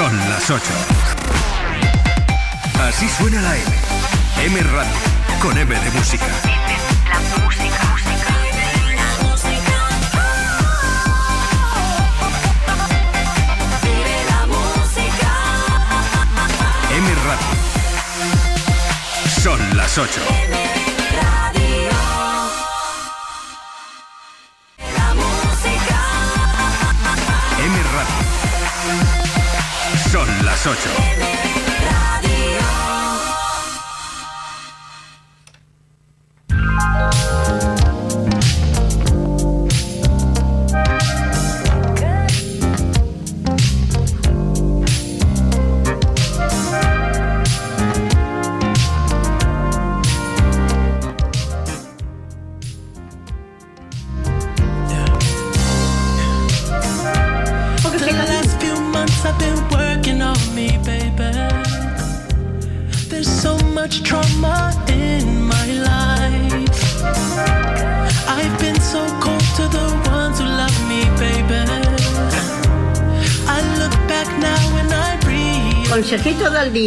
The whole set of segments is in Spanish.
Son las 8. Así suena la M. M Radio, con M de música. La música. Vive la música. M Radio. Son las 8. Las 8.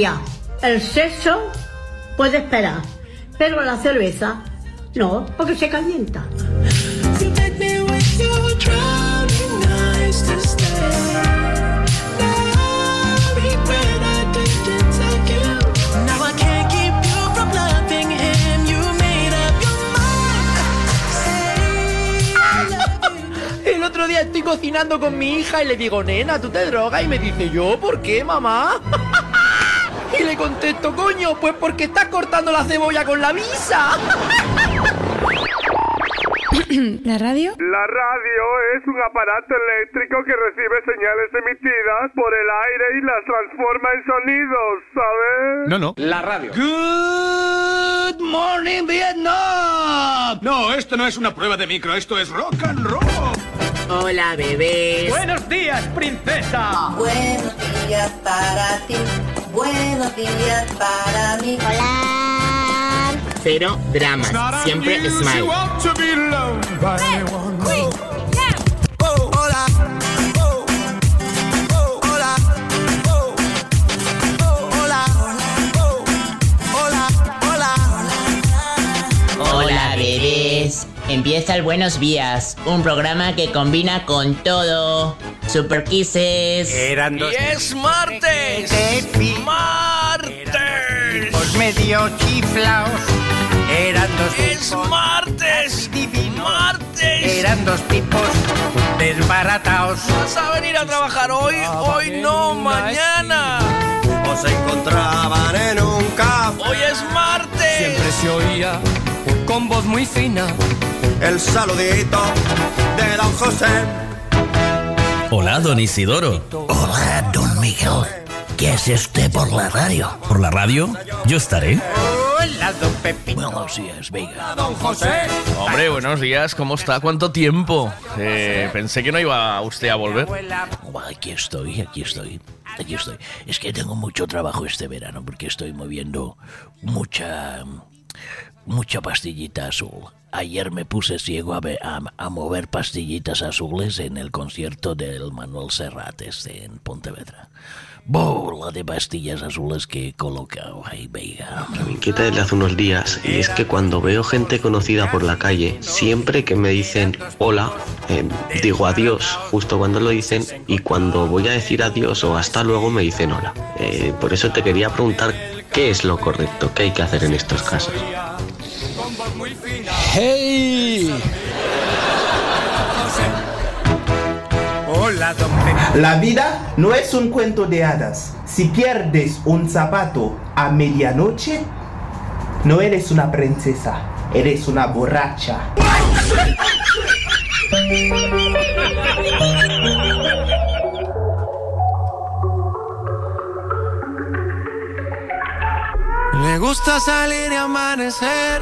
Día. El sexo puede esperar, pero la cerveza no, porque se calienta. El otro día estoy cocinando con mi hija y le digo, nena, ¿tú te drogas? Y me dice, ¿yo? ¿Por qué, mamá? Le contesto, coño, pues porque estás cortando la cebolla con la visa. ¿La radio? La radio es un aparato eléctrico que recibe señales emitidas por el aire y las transforma en sonidos, ¿sabes? No, no. La radio. Good morning, Vietnam. No, esto no es una prueba de micro, esto es rock and roll. Hola, bebés. Buenos días, princesa. Buenos días para ti, buenos días para mí. Cero dramas. Siempre smile. Hola, bebés. Empieza el Buenos Días, un programa que combina con todo. Super Kisses. Eran dos Y es martes. Martes. tipos medio chiflaos. Eran dos Es martes. Martes. Eran dos tipos desbarataos. ¿Vas a venir a trabajar hoy? Hoy no, mañana. O se encontraban en un café. Hoy es martes. Siempre se oía con voz muy fina. El saludito de don José. Hola, don Isidoro. Hola, don Miguel. ¿Qué hace usted por la radio? ¿Por la radio? Yo estaré. Hola, don Pepe. Buenos días, Vega. Don José. Hombre, buenos días, ¿cómo está? ¿Cuánto tiempo? Eh, pensé que no iba usted a volver. Oh, Aquí estoy, aquí estoy. Aquí estoy. Es que tengo mucho trabajo este verano porque estoy moviendo mucha. Mucha pastillita azul. Ayer me puse ciego a, a, a mover pastillitas azules en el concierto del Manuel Serrat este en Pontevedra. Bola de pastillas azules que he colocado ahí, Vega. Me inquieta desde hace unos días y es que cuando veo gente conocida por la calle, siempre que me dicen hola, eh, digo adiós justo cuando lo dicen y cuando voy a decir adiós o hasta luego me dicen hola. Eh, por eso te quería preguntar qué es lo correcto, qué hay que hacer en estos casos. ¡Hey! Hola, don Pepe. La vida no es un cuento de hadas. Si pierdes un zapato a medianoche, no eres una princesa, eres una borracha. Le gusta salir y amanecer,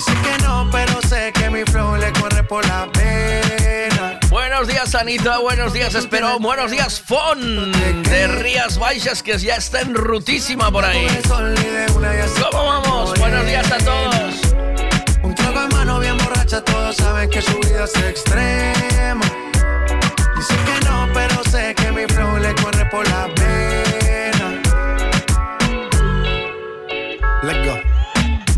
Dice que no, pero sé que mi flow le corre por la pena. Buenos días, Anita. Buenos días, Espero. Buenos días, Fon. De Rías Baixas, que ya está en rutísima por ahí. ¿Cómo vamos? Buenos días a todos. Un trago en mano bien borracha, todos saben que su vida es extrema. Dice que no, pero sé que mi flow le corre por la pena. Let's go.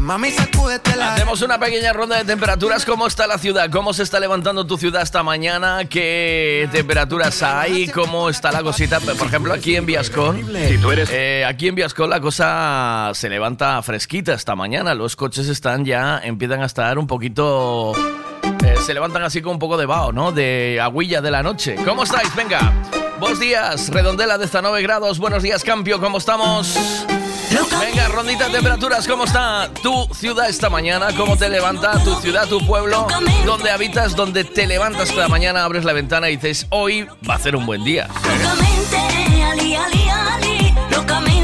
Mami, sacúdete la. Hacemos una pequeña ronda de temperaturas. ¿Cómo está la ciudad? ¿Cómo se está levantando tu ciudad esta mañana? ¿Qué temperaturas hay? ¿Cómo está la cosita? Por ejemplo, aquí en Viascon. Si tú eres- eh, aquí en Viascon la cosa se levanta fresquita esta mañana. Los coches están ya, empiezan a estar un poquito. eh, se levantan así con un poco de vaho, ¿no? De aguilla de la noche. ¿Cómo estáis? Venga. Buenos días, redondela de hasta 9 grados. Buenos días, Campio. ¿Cómo estamos? Venga, rondita de temperaturas, ¿cómo está tu ciudad esta mañana? ¿Cómo te levanta tu ciudad, tu pueblo? ¿Dónde habitas? ¿Dónde te levantas esta mañana? Abres la ventana y dices, hoy va a ser un buen día. Locamente,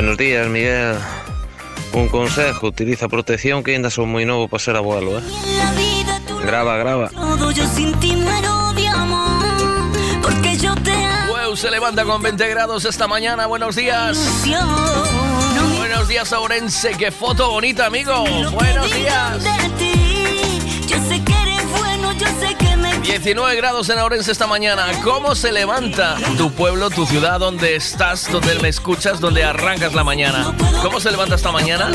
Buenos días, Miguel. Un consejo, utiliza protección que ainda son muy nuevo para ser abuelo, ¿eh? Graba, graba. todo, yo sin ti muero de amor, porque yo te amo. Weu se levanta con 20 grados esta mañana. Buenos días. Buenos días, Orense. Qué foto bonita, amigo. Buenos días. 19 grados en Orense esta mañana. ¿Cómo se levanta tu pueblo, tu ciudad, donde estás, donde me escuchas, donde arrancas la mañana? ¿Cómo se levanta esta mañana?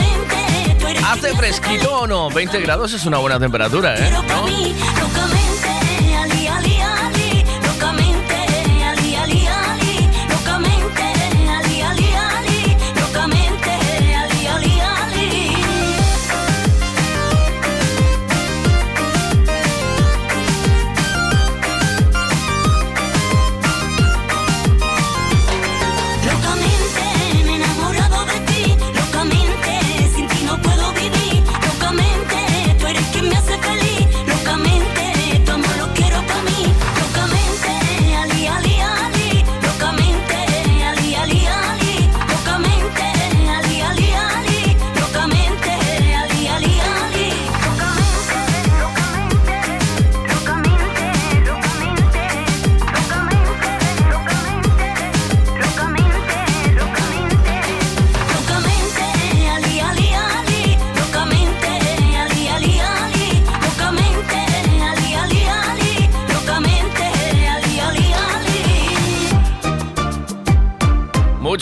¿Hace fresquito o no? 20 grados es una buena temperatura, ¿eh?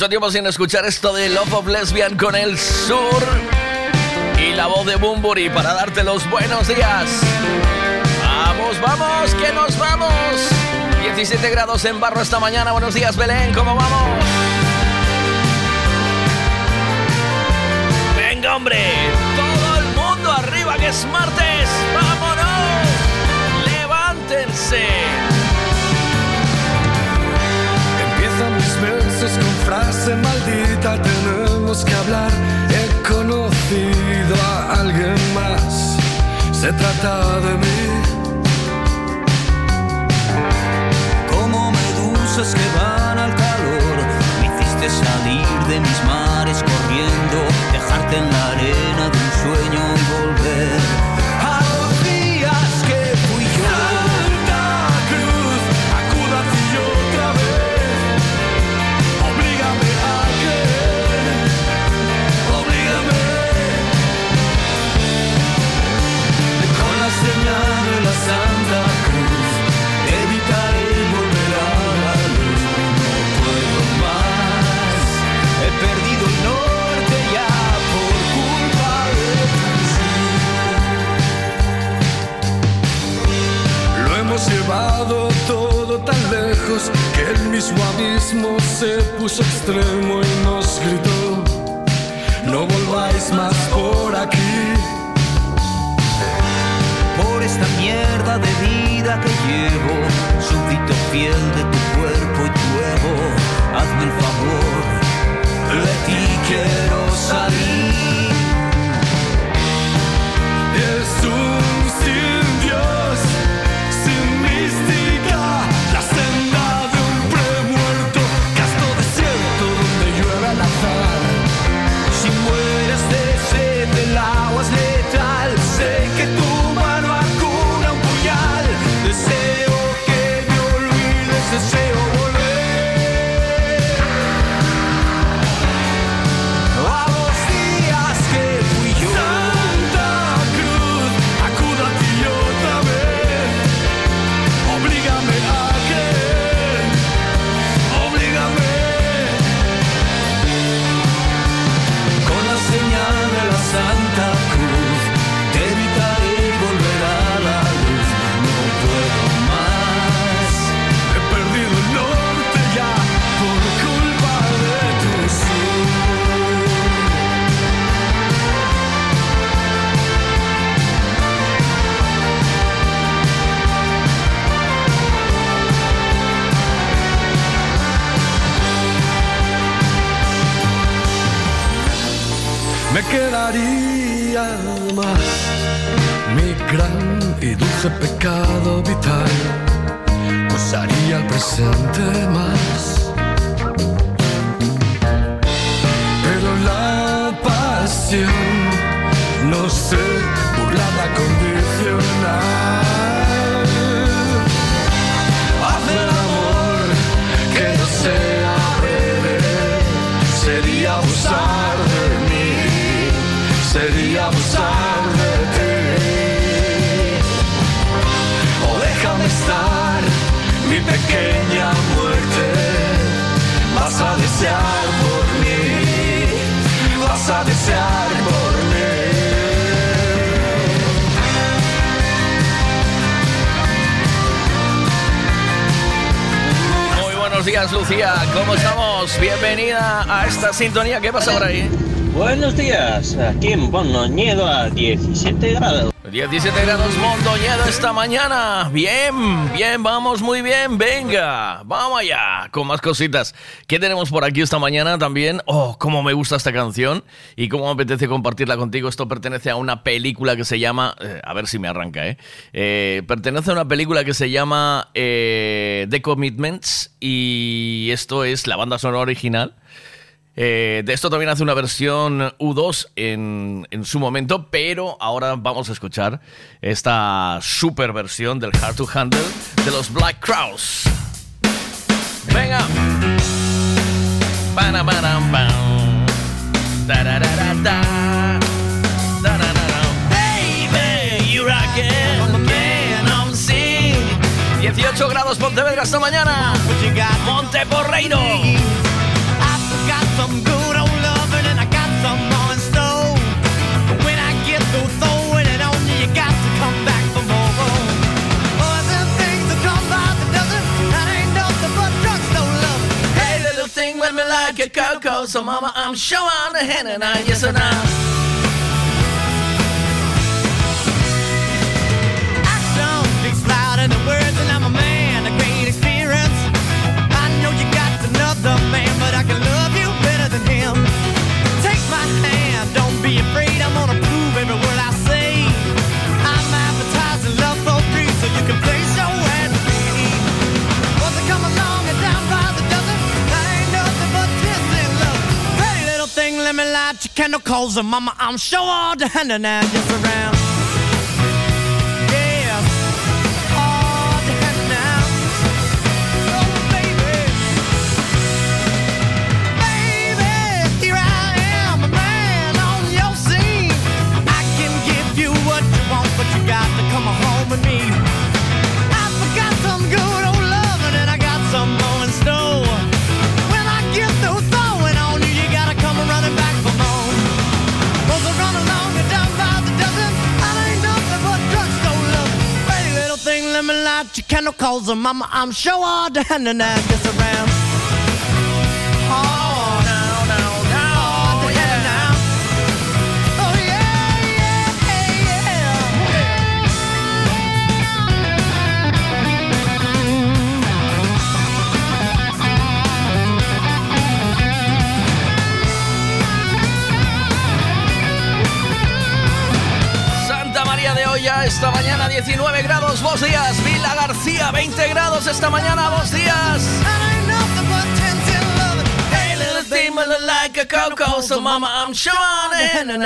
Tiempo sin escuchar esto de Love of Lesbian con el sur y la voz de Bumburi para darte los buenos días. Vamos, vamos, que nos vamos. 17 grados en barro esta mañana. Buenos días, Belén, ¿cómo vamos? Venga, hombre, todo el mundo arriba que es martes. ¡Vámonos! ¡Levántense! Con frase maldita, tenemos que hablar. He conocido a alguien más, se trata de mí. como medusas que van al calor. Me hiciste salir de mis mares corriendo, dejarte en la arena de un sueño y volver lejos que el mismo abismo se puso extremo y nos gritó, no volváis más por aquí. Por esta mierda de vida que llevo, súbdito fiel de tu cuerpo y tu ego, hazme el favor, de ti quiero salir. Es un dulce pecado vital. Usaría el presente más. Pero la pasión, no sé, burlada condicional. Días, Lucía. ¿Cómo estamos? Bienvenida a esta sintonía. ¿Qué pasa por ahí? Buenos días, aquí en Bonoñedo a 17 grados. 17 grados Mondoñedo esta mañana. Bien, bien, vamos muy bien. Venga, vamos allá con más cositas. ¿Qué tenemos por aquí esta mañana también? Oh, cómo me gusta esta canción y cómo me apetece compartirla contigo. Esto pertenece a una película que se llama. eh, a ver si me arranca, ¿eh? Eh, pertenece a una película que se llama eh, The Commitments y esto es la banda sonora original. De esto también hace una versión U2 en, en su momento, pero ahora vamos a escuchar esta super versión del Hard to Handle de los Black Crowes. Venga. Para, para. Baby, you rock it. Man, I'm sick. 18 grados Pontevedra esta mañana. Monte Porreiro. got some good old loving and I got some like your cocoa. So, mama, I'm showing the hand and I, yes, and I. Louder than words, and I'm a man great experience. I know you got another man, but I can love you better than him. Light your candle, cause uh, mama, I'm sure all the hand now just around. got your chemicals, and mama, I'm sure all down and I around. Esta mañana 19 grados, vos días. Vila García 20 grados esta mañana, vos días. Hey, little thing, like a cocoa, so mama, I'm shining. And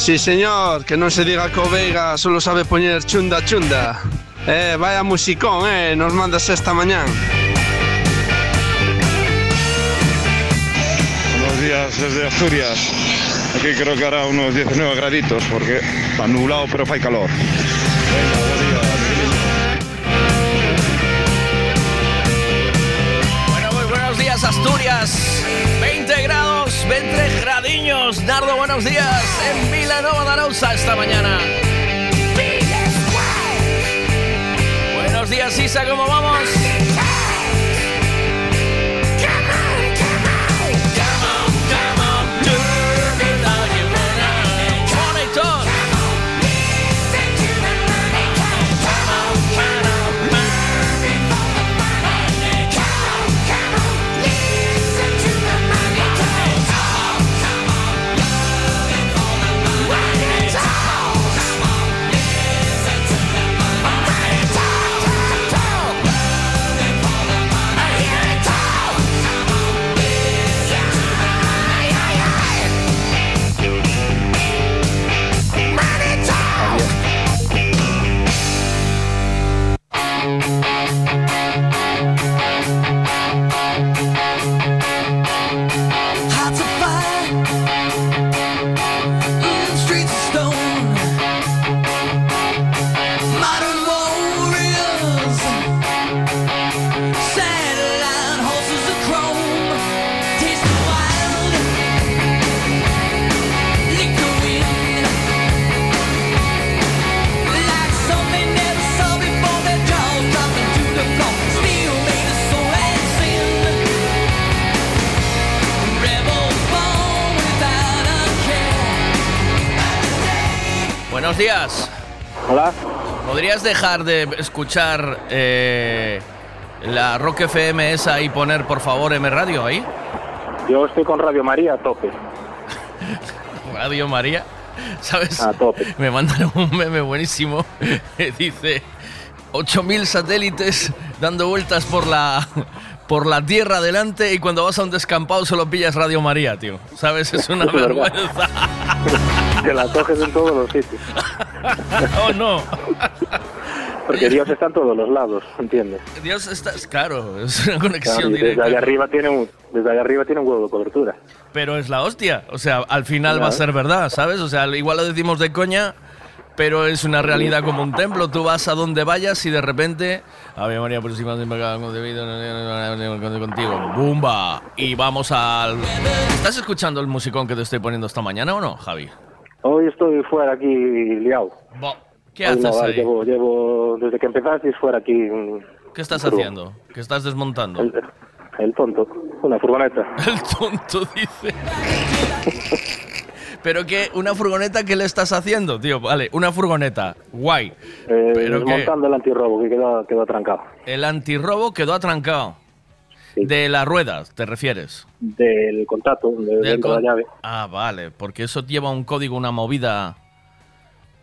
Sí, señor, que non se diga que o Veiga solo sabe poñer chunda chunda. Eh, vaya musicón, eh, nos mandas esta mañán. Buenos días desde Asturias. Aquí creo que hará unos 19 graditos porque está nublado pero fai calor. Buenos días Asturias. 20 grados, 20 gradiños. Dardo, buenos días. En Vilanova de Arauza esta mañana. Buenos días, Isa, ¿cómo vamos? ¿Podrías dejar de escuchar eh, la Rock FM esa y poner, por favor, M Radio ahí? Yo estoy con Radio María a tope. Radio María. ¿Sabes? A tope. Me mandaron un meme buenísimo. que Dice 8000 satélites dando vueltas por la por la tierra adelante y cuando vas a un descampado solo pillas Radio María, tío. ¿Sabes? Es una Es vergüenza. Que la coges en todos los sitios. oh, no. Porque Dios está en todos los lados, ¿entiendes? Dios está claro, es una Claro, conexión y desde directa. allá arriba tiene un, desde allá arriba tiene un huevo de cobertura. Pero es la hostia. O sea, al final va a Claro. ser verdad, ¿sabes? O sea, igual lo decimos de coña, pero es una realidad como un templo. Tú vas a donde vayas y de repente. Ave María Purísima contigo. ¡Bumba! Y vamos al. ¿Estás escuchando el musicón que te estoy poniendo esta mañana o no, Javi? Hoy estoy fuera aquí liado. ¿Qué haces no, ahí? Llevo, llevo, desde que empezaste fuera aquí. ¿Qué estás haciendo? ¿Qué estás desmontando? El, el tonto, una furgoneta. El tonto dice. Pero que una furgoneta, ¿qué le estás haciendo, tío? Vale, una furgoneta, guay. Eh, Pero que desmontando el antirrobo que quedó, quedó atrancado. el antirrobo quedó atrancado. De las ruedas, ¿te refieres? Del contacto, de, Del dentro de la llave. Ah, vale, porque eso lleva un código, una movida.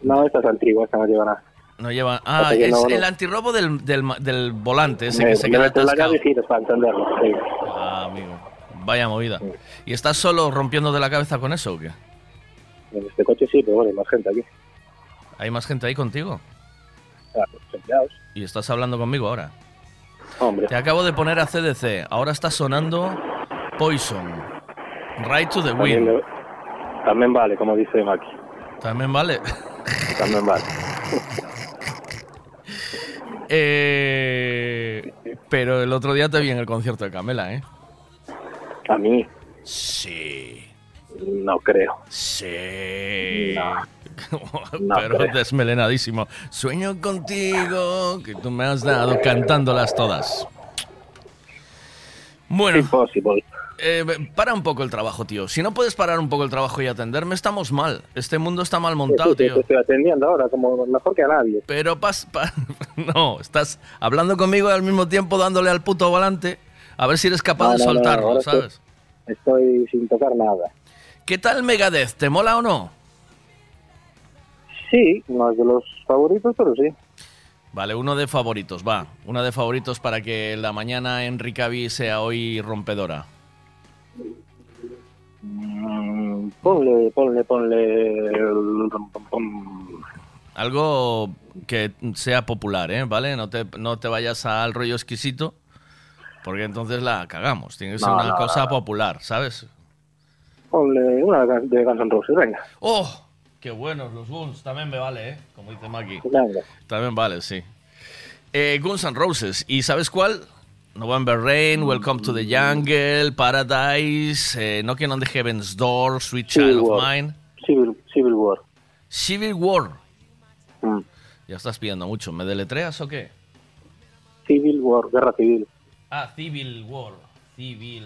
No, esta es antigua, esta no lleva nada. No lleva. Ah, es no, no. el antirrobo del, del, del volante ese Me- que se me queda la atascado. y giras para entenderlo. sí. Ah, amigo. Vaya movida. ¿Y estás solo rompiendo de la cabeza con eso o qué? En este coche sí, pero bueno, hay más gente aquí. ¿Hay más gente ahí contigo? Claro, los empleados. ¿Y estás hablando conmigo ahora? Hombre. Te acabo de poner a CDC. Ahora está sonando Poison. Right to the También, Wind. le- también vale, como dice Maki. También vale. También vale. Eh, pero el otro día te vi en el concierto de Camela, ¿eh? A mí. Sí. No creo. Sí. No pero creo. desmelenadísimo. Sueño contigo, que tú me has dado cantándolas todas. Bueno. Impossible. Eh, para un poco el trabajo, tío. Si no puedes parar un poco el trabajo y atenderme, estamos mal. Este mundo está mal montado, Sí, sí, tío. Te estoy atendiendo ahora, como mejor que a nadie. Pero pas, pa- no, estás hablando conmigo y al mismo tiempo dándole al puto volante a ver si eres capaz No, de no, no, soltarlo, ahora ¿sabes? Estoy, estoy sin tocar nada. ¿Qué tal Megadeth? ¿Te mola o no? Sí, no es de los favoritos, pero sí. Vale, uno de favoritos, va. Uno de favoritos para que la mañana en Ricavi sea hoy rompedora. Mm, ponle, ponle, ponle. Algo que sea popular, ¿eh? ¿Vale? No te, no te vayas al rollo exquisito, porque entonces la cagamos. Tiene que ser No, una no, cosa no. popular, ¿sabes? Ponle una de Guns N' Roses, venga. ¡Oh! ¡Qué buenos los Guns! También me vale, ¿eh? Como dice Maki. Venga. También vale, sí. Eh, Guns N' Roses. ¿Y sabes cuál? November Rain, Welcome to the Jungle, Paradise, eh, Knocking on the Heaven's Door, Sweet Child Civil of War. Mine. Civil, Civil War. Civil War. Mm. Ya estás pidiendo mucho. ¿Me deletreas o qué? Civil War, guerra civil. Ah, Civil War. Civil.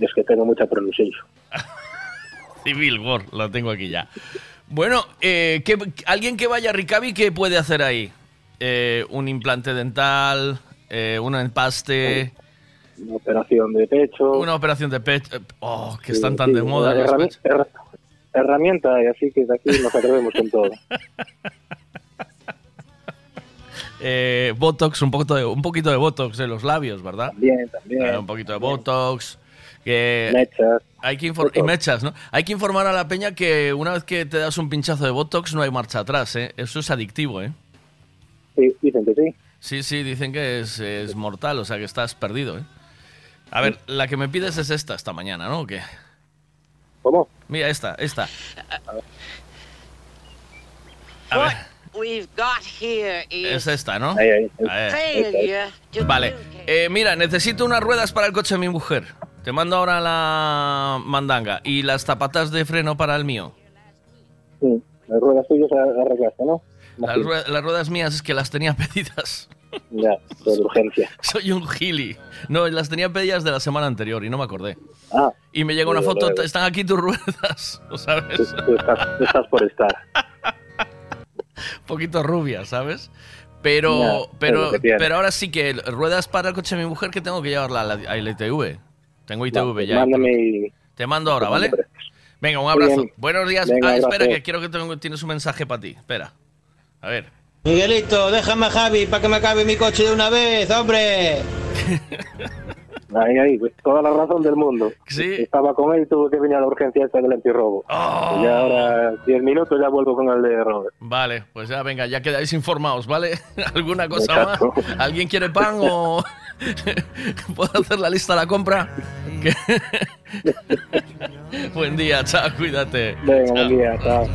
Es que tengo mucha pronunciación. Civil War, lo tengo aquí ya. Bueno, eh, ¿qué- alguien que vaya a Ricavi, ¿qué puede hacer ahí? Eh, un implante dental, eh, un empaste, Una operación de pecho. una operación de pecho. Oh, que Sí, están tan sí, de moda herrami- herra- herramienta, y así que de aquí nos atrevemos con todo. Eh, Botox, un poquito, de, un poquito de Botox en los labios, ¿verdad? Bien, también. Eh, un poquito de Botox. Que Mechas. Hay que y mechas, ¿no? Hay que informar a la peña que una vez que te das un pinchazo de Botox no hay marcha atrás, ¿eh? Eso es adictivo, ¿eh? Sí, dicen que sí. Sí, sí, dicen que es, es mortal, o sea que estás perdido, ¿eh? A ver, la que me pides es esta, esta mañana, ¿no? ¿O qué? ¿Cómo? Mira, esta, esta. A ver, we've got here is es esta, ¿no? Ahí, ahí. Vale, eh, mira, necesito unas ruedas para el coche de mi mujer. Te mando ahora la mandanga y las zapatas de freno para el mío. Sí, las ruedas tuyas arreglaste, ¿no? Las, ruedas, las ruedas mías es que las tenía pedidas. Ya, por urgencia. Soy un gili. No, las tenía pedidas de la semana anterior y no me acordé. Ah. Y me llegó una foto, están aquí tus ruedas, ¿lo sabes? Tú, estás, por estar. un poquito rubia, ¿sabes? Pero, pero, pero ahora sí que ruedas para el coche de mi mujer que tengo que llevarla a, la, ITV. Tengo ITV no, ya. Mándame. Te mando ahora, ¿vale? Venga, un abrazo. Buenos días. Ah, espera, que quiero que tengo, tienes un mensaje para ti. Espera. A ver. Miguelito, déjame a Javi para que me acabe mi coche de una vez, hombre. Ahí, ahí, pues, toda la razón del mundo. Sí. Estaba con él y tuve que venir a la urgencia esta del antirrobo. Oh. Y ahora, 10 minutos, ya vuelvo con el de Robert. Vale, pues ya venga, ya quedáis informados, ¿vale? ¿Alguna cosa más? ¿Alguien quiere pan o.? ¿Puedo hacer la lista de la compra? Buen día, chao, cuídate. Venga, chao. buen día, chao.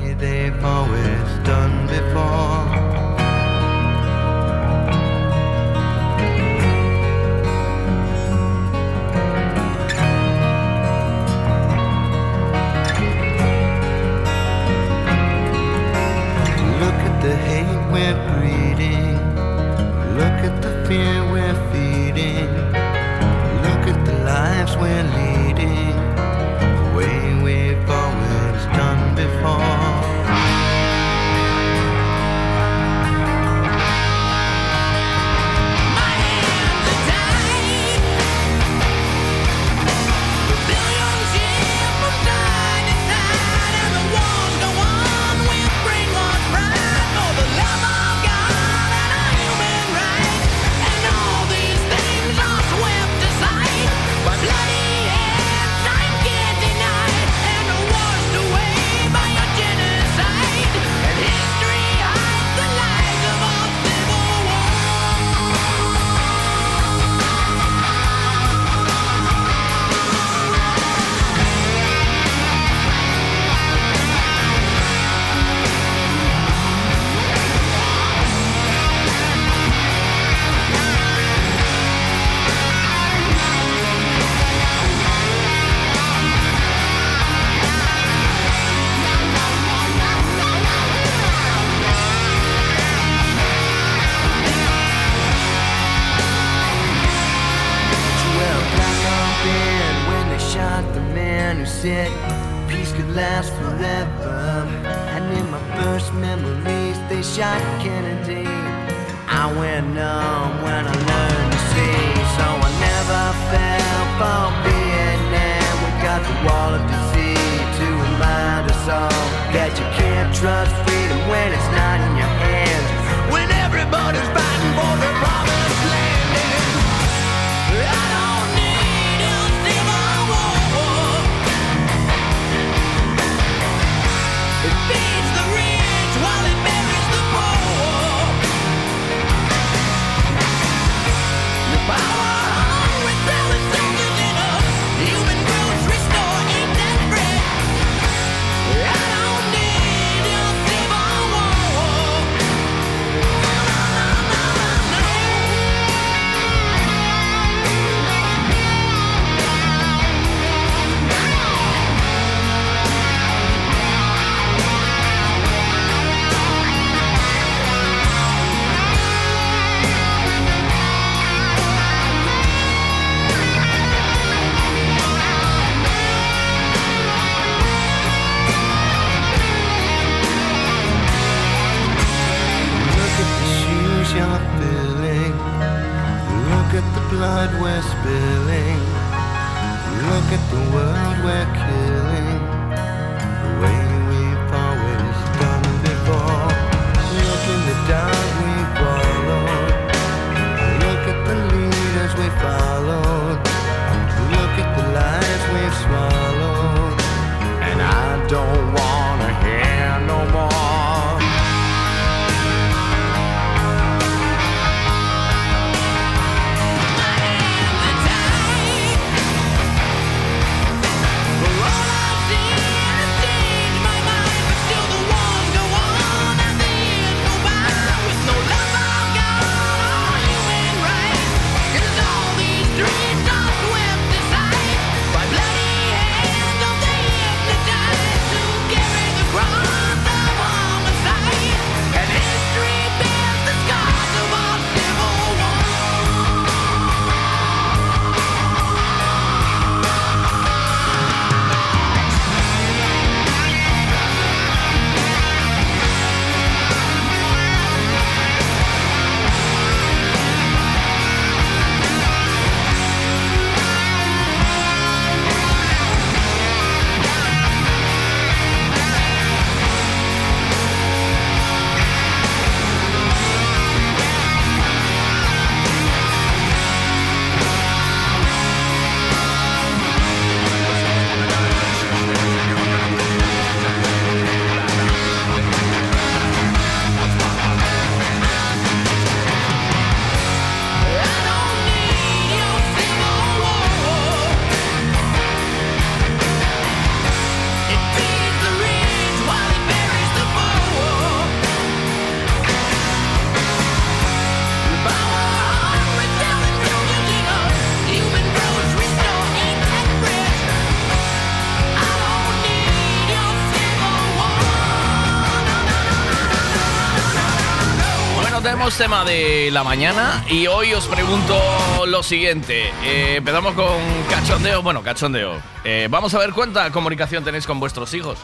Mañana y hoy os pregunto lo siguiente. Eh, empezamos con cachondeo. Bueno, cachondeo. Eh, vamos a ver cuánta comunicación tenéis con vuestros hijos.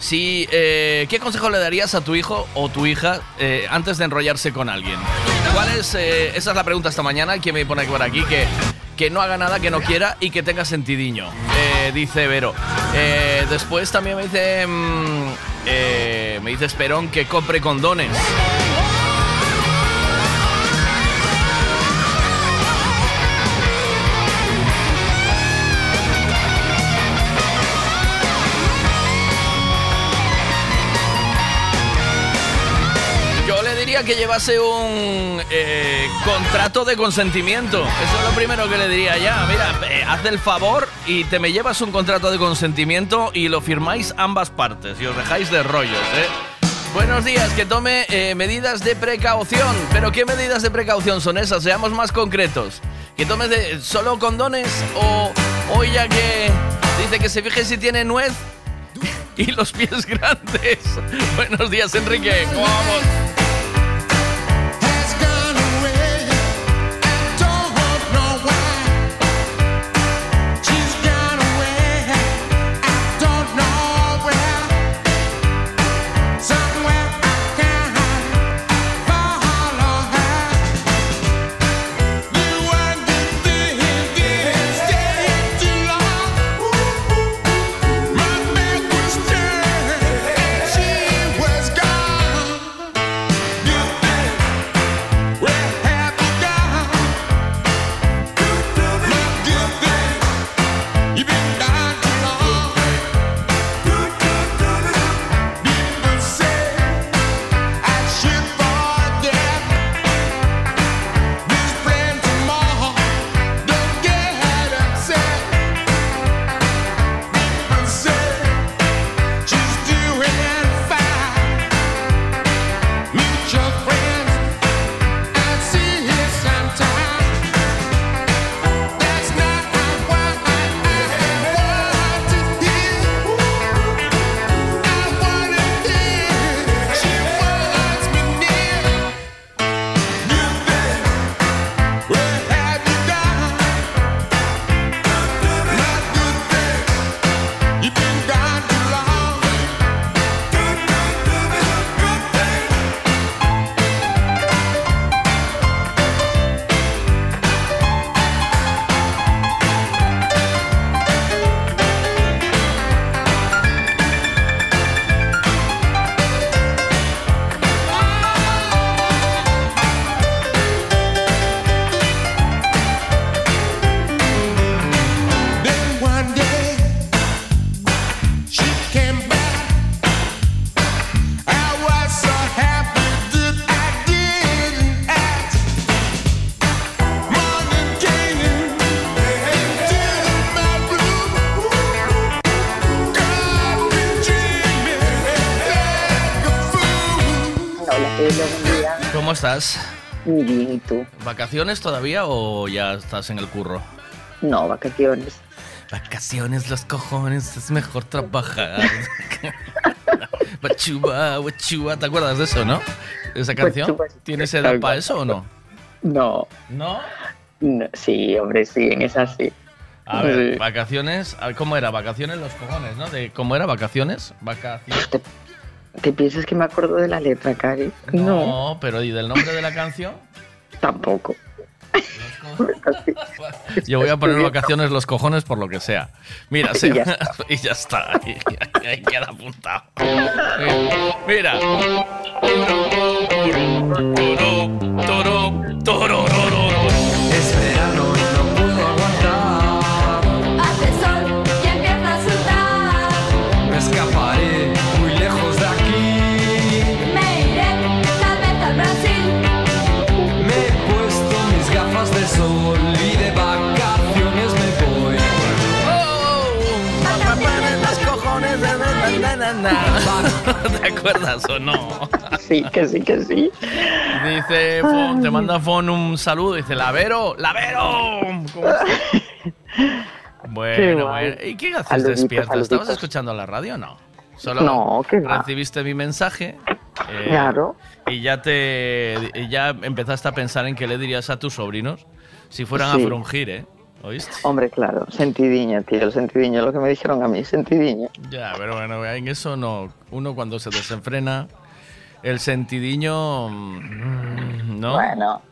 Si, eh, ¿Qué consejo le darías a tu hijo o tu hija eh, antes de enrollarse con alguien? ¿Cuál es, eh, esa es la pregunta esta mañana. ¿Quién me pone por aquí? Que, que no haga nada que no quiera y que tenga sentidiño, eh, dice Vero. Después también me dice, mm, eh, me dice Esperón que compre condones. Que llevase un eh, contrato de consentimiento. Eso es lo primero que le diría ya. Mira, eh, haz el favor y te me llevas un contrato de consentimiento y lo firmáis ambas partes y os dejáis de rollos, ¿eh? Buenos días, que tome eh, medidas de precaución. ¿Pero qué medidas de precaución son esas? Seamos más concretos. ¿Que tomes de, solo condones o, o ya que dice que se fije si tiene nuez y los pies grandes? Buenos días, Enrique. ¿Cómo vamos? Estás? Bien, ¿y tú? ¿Vacaciones todavía o ya estás en el curro? No, vacaciones. Vacaciones, los cojones, es mejor trabajar. Bachuba, bachuba, ¿te acuerdas de eso, no? ¿De esa canción? ¿Tienes edad para eso o no? No. ¿No? No, Sí, hombre, sí, en esa sí. A ver, vacaciones, ¿cómo era? Vacaciones los cojones, ¿no? De, ¿Cómo era? ¿Vacaciones? Vacaciones. ¿Te piensas que me acuerdo de la letra, Cari? No, pero ¿y del nombre de la canción? Tampoco. Yo voy a poner vacaciones los cojones por lo que sea. Mira, Y se- ya está. y ya está. Ahí, ahí queda apuntado. Mira. Es ¿Te acuerdas o no? Sí, que sí, que sí. Dice, Fon, te manda Fon un saludo. Dice, Lavero, Lavero. ¿Cómo? Qué Bueno, bueno. ¿Y qué haces Saluditos, despierta? ¿Estabas escuchando la radio o no? Solo No, que va. recibiste mi mensaje Eh, Claro. Y ya te y ya empezaste a pensar en qué le dirías a tus sobrinos si fueran Sí. a frungir, ¿eh? ¿Oíste? Hombre, claro, sentidiño, tío, el sentidiño, lo que me dijeron a mí, sentidiño. Ya, pero bueno, en eso no. Uno cuando se desenfrena, el sentidiño. mm, ¿No? Bueno,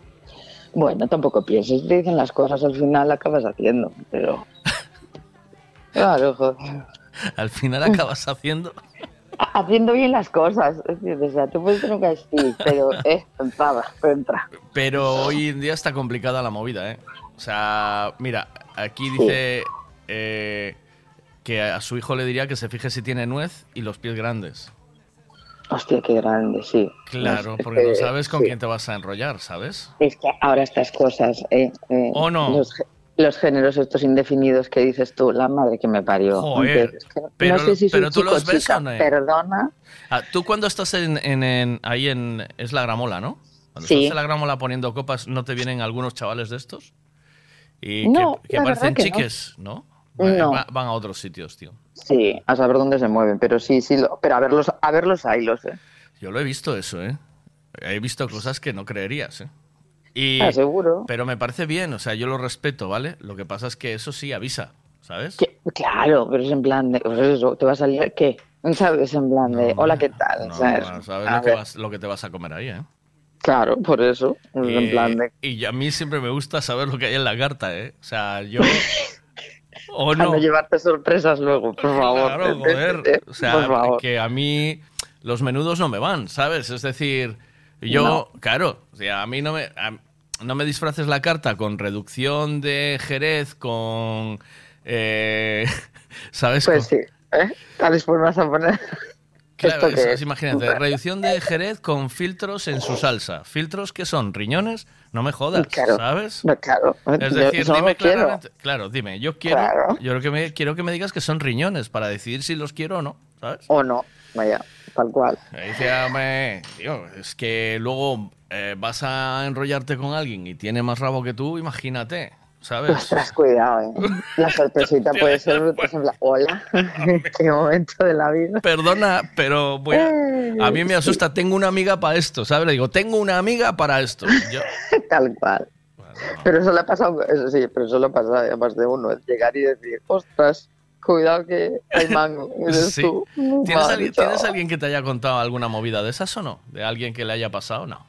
bueno, tampoco pienses, te dicen las cosas, al final acabas haciendo, pero... Claro, joder. Al final acabas haciendo. Haciendo bien las cosas, es decir, o sea, tú puedes tener que decir, pero, eh, entrada, entra. Pero hoy en día está complicada la movida, ¿eh? O sea, mira, aquí dice eh, que a su hijo le diría que se fije si tiene nuez y los pies grandes. Hostia, qué grande, sí. Claro, porque no sabes con sí. quién te vas a enrollar, ¿sabes? Es que ahora estas cosas, eh, eh, ¿O no? Los, gé- los géneros estos indefinidos que dices tú, la madre que me parió. Joder, Entonces, es que pero- no sé si pero tú chico los ves chica, o no? Perdona. Ah, tú cuando estás en, en- en- ahí en... Es la gramola, ¿no? Cuando Sí. estás en la gramola poniendo copas, ¿no te vienen algunos chavales de estos? Y No, que, que parecen que chiques, ¿no? Van, No. va- van a otros sitios, tío. Sí, a saber dónde se mueven, pero sí, sí, lo- pero a verlos, a verlos ahí los, eh. Yo lo he visto eso, ¿eh? He visto cosas que no creerías, ¿eh? Y, Ah, seguro. Pero me parece bien, o sea, yo lo respeto, ¿vale? Lo que pasa es que eso sí avisa, ¿sabes? Claro, pero es en plan de, pues eso, te va a salir, ¿qué? ¿Sabes? En plan de, hola, ¿qué tal? No, ¿Sabes? sabes lo que, vas- lo que te vas a comer ahí, ¿eh? Claro, por eso, es en Y- plan de, Y a mí siempre me gusta saber lo que hay en la carta, ¿eh? O sea, yo... o no. no llevarte sorpresas luego, por favor. Claro, Eh, eh, joder. eh, O sea, que a mí los menudos no me van, ¿sabes? Es decir, yo, No. claro, o sea, a mí no me, a- no me disfraces la carta con reducción de Jerez, con... eh, ¿Sabes? Pues Con- sí, ¿eh? Tal vez pues vas a poner... Claro, imagínate, reducción de Jerez con filtros en su salsa. ¿Filtros que son? ¿Riñones? No me jodas, Claro. ¿sabes? Claro. Es Yo decir, no dime quiero. Claro, dime, yo quiero. Claro. Yo lo que me, quiero que me digas que son riñones para decidir si los quiero o no, ¿sabes? O no, vaya, tal cual. Dice, "Hombre, tío, es que luego eh, vas a enrollarte con alguien y tiene más rabo que tú, imagínate, ¿sabes? Ostras, cuidado, ¿eh? La sorpresita puede ser, pues, en plan, hola, qué momento de la vida. Perdona, pero voy a, a mí me asusta. Tengo una amiga para esto, ¿sabes? Le digo, tengo una amiga para esto. Yo- Tal cual. Pero eso le ha pasado, eso sí, pero eso le ha pasado a más de uno, el llegar y decir, ostras, cuidado que hay mango. Sí. tú, ¿Tienes, alguien, chaval. ¿Tienes alguien que te haya contado alguna movida de esas o no? ¿De alguien que le haya pasado? No.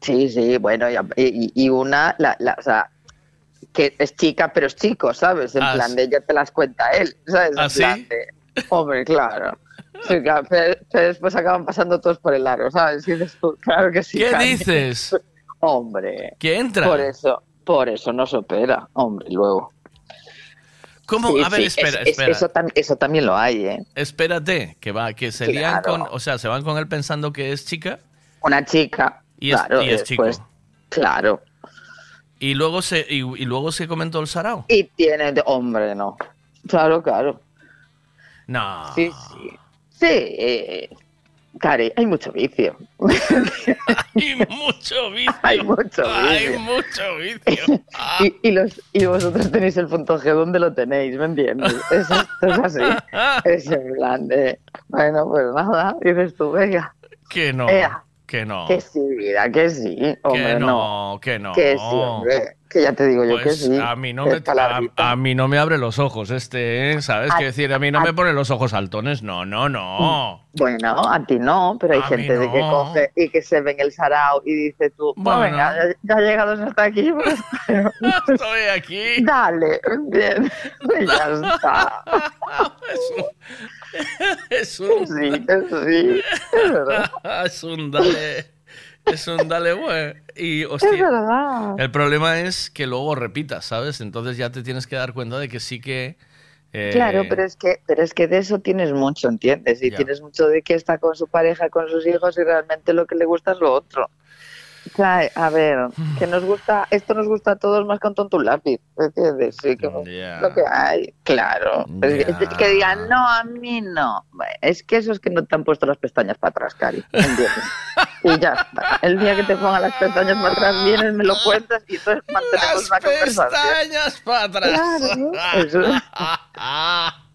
Sí, sí, bueno, y, y- y una, la, la- o sea, que es chica, pero es chico, ¿sabes? En Ah, plan de ella te las cuenta él, ¿sabes? ¿Ah, en plan de, hombre, claro. Sí, claro, pero, pero después acaban pasando todos por el aro, ¿sabes? Y dices tú, claro que sí. ¿Qué dices? Hombre. ¿Que entra? Por eso, por eso no se opera, hombre, luego. ¿Cómo? Sí, a ver, sí, espera, es- es- espera. Eso, tam- eso también lo hay, ¿eh? Espérate, que va, que se Claro. con. O sea, se van con él pensando que es chica Una chica, y es, claro, y es después, chico. claro. Y luego se, y, y luego se comentó el sarao. Y tiene, hombre, no. Claro, claro. No. Sí, sí. Sí, eh, Cari, hay mucho vicio. Hay mucho vicio. Hay mucho Hay vicio. mucho vicio. Y, y, los, y vosotros tenéis el punto G donde lo tenéis, ¿me entiendes? Es, esto es así. Es en plan de, bueno, pues nada, dices tú, venga, Que no. Ea. Que no. que sí, vida, que sí, hombre, que no. no, que no. Que sí, hombre, que ya te digo yo que Pues sí. a mí no me a, a mí no me abre los ojos este, ¿eh? ¿sabes? Quiero decir, a mí no a- me pone los ojos altones, no, no, no. Bueno, a ti no, pero hay gente de que no. coge y que se ve en el sarao y dice tú, bueno, Bueno. venga, ya, ya llegados hasta aquí, pues, Estoy aquí. dale, bien, ya está. Es un, Sí, sí, es verdad. es un dale. Es un dale, güey. Y, Es hostia, verdad. el problema es que luego repitas, ¿sabes? Entonces ya te tienes que dar cuenta de que sí que. eh, Claro, pero es que, pero es que de eso tienes mucho, ¿entiendes? Y Ya. tienes mucho de que está con su pareja, con sus hijos y realmente lo que le gusta es lo otro. Sea, a ver, que nos gusta, esto nos gusta a todos más tonto un lápiz, ¿entiendes? Sí, que Ya. lo que hay, claro. Es que-. Que digan, no, a mí no. Es que eso es que no te han puesto las pestañas para atrás, Cari, ¿entiendes? y ya está. El día que te pongan las pestañas para atrás, vienes, me lo cuentas y entonces mantenemos Las una conversación. pestañas para atrás. Claro, eso.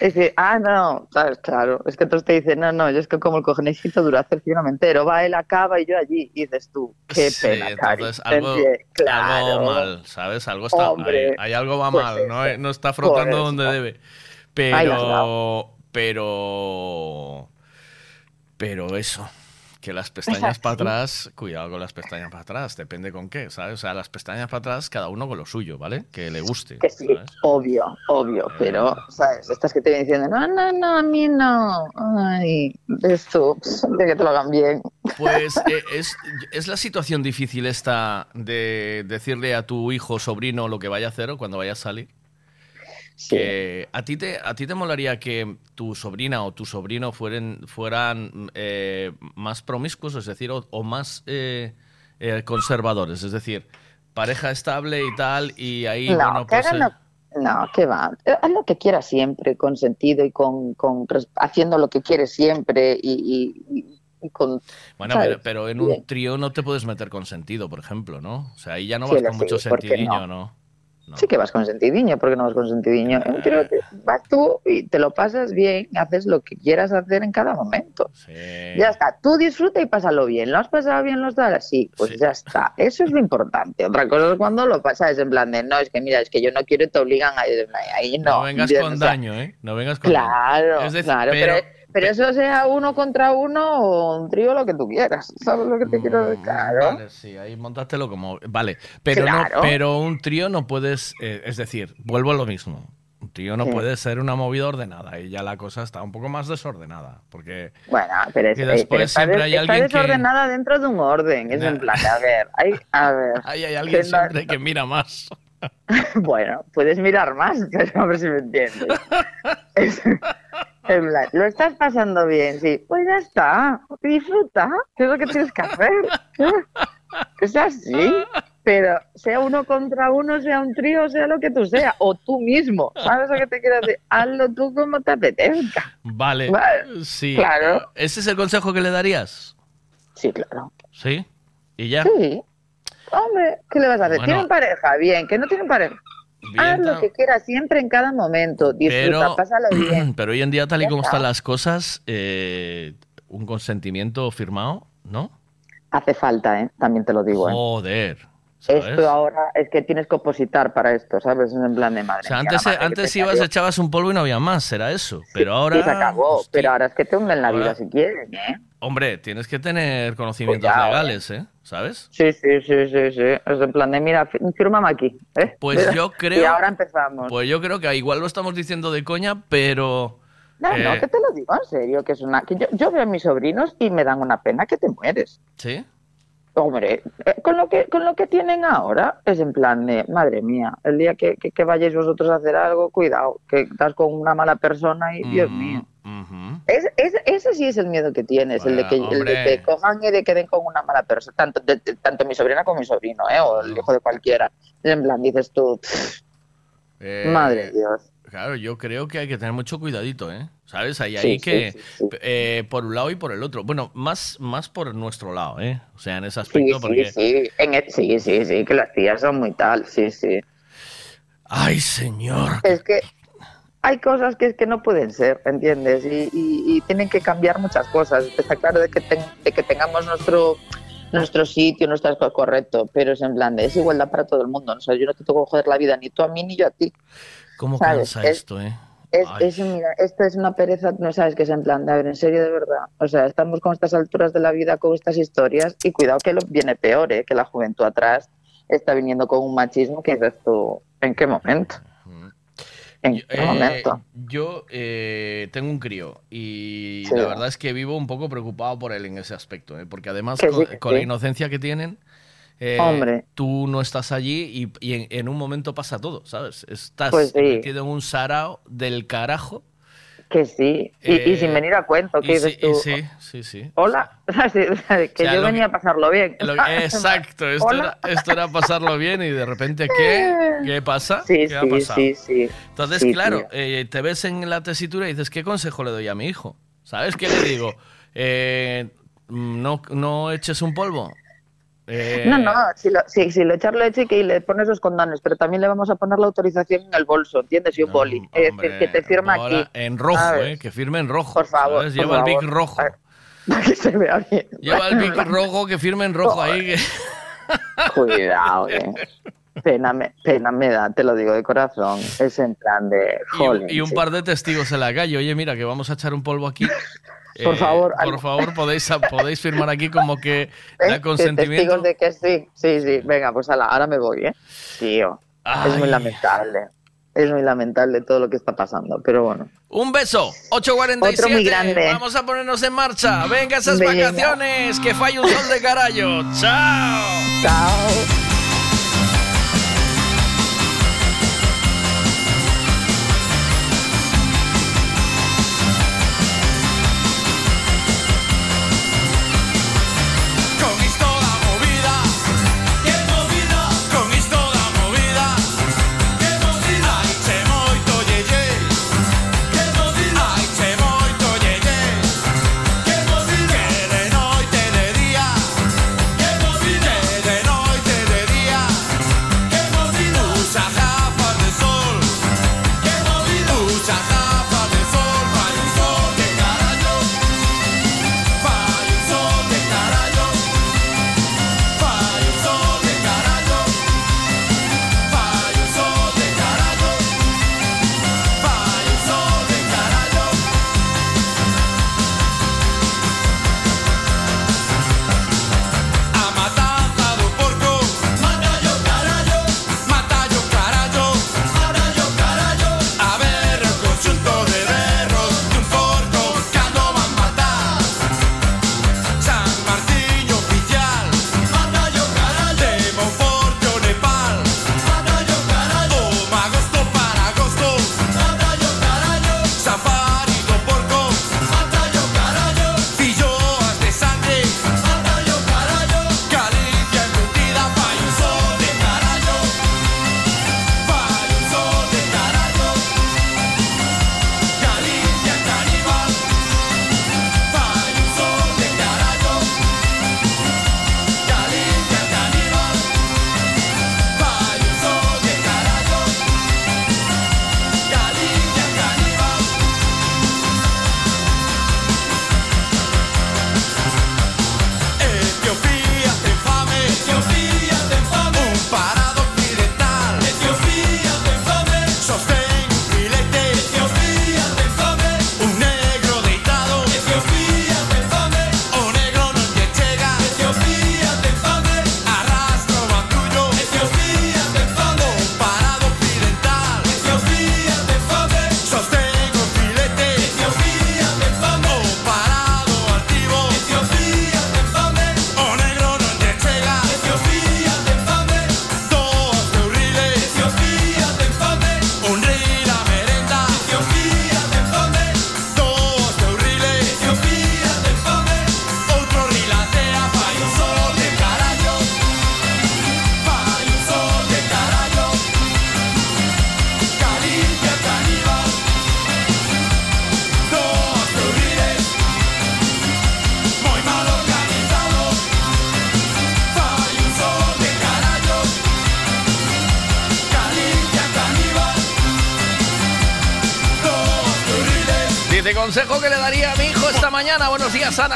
Es que, ah, no, claro. Es que otros te dicen, no, no, yo es que como el conejito dura hacer cielo entero, va, él acaba y yo allí. Y dices tú, qué Sí, pena, Cari. entonces algo, claro. algo mal, ¿sabes? Algo está Hombre, ahí algo va pues mal, no, eso, no está frotando donde debe. Pero, pero, pero eso, que las pestañas para atrás, cuidado con las pestañas para atrás, depende con qué, ¿sabes? O sea, las pestañas para atrás, cada uno con lo suyo, ¿vale? Que le guste. Que sí, obvio, obvio, pero, ¿sabes? Estas que te vienen diciendo, no, no, no, a mí no. Ay, esto, de que te lo hagan bien. Pues eh, es, es la situación difícil esta de decirle a tu hijo o sobrino lo que vaya a hacer o cuando vaya a salir. Que a ti te a ti te molaría que tu sobrina o tu sobrino fueran fueran eh, más promiscuos, es decir, o, o más eh, eh, conservadores, es decir, pareja estable y tal y ahí no, bueno que pues eh, no, que va. Haz lo que quieras siempre, con sentido y con, con haciendo lo que quieres siempre y, y- y- con. bueno, pero, pero en un trío no te puedes meter con sentido, por ejemplo, ¿no? O sea, ahí ya no Sí, vas con mucho ¿por qué sentidiño, no? ¿No? Sí que vas con sentidiño, porque no vas con sentidiño. Trío te- vas tú y te lo pasas bien, haces lo que quieras hacer en cada momento. Ya está, tú disfruta y pásalo bien. ¿Lo has pasado bien los dos? Sí, pues ya está. Eso es lo importante. Otra cosa es cuando lo pasas en plan de, no, es que mira, es que yo no quiero y te obligan a ir ahí. No, No vengas Bien, con o sea, daño, ¿eh? No vengas con daño. Claro, Es decir, claro, pero- pero, pero eso sea uno contra uno o un trío, lo que tú quieras. ¿Sabes lo que te quiero decir? Claro. Vale, sí, ahí montátelo como. Vale, pero, Claro. no, pero un trío no puedes. eh, es decir, vuelvo a lo mismo. Un trío no Sí. puede ser una movida ordenada y ya la cosa está un poco más desordenada. Porque. Bueno, pero, es, eh, después pero está, siempre hay está alguien que- desordenada dentro de un orden. Es en plan, a ver, hay, a ver. Ahí hay alguien que no- siempre que mira más. Bueno, puedes mirar más, pero a ver si me entiendes. Es- en plan, lo estás pasando bien, sí. Pues ya está, disfruta, es lo que tienes que hacer. Es así, pero sea uno contra uno, sea un trío, sea lo que tú seas, o tú mismo, ¿sabes lo que te quiero decir? Hazlo tú como te apetezca. Vale. Vale, Sí. claro. ¿Ese es el consejo que le darías? Sí, claro. ¿Sí? ¿Y ya? Sí. Hombre, ¿qué le vas a hacer? Bueno. ¿Tienen pareja? Bien, que no tienen pareja. Haz lo que quieras siempre en cada momento. Disfruta, Pero, pásalo bien. pero hoy en día, tal y como está. están las cosas, eh, un consentimiento firmado, ¿no? Hace falta, ¿eh? También te lo digo, ¿eh? Esto ahora es que tienes que opositar para esto, ¿sabes? Es en plan de madre. O sea, antes, madre que antes te ibas, parió. echabas un polvo y no había más, será eso. Pero ahora, se acabó, pero ahora es que te hunden la vida si quieren, ¿eh? hombre, tienes que tener conocimientos Cuidado, legales, ¿eh? ¿Sabes? Sí, sí, sí, sí, sí. Es en plan de, mira, fírmame aquí, ¿eh? Pues Mira. yo creo- Y ahora empezamos. Pues yo creo que igual lo estamos diciendo de coña, pero... No, eh, no, que te lo digo en serio, que es una... Que yo, yo veo a mis sobrinos y me dan una pena que te mueres. ¿Sí? Hombre, eh, con lo que con lo que tienen ahora es en plan de, madre mía, el día que, que, que vayáis vosotros a hacer algo, cuidado, que estás con una mala persona y Mm, Dios mío. Es- es- ese sí es el miedo que tienes, el, de que, el de que cojan y de que den con una mala persona, tanto, de- de- tanto mi sobrina como mi sobrino, ¿eh? o el hijo de cualquiera. En plan, dices tú, "Pff, Eh, madre Dios. Claro, yo creo que hay que tener mucho cuidadito, ¿eh? ¿Sabes? Ahí sí, que... sí, sí. eh, por un lado y por el otro. Bueno, más, más por nuestro lado, ¿eh? O sea, en ese aspecto, sí, porque... sí, en el- sí, sí, sí, que las tías son muy tal, sí, sí. ¡Ay, señor! Es que hay cosas que es que no pueden ser, ¿entiendes? Y, y- y tienen que cambiar muchas cosas. Está claro de que, ten- de que tengamos nuestro nuestro sitio, nuestras cosas correcto, pero es en plan de es igualdad para todo el mundo. O sea, yo no te tengo que joder la vida ni tú a mí ni yo a ti. ¿Cómo ¿sabes? cansa Es- esto, eh? Es, es, mira, esto es una pereza, no sabes que es en plan de, a ver, en serio, de verdad. O sea, estamos con estas alturas de la vida, con estas historias, y cuidado que lo viene peor, ¿eh? que la juventud atrás está viniendo con un machismo que dices tú, ¿en qué momento? ¿En qué Eh, momento? yo eh, tengo un crío y Sí. la verdad es que vivo un poco preocupado por él en ese aspecto, ¿eh? porque además con, sí, con la sí. inocencia que tienen, eh, Hombre. tú no estás allí y, y en, en un momento pasa todo, ¿sabes? Estás Pues sí. metido en un sarao del carajo. Que sí, y, y Eh, sin venir a cuento, que y dices sí, tú, y sí, sí, sí. hola, Sí, o sea, que O sea, yo venía a pasarlo bien. Lo- exacto, esto era, esto era pasarlo bien y de repente, ¿qué? ¿Qué pasa? Sí, ¿Qué ha sí, pasado? sí, sí. Entonces, Sí, claro, eh, te ves en la tesitura y dices, ¿qué consejo le doy a mi hijo? ¿Sabes qué le digo? Eh, no, no eches un polvo. Eh, No, no, si lo, si, si le echas leche y le pones los condones, pero también le vamos a poner la autorización en el bolso, ¿entiendes? Y un boli. Es decir, que te firma aquí. En rojo, ¿sabes? eh, que firme en rojo. Por favor, Lleva el. Vic rojo. Para que se vea bien. Lleva el Vic rojo, que firme en rojo ahí. que- Cuidado, eh. Pena me, pena me da, te lo digo de corazón. Es en plan de. Y, un- jolín, y un par de testigos en la calle. Oye, mira, que vamos a echar un polvo aquí. Por favor, Por algo. favor, podéis, podéis firmar aquí como que ¿Eh? da consentimiento. Testigos de que sí. Sí, sí. Venga, pues ala, ahora me voy, ¿eh? Tío. Es muy Ay. lamentable. Es muy lamentable todo lo que está pasando, pero bueno. Un beso, 8.47. Otro muy grande. Vamos a ponernos en marcha. Venga esas Venga. vacaciones, que falle un sol de carallo. Chao. Chao.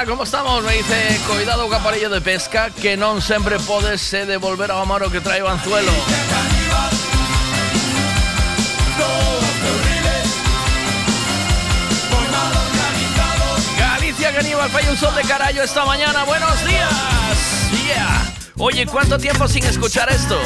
¿Cómo estamos? Me dice, cuidado caparello de pesca, que non sempre podes se devolver ao amaro que trae o anzuelo. Galicia Caníbal, falla un sol de carallo esta mañana. Buenos días. Oye, ¿cuánto tiempo sin escuchar esto?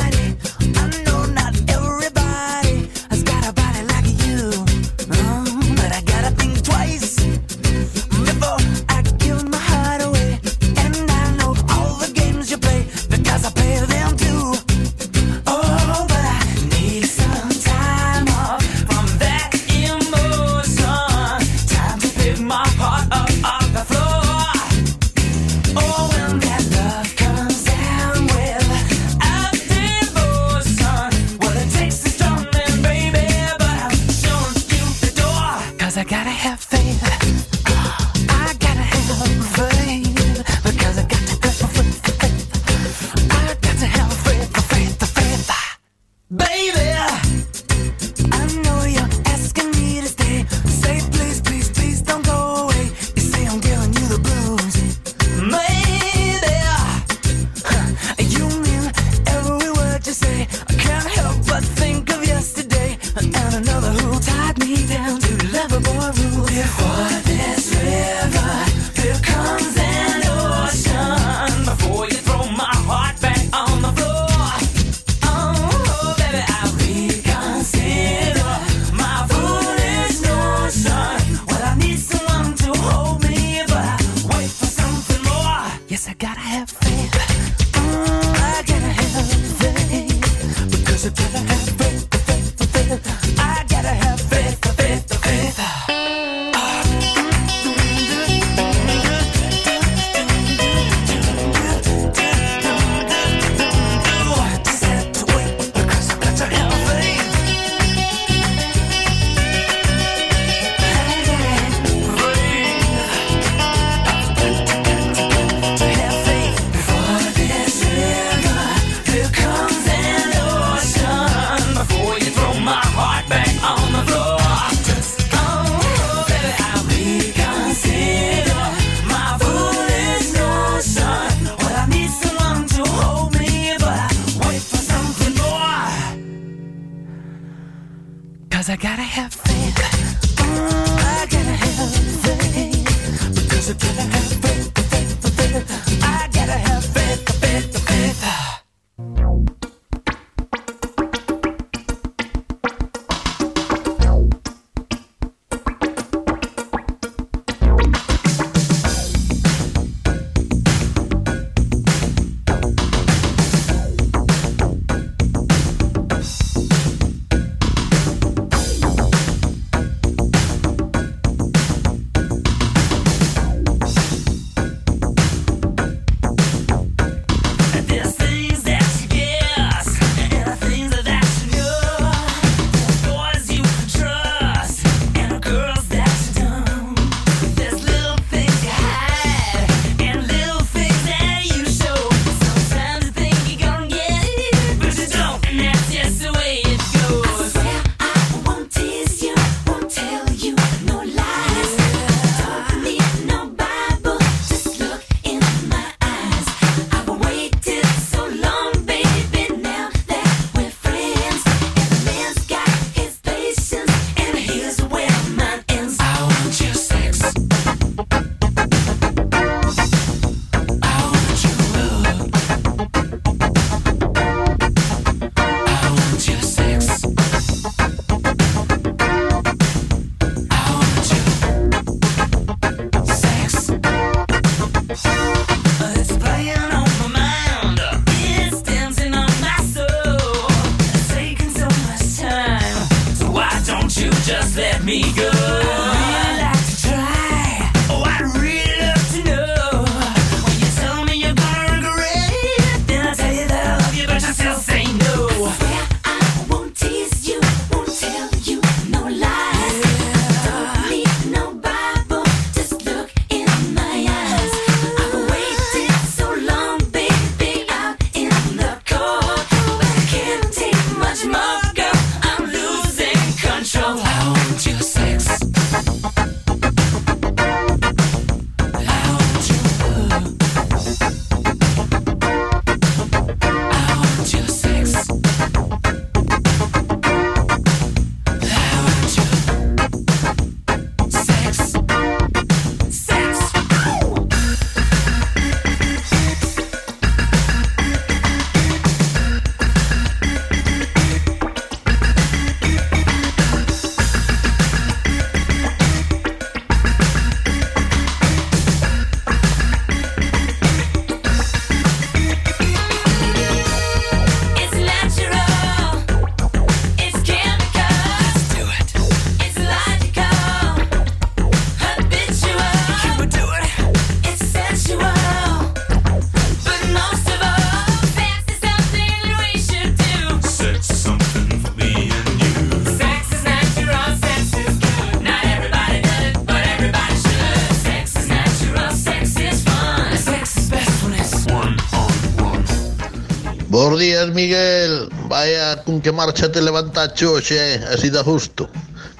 Qué marcha te levantas, choche. Así da justo.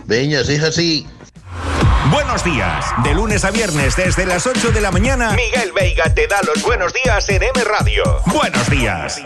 Veña, es así. Buenos días. De lunes a viernes desde las 8 de la mañana, Miguel Veiga te da los buenos días en M Radio. Buenos días.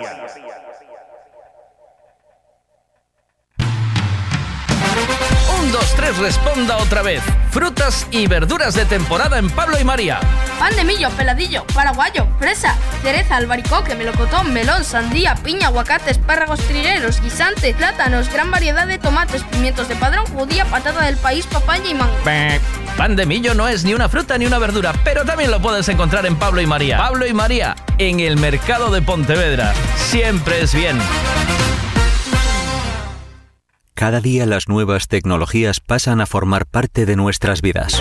Un, dos, tres, responda otra vez. Frutas y verduras de temporada en Pablo y María. Pan de millo, peladillo, paraguayo, fresa, cereza, albaricoque, melocotón, melón, sandía, piña, aguacate, espárragos trigueros, guisante, plátanos, gran variedad de tomates, pimientos de padrón, judía, patata del país, papaya y mango. Pan de millo no es ni una fruta ni una verdura, pero también lo puedes encontrar en Pablo y María. Pablo y María, en el mercado de Pontevedra. Siempre es bien. Cada día las nuevas tecnologías pasan a formar parte de nuestras vidas.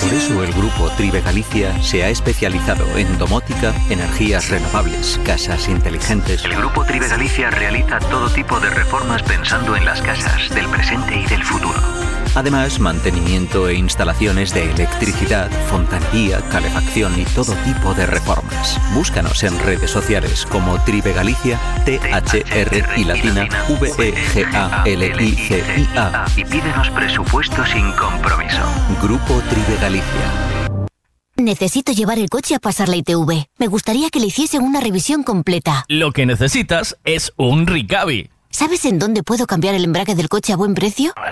Por eso el grupo Tribe Galicia se ha especializado en domótica, energías renovables, casas inteligentes. El Grupo Tribe Galicia realiza todo tipo de reformas pensando en las casas del presente y del futuro. Además, mantenimiento e instalaciones de electricidad, fontanería, calefacción y todo tipo de reformas. Búscanos en redes sociales como Tribe Galicia, T-H-R y latina, E V-E-G-A-L-I-C-I-A. Y pídenos presupuesto sin compromiso. Grupo Tribe Galicia. Necesito llevar el coche a pasar la ITV. Me gustaría que le hiciesen una revisión completa. Lo que necesitas es un Ricavi. ¿Sabes en dónde puedo cambiar el embrague del coche a buen precio?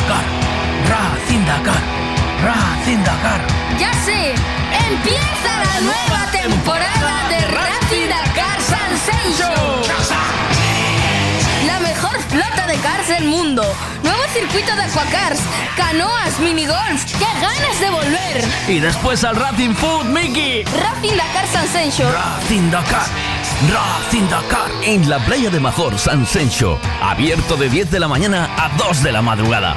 Dakar, Racing Dakar, Racing Dakar. ¡Ya sé! ¡Empieza la nueva temporada de Racing Dakar Sensation! La mejor flota de cars del mundo. Nuevo circuito de aquacars, canoas, minigolf. ¡Qué ganas de volver! Y después al Racing Food, Miki. Racing Dakar Sensation. Racing Dakar. Racing Dakar en la playa de Major, San Sencho. Abierto de 10 de la mañana a 2 de la madrugada.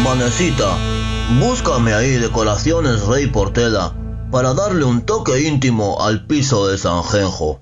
Manecita, búscame ahí decoraciones Rey Portela para darle un toque íntimo al piso de Sanjenjo.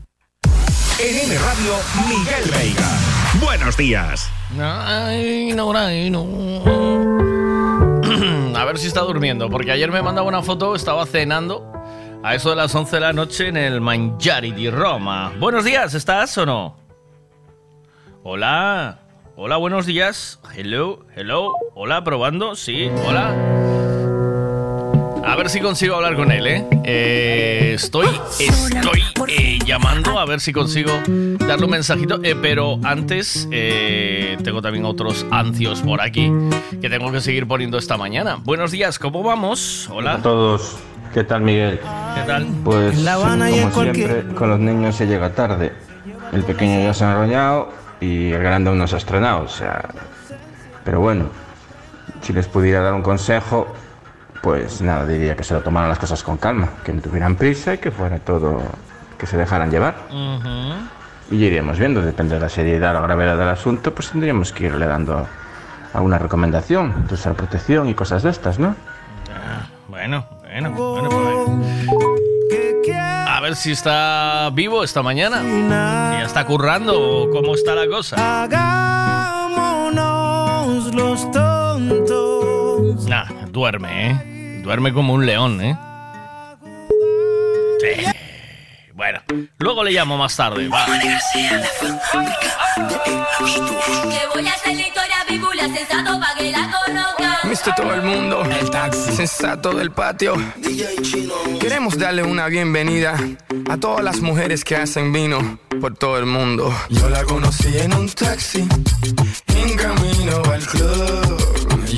En M Radio, Miguel Veiga. Buenos días. Ay, no, ay, no. A ver si está durmiendo, porque ayer me mandaba una foto, estaba cenando a eso de las 11 de la noche en el Mangiari di Roma. Buenos días, ¿estás o no? Hola. Hola, buenos días. Hello, hello. Hola, probando. Sí, hola. A ver si consigo hablar con él, ¿eh? Eh, estoy estoy eh, llamando a ver si consigo darle un mensajito. eh, pero antes, eh, tengo también otros ansios por aquí que tengo que seguir poniendo esta mañana. Buenos días, ¿cómo vamos? Hola. a todos. ¿Qué tal, Miguel? ¿Qué tal? Pues, La Habana y como en cualquier- siempre, con los niños se llega tarde. El pequeño ya se ha enrollado y el grande aún no se ha estrenado. O sea, pero bueno, si les pudiera dar un consejo, pues nada, diría que se lo tomaran las cosas con calma, que no tuvieran prisa y que fuera todo, que se dejaran llevar. Y ya iríamos viendo, depende de la seriedad, la gravedad del asunto, pues tendríamos que irle dando alguna recomendación, de usar protección y cosas de estas, ¿no? Bueno, bueno, bueno, pues, A ver si está vivo esta mañana. Si ya está currando o cómo está la cosa. Hagámonos los tontos. Nah, duerme, ¿eh? Duerme como un león, ¿eh? Sí. Bueno, luego le llamo más tarde. conozcan. Mister todo el mundo, el taxi sensato del patio. Queremos darle una bienvenida a todas las mujeres que hacen vino por todo el mundo. Yo la conocí en un taxi, en camino al club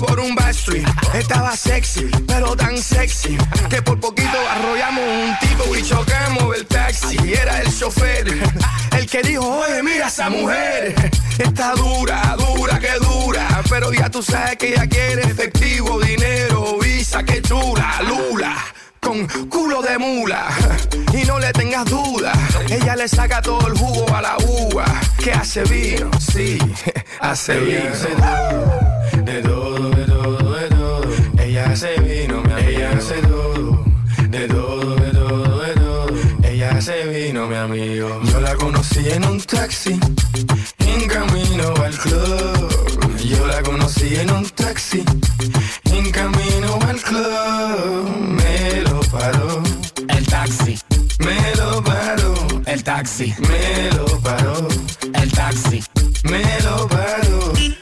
Por un backstreet. Estaba sexy, pero tan sexy que por poquito arrollamos un tipo y chocamos el taxi. Era el chofer, el que dijo, oye, mira esa mujer. Está dura, dura, que dura. Pero ya tú sabes que ella quiere efectivo, dinero, visa, que chula, lula. Con culo de mula y no le tengas duda, ella le saca todo el jugo a la uva. Que hace vino, sí, hace vino. De todo, de todo, de todo. Ella hace vino, mi amigo. Ella hace todo, de todo, de todo, de todo. Ella hace vino, mi amigo. Yo la conocí en un taxi, en camino al club. Yo la conocí en un taxi, en camino al club. Me lo paró. El taxi. Me lo paró. El taxi. Me lo paró. El taxi. Me lo paró. Lo paró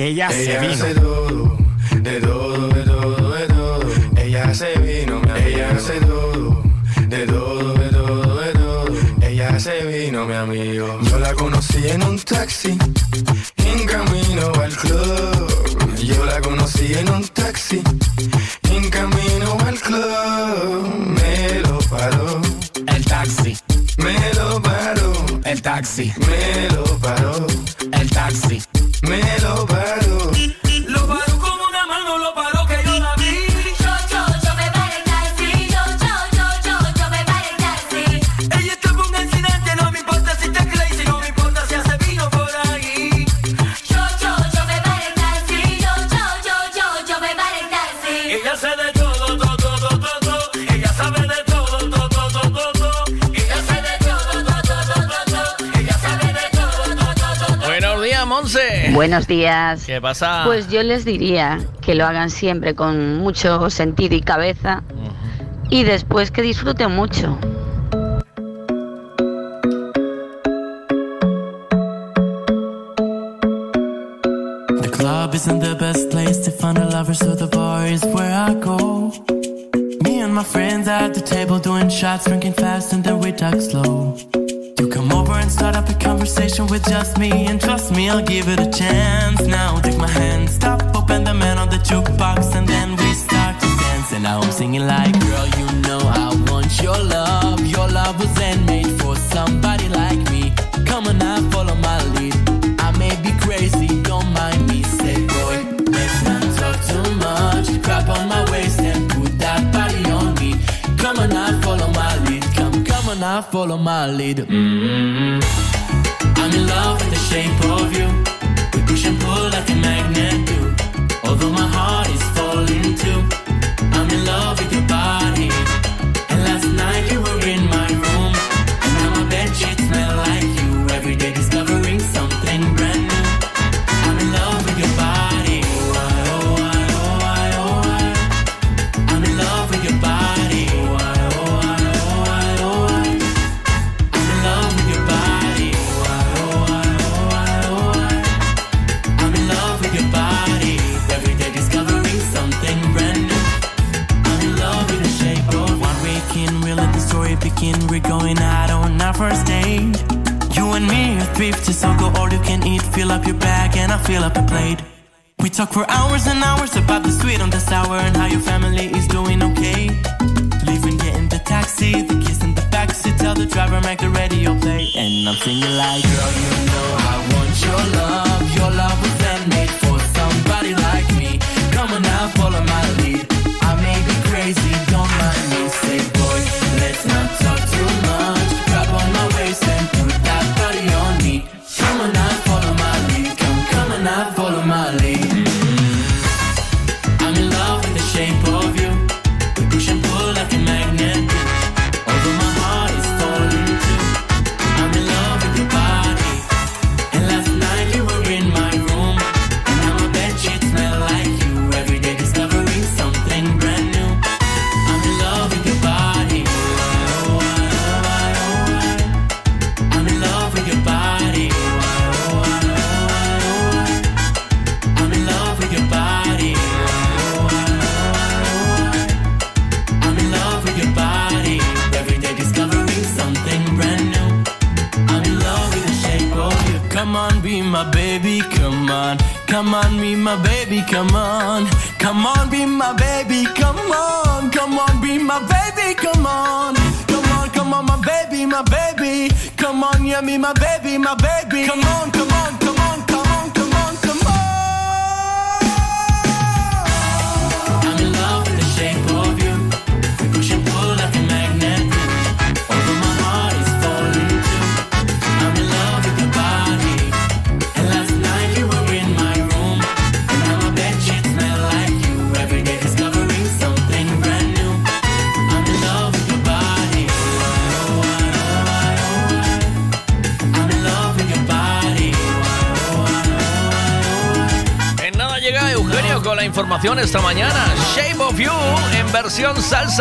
Que ella, se Ella vino. hace todo, de todo, de todo, de todo. Ella hace vino, mi amigo. Ella hace todo, de todo, de todo, de todo. Ella hace vino, mi amigo. Yo la conocí en un taxi, en camino al club. Yo la conocí en un taxi, en camino al club. Me lo paró. El taxi. Me lo paró. El taxi. Me lo paró. El taxi. Me paró. Buenos días. ¿Qué pasa? Pues yo les diría que lo hagan siempre con mucho sentido y cabeza y después que disfruten mucho. The club isn't the best place to find a lover, so the bar is where I go. Me and my friends at the table doing shots, drinking fast, and then we talk slow. Come over and start up a conversation with just me, and trust me, I'll give it a chance. Now take my hand, stop, open the man on the jukebox, and then we start to dance. And now I'm singing like, girl, you know I want your love. Now, follow my lead. mm I'm in love with the shape of you. We push and pull like a magnet do. Although my heart feel up your bag and I fill up your plate. We talk for hours and hours about the sweet and the sour and how your family is doing okay. Leaving, getting the taxi, the kiss in the backseat, tell the driver make the radio play. And I'm singing like, girl, you know I want your love, your love.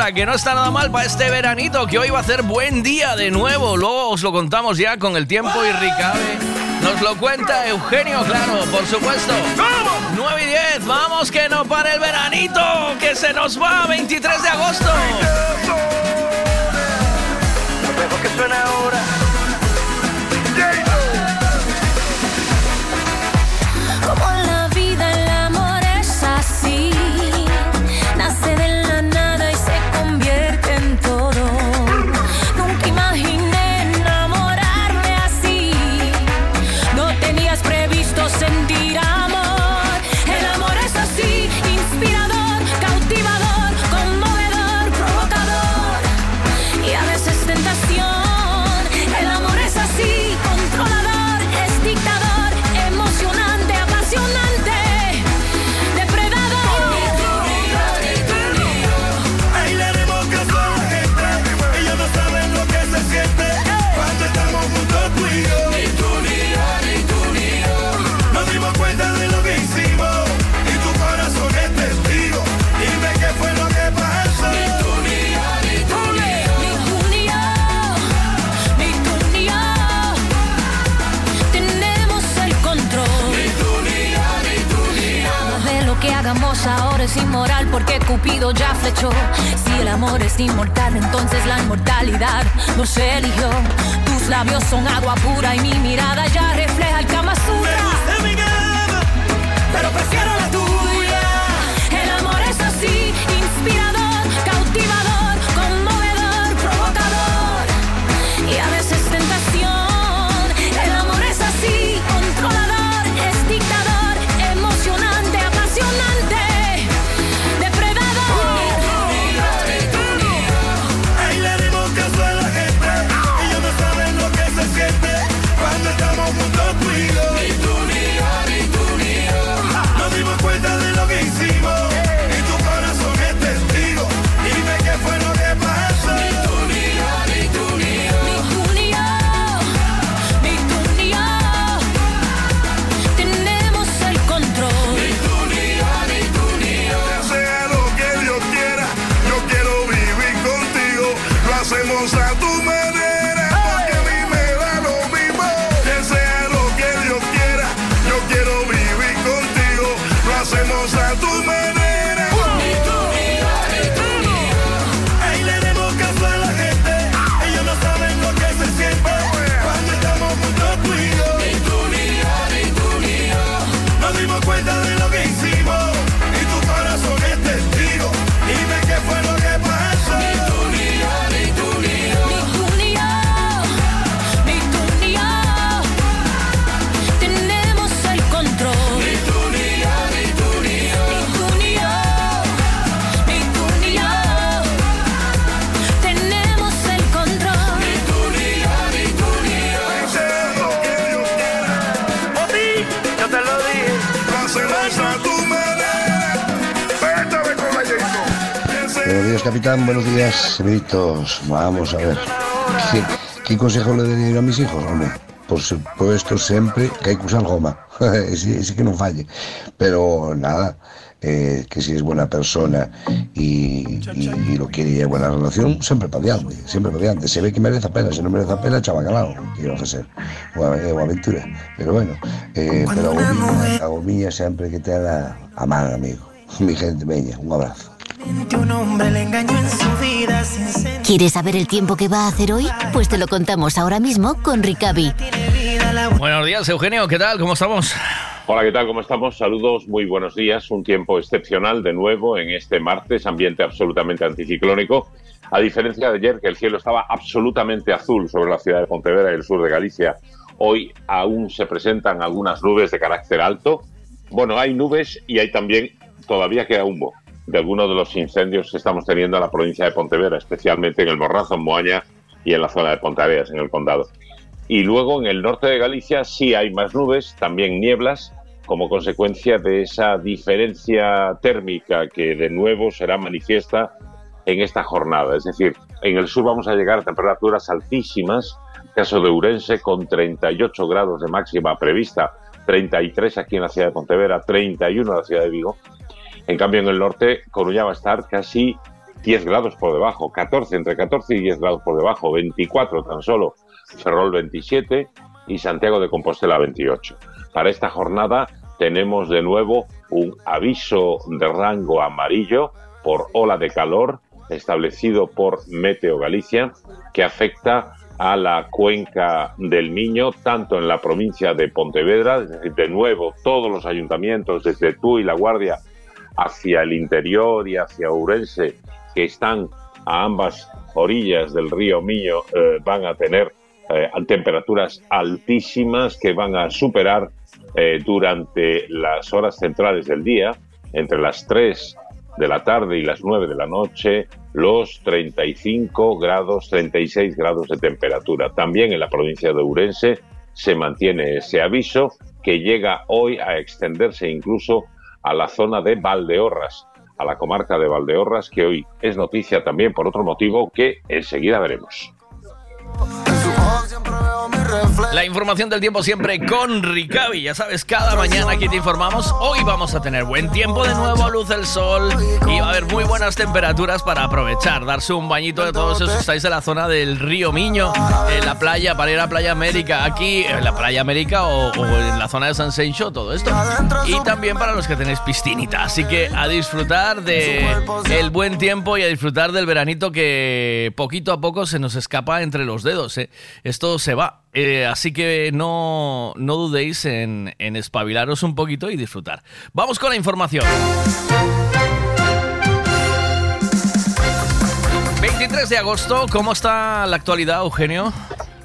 que no está nada mal para este veranito, que hoy va a ser buen día de nuevo. Luego os lo contamos ya con el tiempo y Ricabe. Nos lo cuenta Eugenio, claro, por supuesto. ¡Vamos! 9 y 10, vamos que no para el veranito, que se nos va 23 de agosto. Lo que suena ahora. inmoral porque Cupido ya flechó. Si el amor es inmortal, entonces la inmortalidad nos eligió. Tus labios son agua pura y mi mirada ya refleja el Kama Sutra. Capitán. Buenos días, señoritos. Vamos a ver. ¿Qué, qué consejo le daría yo a mis hijos, hombre? Por supuesto, siempre que hay que usar goma. sí que no falle. Pero nada, eh, que si es buena persona y, y, y lo quiere y hay buena relación, siempre para adelante, siempre para adelante. Se ve que merece la pena, si no merece la pena, chavacalao, a ser, o, a- o aventura. Pero bueno, eh, pero hago mía, hago mía siempre que te haga a mano, amigo. Mi gente bella, un abrazo. ¿Quieres saber el tiempo que va a hacer hoy? Pues te lo contamos ahora mismo con Ricavi. Buenos días, Eugenio, ¿qué tal? ¿Cómo estamos? Hola, ¿qué tal? ¿Cómo estamos? Saludos, muy buenos días. Un tiempo excepcional de nuevo en este martes, ambiente absolutamente anticiclónico. A diferencia de ayer, que el cielo estaba absolutamente azul sobre la ciudad de Pontevedra y el sur de Galicia, hoy aún se presentan algunas nubes de carácter alto. Bueno, hay nubes y hay también, todavía queda humo de algunos de los incendios que estamos teniendo en la provincia de Pontevedra, especialmente en el Morrazo, en Moaña y en la zona de Pontareas, en el condado. Y luego en el norte de Galicia sí hay más nubes, también nieblas, como consecuencia de esa diferencia térmica que de nuevo será manifiesta en esta jornada. Es decir, en el sur vamos a llegar a temperaturas altísimas, caso de Urense con 38 grados de máxima prevista, 33 aquí en la ciudad de Pontevedra, 31 en la ciudad de Vigo. En cambio, en el norte, Coruña va a estar casi 10 grados por debajo, 14, entre 14 y 10 grados por debajo, 24 tan solo, Ferrol 27 y Santiago de Compostela 28. Para esta jornada tenemos de nuevo un aviso de rango amarillo por ola de calor establecido por Meteo Galicia que afecta a la cuenca del Miño, tanto en la provincia de Pontevedra, de nuevo todos los ayuntamientos, desde Tú y La Guardia, hacia el interior y hacia Ourense, que están a ambas orillas del río Miño, eh, van a tener eh, temperaturas altísimas que van a superar eh, durante las horas centrales del día, entre las 3 de la tarde y las 9 de la noche, los 35 grados, 36 grados de temperatura. También en la provincia de Ourense se mantiene ese aviso que llega hoy a extenderse incluso a la zona de Valdeorras, a la comarca de Valdeorras, que hoy es noticia también por otro motivo que enseguida veremos. La información del tiempo siempre con Ricavi. Ya sabes, cada mañana aquí te informamos. Hoy vamos a tener buen tiempo de nuevo, luz del sol y va a haber muy buenas temperaturas para aprovechar, darse un bañito de todos esos estáis en la zona del río Miño, en la playa, para ir a Playa América, aquí en la Playa América o, o en la zona de San Sencho, todo esto. Y también para los que tenéis piscinita. Así que a disfrutar de el buen tiempo y a disfrutar del veranito que poquito a poco se nos escapa entre los dedos. ¿eh? Esto se va. Eh, así que no, no dudéis en, en espabilaros un poquito y disfrutar. Vamos con la información. 23 de agosto, ¿cómo está la actualidad, Eugenio?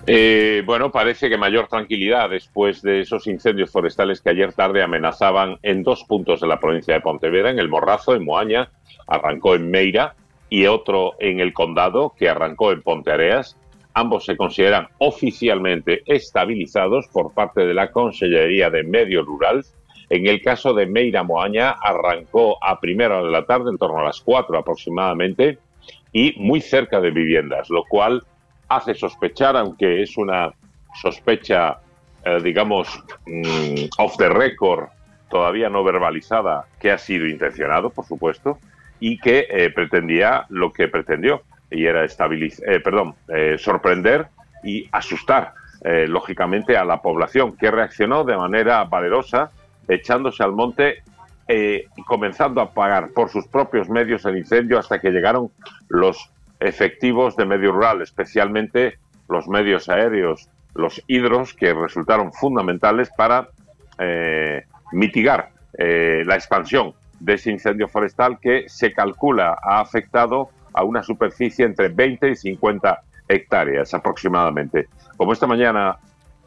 Eh, bueno, parece que mayor tranquilidad después de esos incendios forestales que ayer tarde amenazaban en dos puntos de la provincia de Pontevedra, en el Morrazo, en Moaña, arrancó en Meira, y otro en el Condado, que arrancó en Ponteareas. Ambos se consideran oficialmente estabilizados por parte de la Consellería de Medio Rural. En el caso de Meira Moaña, arrancó a primera hora de la tarde, en torno a las 4 aproximadamente, y muy cerca de viviendas, lo cual hace sospechar, aunque es una sospecha, eh, digamos, mm, off the record, todavía no verbalizada, que ha sido intencionado, por supuesto, y que eh, pretendía lo que pretendió, y era estabilizar, perdón, eh, sorprender y asustar, eh, lógicamente, a la población, que reaccionó de manera valerosa, echándose al monte eh, y comenzando a pagar por sus propios medios el incendio hasta que llegaron los efectivos de medio rural, especialmente los medios aéreos, los hidros, que resultaron fundamentales para eh, mitigar eh, la expansión de ese incendio forestal que se calcula ha afectado a una superficie entre 20 y 50 hectáreas aproximadamente. Como esta mañana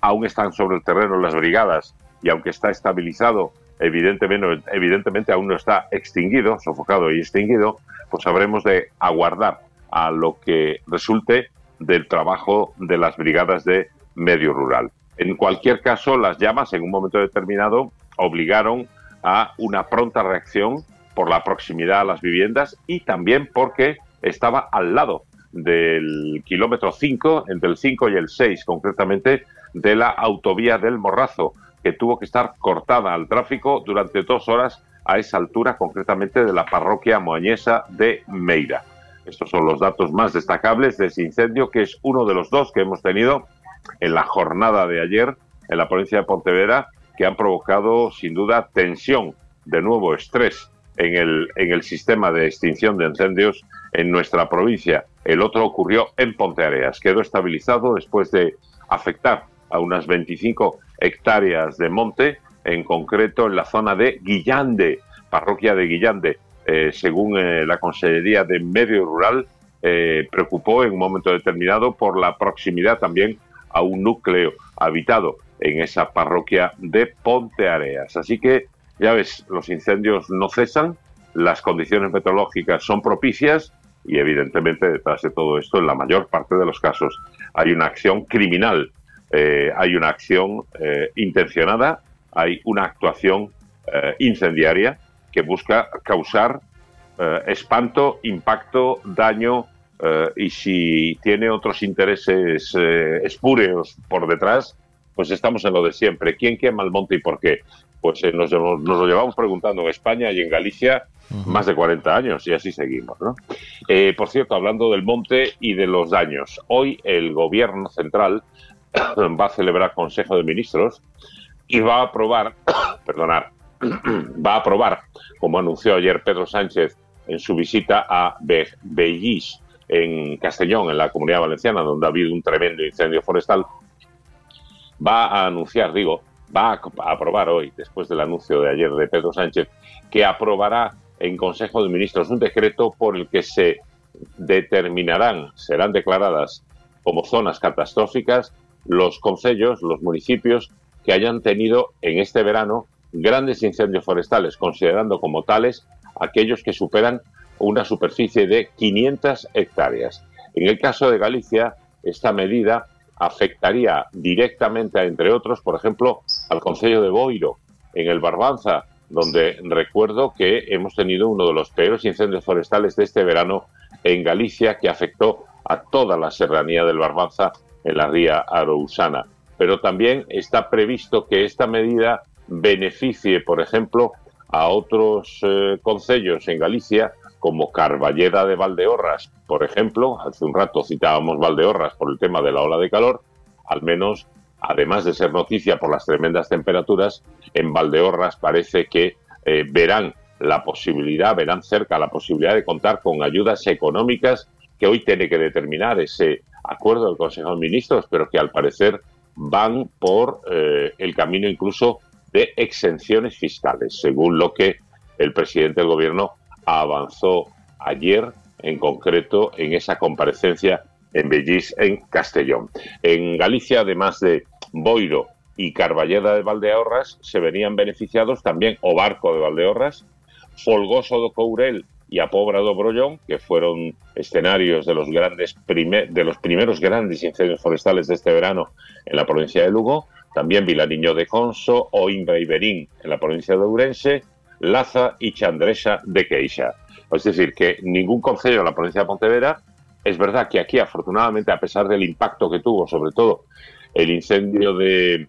aún están sobre el terreno las brigadas y aunque está estabilizado, evidentemente, aún no está extinguido, sofocado y extinguido, pues habremos de aguardar a lo que resulte del trabajo de las brigadas de medio rural. En cualquier caso, las llamas en un momento determinado obligaron a una pronta reacción por la proximidad a las viviendas y también porque estaba al lado del kilómetro 5, entre el 5 y el 6 concretamente, de la autovía del Morrazo, que tuvo que estar cortada al tráfico durante dos horas a esa altura, concretamente de la parroquia moañesa de Meira. Estos son los datos más destacables de ese incendio, que es uno de los dos que hemos tenido en la jornada de ayer en la provincia de Pontevedra, que han provocado sin duda tensión, de nuevo estrés en el, en el sistema de extinción de incendios en nuestra provincia. El otro ocurrió en Ponteareas. Quedó estabilizado después de afectar a unas 25 hectáreas de monte, en concreto en la zona de Guillande, parroquia de Guillande. Eh, según eh, la Consejería de Medio Rural, eh, preocupó en un momento determinado por la proximidad también a un núcleo habitado en esa parroquia de Ponteareas. Así que, ya ves, los incendios no cesan, las condiciones meteorológicas son propicias y evidentemente detrás de todo esto, en la mayor parte de los casos, hay una acción criminal, eh, hay una acción eh, intencionada, hay una actuación eh, incendiaria que busca causar espanto, impacto, daño y si tiene otros intereses espúreos por detrás, pues estamos en lo de siempre. ¿Quién quema el monte y por qué? Pues nos, nos, lo llevamos preguntando en España y en Galicia más de 40 años y así seguimos. ¿no? Eh, por cierto, hablando del monte y de los daños, hoy el gobierno central va a celebrar Consejo de Ministros y va a aprobar, perdonar, va a aprobar, como anunció ayer Pedro Sánchez en su visita a Be Bellís, en Castellón, en la Comunidad Valenciana, donde ha habido un tremendo incendio forestal, va a anunciar, digo, va a aprobar hoy, después del anuncio de ayer de Pedro Sánchez, que aprobará en Consejo de Ministros un decreto por el que se determinarán, serán declaradas como zonas catastróficas los concellos, los municipios que hayan tenido en este verano grandes incendios forestales, considerando como tales aquellos que superan una superficie de 500 hectáreas. En el caso de Galicia, esta medida afectaría directamente, a, entre otros, por ejemplo, al Concello de Boiro, en el Barbanza, donde recuerdo que hemos tenido uno de los peores incendios forestales de este verano en Galicia, que afectó a toda la serranía del Barbanza en la ría Arousana. Pero también está previsto que esta medida beneficie, por ejemplo, a otros eh, concellos en Galicia, como Carballeda de Valdeorras, por ejemplo, hace un rato citábamos Valdeorras por el tema de la ola de calor, al menos además de ser noticia por las tremendas temperaturas, en Valdeorras parece que eh, verán la posibilidad, verán cerca la posibilidad de contar con ayudas económicas que hoy tiene que determinar ese acuerdo del Consejo de Ministros, pero que al parecer van por eh, el camino incluso de exenciones fiscales, según lo que el presidente del Gobierno avanzó ayer, en concreto en esa comparecencia en Bellís, en Castellón. En Galicia, además de Boiro y Carballeda de Valdeorras, se venían beneficiados también Obarco de Valdeorras, Folgoso de Courel y Apobra de Brollón, que fueron escenarios de los, grandes de los primeros grandes incendios forestales de este verano en la provincia de Lugo, también Vilaniño de Conso, Oimbra y Berín en la provincia de Ourense, Laza y Chandresa de Queixa. Es decir, que ningún concello en la provincia de Pontevedra es verdad que aquí, afortunadamente, a pesar del impacto que tuvo, sobre todo el incendio de,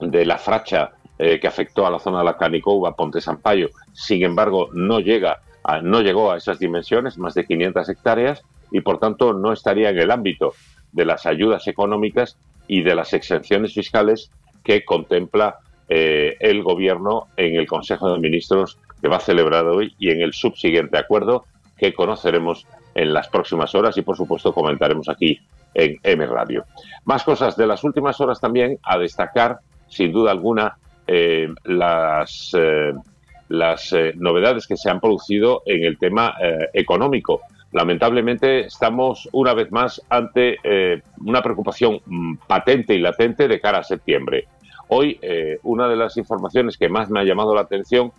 la Fracha eh, que afectó a la zona de la Canicouba, Ponte Sampaio, sin embargo, no, llega no llegó a esas dimensiones, más de 500 hectáreas, y por tanto no estaría en el ámbito de las ayudas económicas y de las exenciones fiscales que contempla eh, el Gobierno en el Consejo de Ministros que va a celebrar hoy y en el subsiguiente acuerdo que conoceremos en las próximas horas y por supuesto comentaremos aquí en M Radio. Más cosas de las últimas horas también a destacar, sin duda alguna, eh, las, eh, las eh, novedades que se han producido en el tema económico. Lamentablemente estamos una vez más ante una preocupación mm, patente y latente de cara a septiembre. Hoy una de las informaciones que más me ha llamado la atención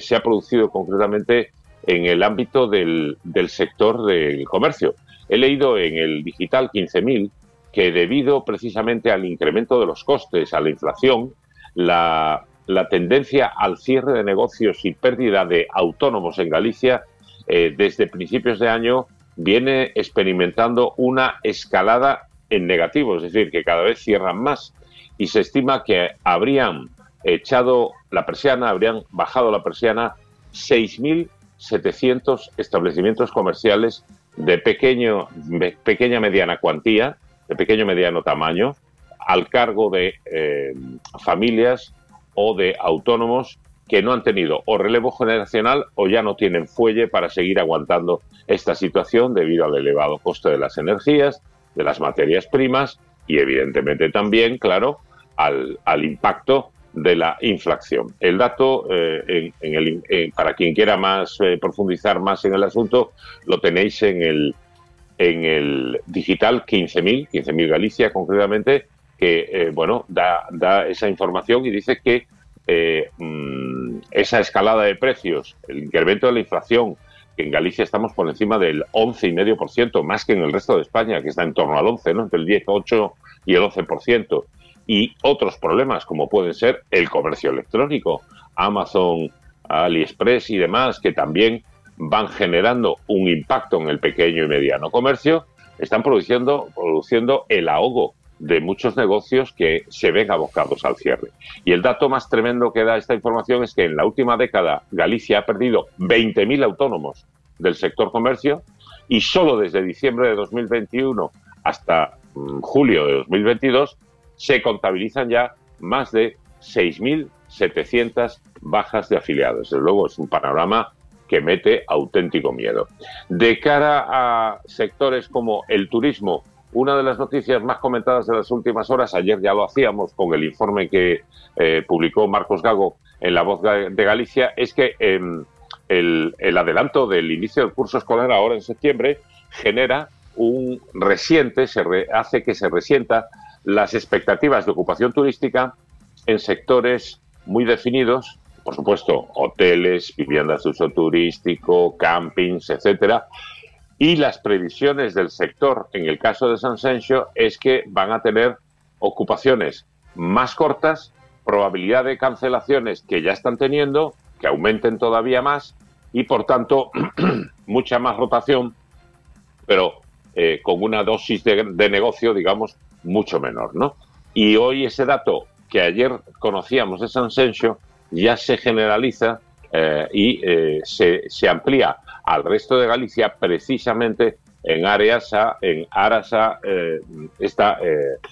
se ha producido concretamente en el ámbito del, sector del comercio. He leído en el digital 15.000 que debido precisamente al incremento de los costes, a la inflación, la, tendencia al cierre de negocios y pérdida de autónomos en Galicia eh, desde principios de año viene experimentando una escalada en negativo, es decir, que cada vez cierran más y se estima que habrían echado la persiana, habrían bajado la persiana 6.700 establecimientos comerciales de pequeño, pequeña mediana cuantía, de pequeño mediano tamaño, al cargo de eh, familias o de autónomos que no han tenido o relevo generacional o ya no tienen fuelle para seguir aguantando esta situación debido al elevado coste de las energías, de las materias primas y evidentemente también, claro, al impacto de la inflación. El dato, eh, en- en el- para quien quiera más eh, profundizar más en el asunto, lo tenéis en el, en el digital 15.000, 15.000 Galicia concretamente, que eh, bueno da, da esa información y dice que mm, esa escalada de precios, el incremento de la inflación, que en Galicia estamos por encima del 11,5%, más que en el resto de España, que está en torno al 11, ¿no? entre el 10, 8 y el 11%, y otros problemas como pueden ser el comercio electrónico, Amazon, AliExpress y demás, que también van generando un impacto en el pequeño y mediano comercio, están produciendo, produciendo el ahogo de muchos negocios que se ven abocados al cierre. Y el dato más tremendo que da esta información es que en la última década Galicia ha perdido 20.000 autónomos del sector comercio y solo desde diciembre de 2021 hasta mm, julio de 2022 se contabilizan ya más de 6.700 bajas de afiliados. Desde luego es un panorama que mete auténtico miedo. De cara a sectores como el turismo, una de las noticias más comentadas de las últimas horas, ayer ya lo hacíamos con el informe que eh, publicó Marcos Gago en La Voz de Galicia, es que em, el, el adelanto del inicio del curso escolar ahora en septiembre genera un resiente, se hace que se resienta las expectativas de ocupación turística en sectores muy definidos, por supuesto, hoteles, viviendas de uso turístico, campings, etcétera, y las previsiones del sector, en el caso de San Sencio, es que van a tener ocupaciones más cortas, probabilidad de cancelaciones que ya están teniendo, que aumenten todavía más, y por tanto, mucha más rotación, pero eh, con una dosis de negocio, digamos, mucho menor, ¿no? Y hoy ese dato que ayer conocíamos de San ya se generaliza eh, y eh, se, se amplía al resto de Galicia precisamente en áreas a, en aras a eh, esta,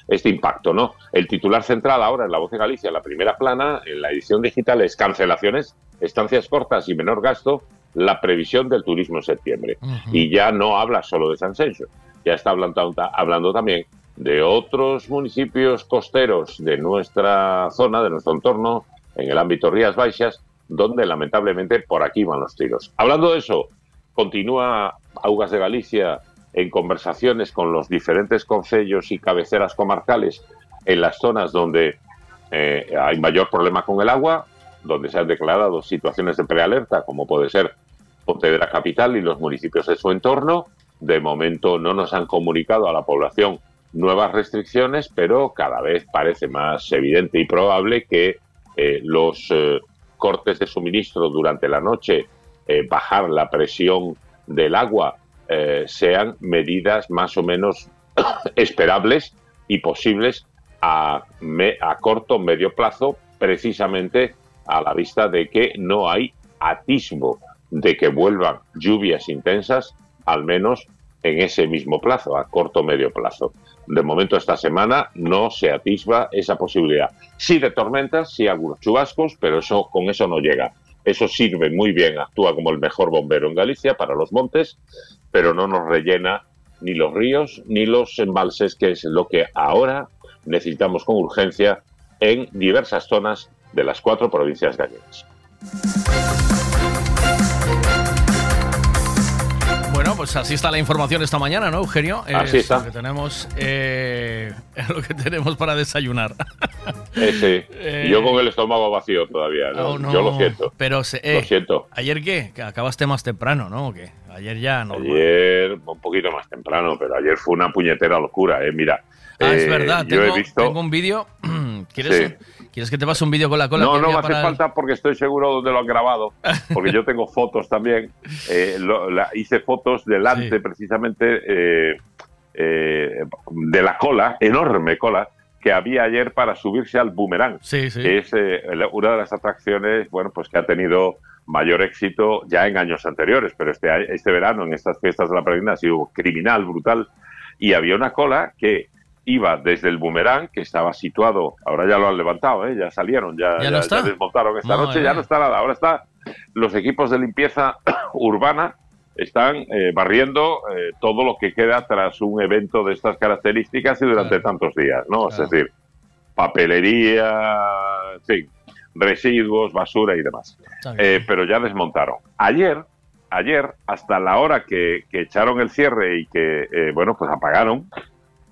este impacto, ¿no? El titular central ahora en La Voz de Galicia, la primera plana, en la edición digital, es cancelaciones, estancias cortas y menor gasto, la previsión del turismo en septiembre. Y ya no habla solo de San ya está hablando, hablando también de otros municipios costeros de nuestra zona, de nuestro entorno, en el ámbito Rías Baixas, donde lamentablemente por aquí van los tiros. Hablando de eso, continúa Augas de Galicia en conversaciones con los diferentes concellos y cabeceras comarcales en las zonas donde eh, hay mayor problema con el agua, donde se han declarado situaciones de prealerta, como puede ser Pontevedra Capital y los municipios de su entorno. De momento no nos han comunicado a la población nuevas restricciones, pero cada vez parece más evidente y probable que eh, los eh, cortes de suministro durante la noche, eh, bajar la presión del agua, sean medidas más o menos esperables y posibles a, me- a corto medio plazo, precisamente a la vista de que no hay atisbo de que vuelvan lluvias intensas, al menos en ese mismo plazo, a corto medio plazo. De momento, esta semana no se atisba esa posibilidad. Sí de tormentas, sí algunos chubascos, pero eso con eso no llega. Eso sirve muy bien, actúa como el mejor bombero en Galicia para los montes, pero no nos rellena ni los ríos ni los embalses, que es lo que ahora necesitamos con urgencia en diversas zonas de las cuatro provincias gallegas. Pues así está la información esta mañana, ¿no, Eugenio? Así Es está. Lo que tenemos, eh, es lo que tenemos para desayunar. Ese. Eh, yo con el estómago vacío todavía, ¿no? Oh, no. Yo lo siento. Pero se- Lo eh, siento. ¿Ayer qué? Que acabaste más temprano, ¿no? ¿O qué? Ayer ya no. Ayer, un poquito más temprano, pero ayer fue una puñetera locura, ¿eh? Mira. Ah, es eh, verdad. Yo Tengo, he visto. tengo un vídeo ¿Quieres, Sí. ¿Quieres que te pase un vídeo con la cola? No, no me hace para falta porque estoy seguro dónde lo han grabado, porque yo tengo fotos también. Eh, lo- la- hice fotos delante precisamente eh, de la cola, enorme cola, que había ayer para subirse al boomerang, Sí, sí. que es eh, una de las atracciones, bueno, pues que ha tenido mayor éxito ya en años anteriores, pero este, este verano en estas fiestas de la peregrina ha sido criminal, brutal, y había una cola que iba desde el boomerang, que estaba situado, ahora ya lo han levantado, ¿eh? ya salieron, ya, ¿Ya no desmontaron esta Madre noche, ya mía. no está nada, ahora está los equipos de limpieza urbana están eh, barriendo eh, todo lo que queda tras un evento de estas características y durante tantos días, ¿no? Es decir, papelería, en fin, residuos, basura y demás. Eh, pero ya desmontaron. Ayer, ayer, hasta la hora que, que echaron el cierre y que, eh, bueno, pues apagaron,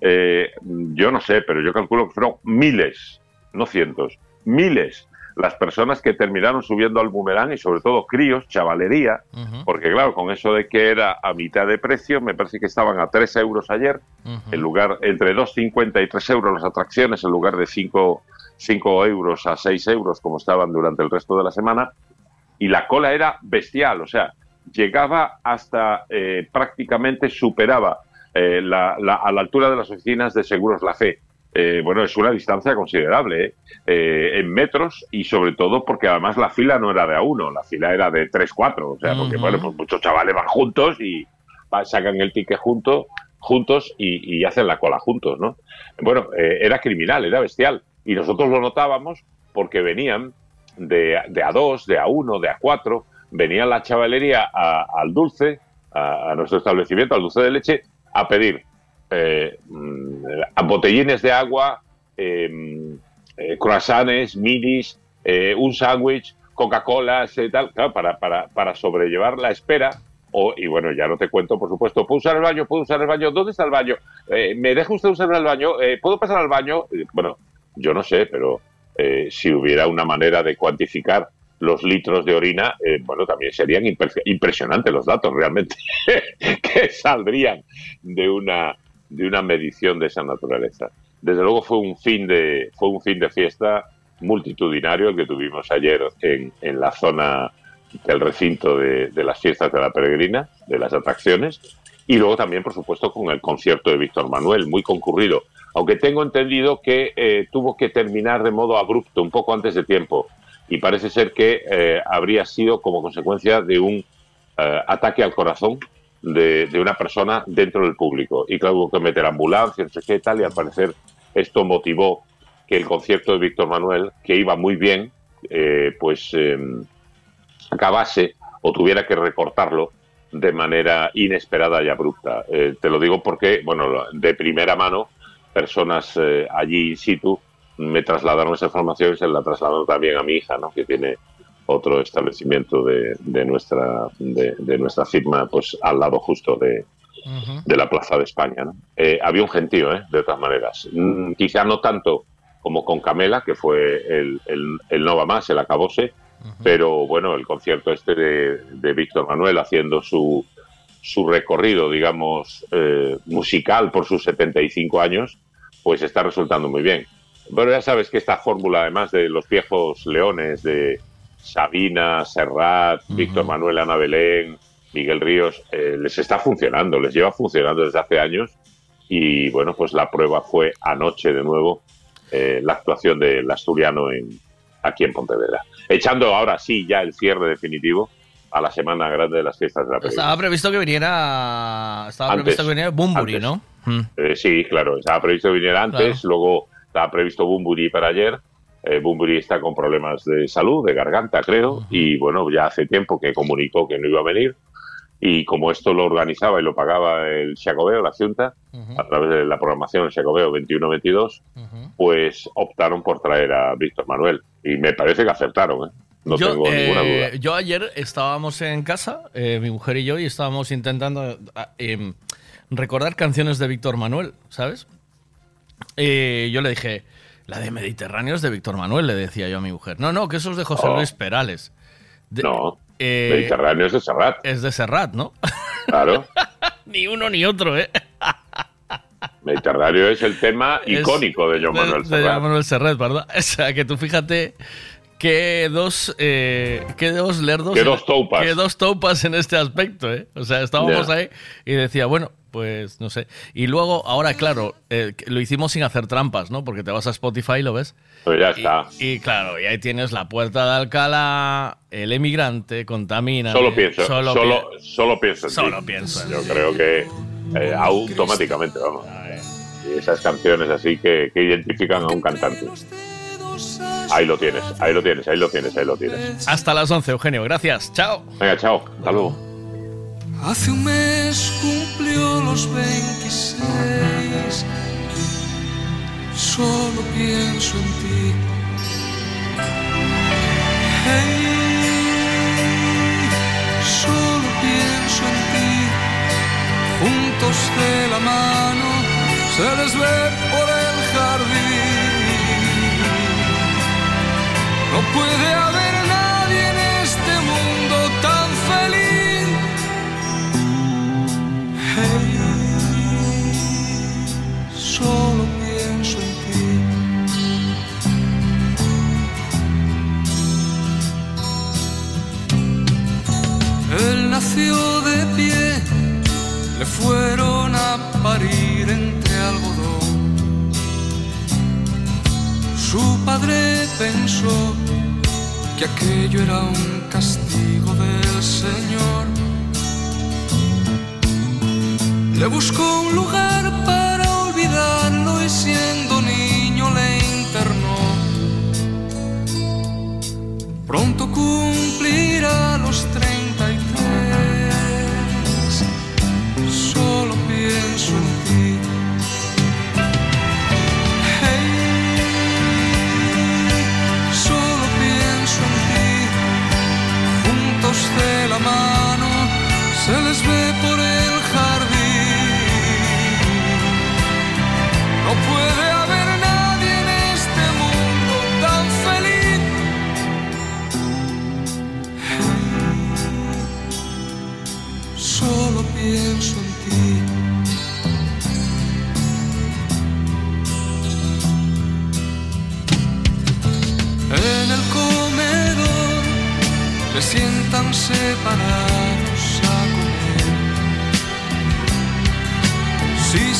eh, yo no sé, pero yo calculo que fueron miles, no cientos, miles las personas que terminaron subiendo al boomerang y sobre todo críos, chavalería, porque claro, con eso de que era a mitad de precio, me parece que estaban a 3 euros ayer, en lugar, entre 2,50 y 3 euros las atracciones, en lugar de 5, 5 euros a 6 euros como estaban durante el resto de la semana, y la cola era bestial, o sea, llegaba hasta eh, prácticamente superaba eh, la- la- a la altura de las oficinas de Seguros La Fe. Eh, bueno, es una distancia considerable, ¿eh? Eh, en metros y sobre todo porque además la fila no era de a uno, la fila era de tres, cuatro, o sea, porque bueno, pues muchos chavales van juntos y sacan el ticket junto, juntos y, y hacen la cola juntos, ¿no? Bueno, era criminal, era bestial y nosotros lo notábamos porque venían de, de a dos, de a uno, de a cuatro, venía la chavalería a- al dulce, a, a nuestro establecimiento, al dulce de leche, a pedir eh, mm, botellines de agua, eh, eh, croissants, eh, un sándwich, Coca-Colas y tal, claro, para, para, para sobrellevar la espera. O, y bueno, ya no te cuento, por supuesto, ¿puedo usar el baño? ¿Puedo usar el baño? ¿Dónde está el baño? Eh, ¿Me deja usted usar el baño? Eh, ¿Puedo pasar al baño? Eh, Bueno, yo no sé, pero eh, si hubiera una manera de cuantificar los litros de orina, eh, bueno, también serían impre- impresionantes los datos realmente que saldrían de una de una medición de esa naturaleza. Desde luego fue un fin de fue un fin de fiesta multitudinario el que tuvimos ayer en, en la zona del recinto de, de las fiestas de la peregrina, de las atracciones, y luego también, por supuesto, con el concierto de Víctor Manuel, muy concurrido, aunque tengo entendido que eh, tuvo que terminar de modo abrupto, un poco antes de tiempo, y parece ser que eh, habría sido como consecuencia de un eh, ataque al corazón de, de una persona dentro del público. Y claro, hubo que meter ambulancia, no sé qué tal, y al parecer esto motivó que el concierto de Víctor Manuel, que iba muy bien, eh, pues eh, acabase o tuviera que recortarlo de manera inesperada y abrupta. Te lo digo porque, bueno, de primera mano, personas allí in situ me trasladaron esa información y se la trasladaron también a mi hija, ¿no? que tiene otro establecimiento de, de nuestra de, de nuestra firma pues al lado justo de, de la Plaza de España. ¿no? Eh, había un gentío, ¿eh? de todas maneras. Mm, quizá no tanto como con Camela, que fue el, el, el No Va Más, el acabose, pero bueno, el concierto este de, de Víctor Manuel haciendo su, su recorrido, digamos, eh, musical por sus 75 años, pues está resultando muy bien. Pero ya sabes que esta fórmula, además de los viejos leones de Sabina, Serrat, Víctor Manuel, Ana Belén, Miguel Ríos, eh, les está funcionando, les lleva funcionando desde hace años. Y bueno, pues la prueba fue anoche de nuevo eh, la actuación del asturiano en, aquí en Pontevedra. Echando ahora sí ya el cierre definitivo a la semana grande de las fiestas de la Peregrina. Estaba previsto que viniera. Estaba Antes, previsto que viniera Bumburi, antes. ¿no? Eh, sí, claro, estaba previsto que viniera antes, luego estaba previsto Bumburi para ayer. Eh, Bumburi está con problemas de salud, de garganta, creo, y bueno, ya hace tiempo que comunicó que no iba a venir. Y como esto lo organizaba y lo pagaba el Xacobeo, la Junta, a través de la programación del Xacobeo 21-22, pues optaron por traer a Víctor Manuel. Y me parece que acertaron, ¿eh? No yo, tengo ninguna eh, duda. yo ayer estábamos en casa, eh, mi mujer y yo, y estábamos intentando ah, em, recordar canciones de Víctor Manuel, ¿sabes? Yo le dije, la de Mediterráneos de Víctor Manuel, le decía yo a mi mujer. No, no, que eso es de José Oh. Luis Perales. De- no, eh, Mediterráneo es de Serrat. Es de Serrat, ¿no? Claro. ni uno ni otro, ¿eh? Mediterráneo es el tema Es icónico de Joan de- Manuel de Serrat. Joan Manuel Serrat, ¿verdad? O sea, que tú fíjate que dos, eh, que dos lerdos. Que dos toupas. Que dos toupas en este aspecto, ¿eh? O sea, estábamos ahí y decía, bueno, pues no sé. Y luego, ahora, claro, eh, lo hicimos sin hacer trampas, ¿no? Porque te vas a Spotify y lo ves. Pues ya está. Y claro, y ahí tienes la puerta de Alcalá, el emigrante, contamina. Solo pienso, Solo, solo, pi- solo, pienso en Solo ti. pienso en Yo creo que eh, automáticamente, vamos. Y esas canciones así que, que identifican a un cantante. Ahí lo tienes, ahí lo tienes, ahí lo tienes, ahí lo tienes. Hasta las 11, Eugenio. Gracias. Chao. Venga, chao. Hasta luego. Hace un mes cumplió los 26. Solo pienso en ti. Hey, solo pienso en ti. Juntos de la mano se les ve por el jardín. No puede haber nadie en este mundo tan feliz. Hey, solo pienso en ti. Él nació de pie, le fueron a parir entre algodón. Su padre pensó que aquello era un castigo del Señor. Le buscó un lugar para olvidarlo y siendo niño le internó. Pronto cumplirá los 33. Se les ve por el jardín. No puede haber nadie en este mundo tan feliz. Solo pienso en ti. En el comedor le sientan separados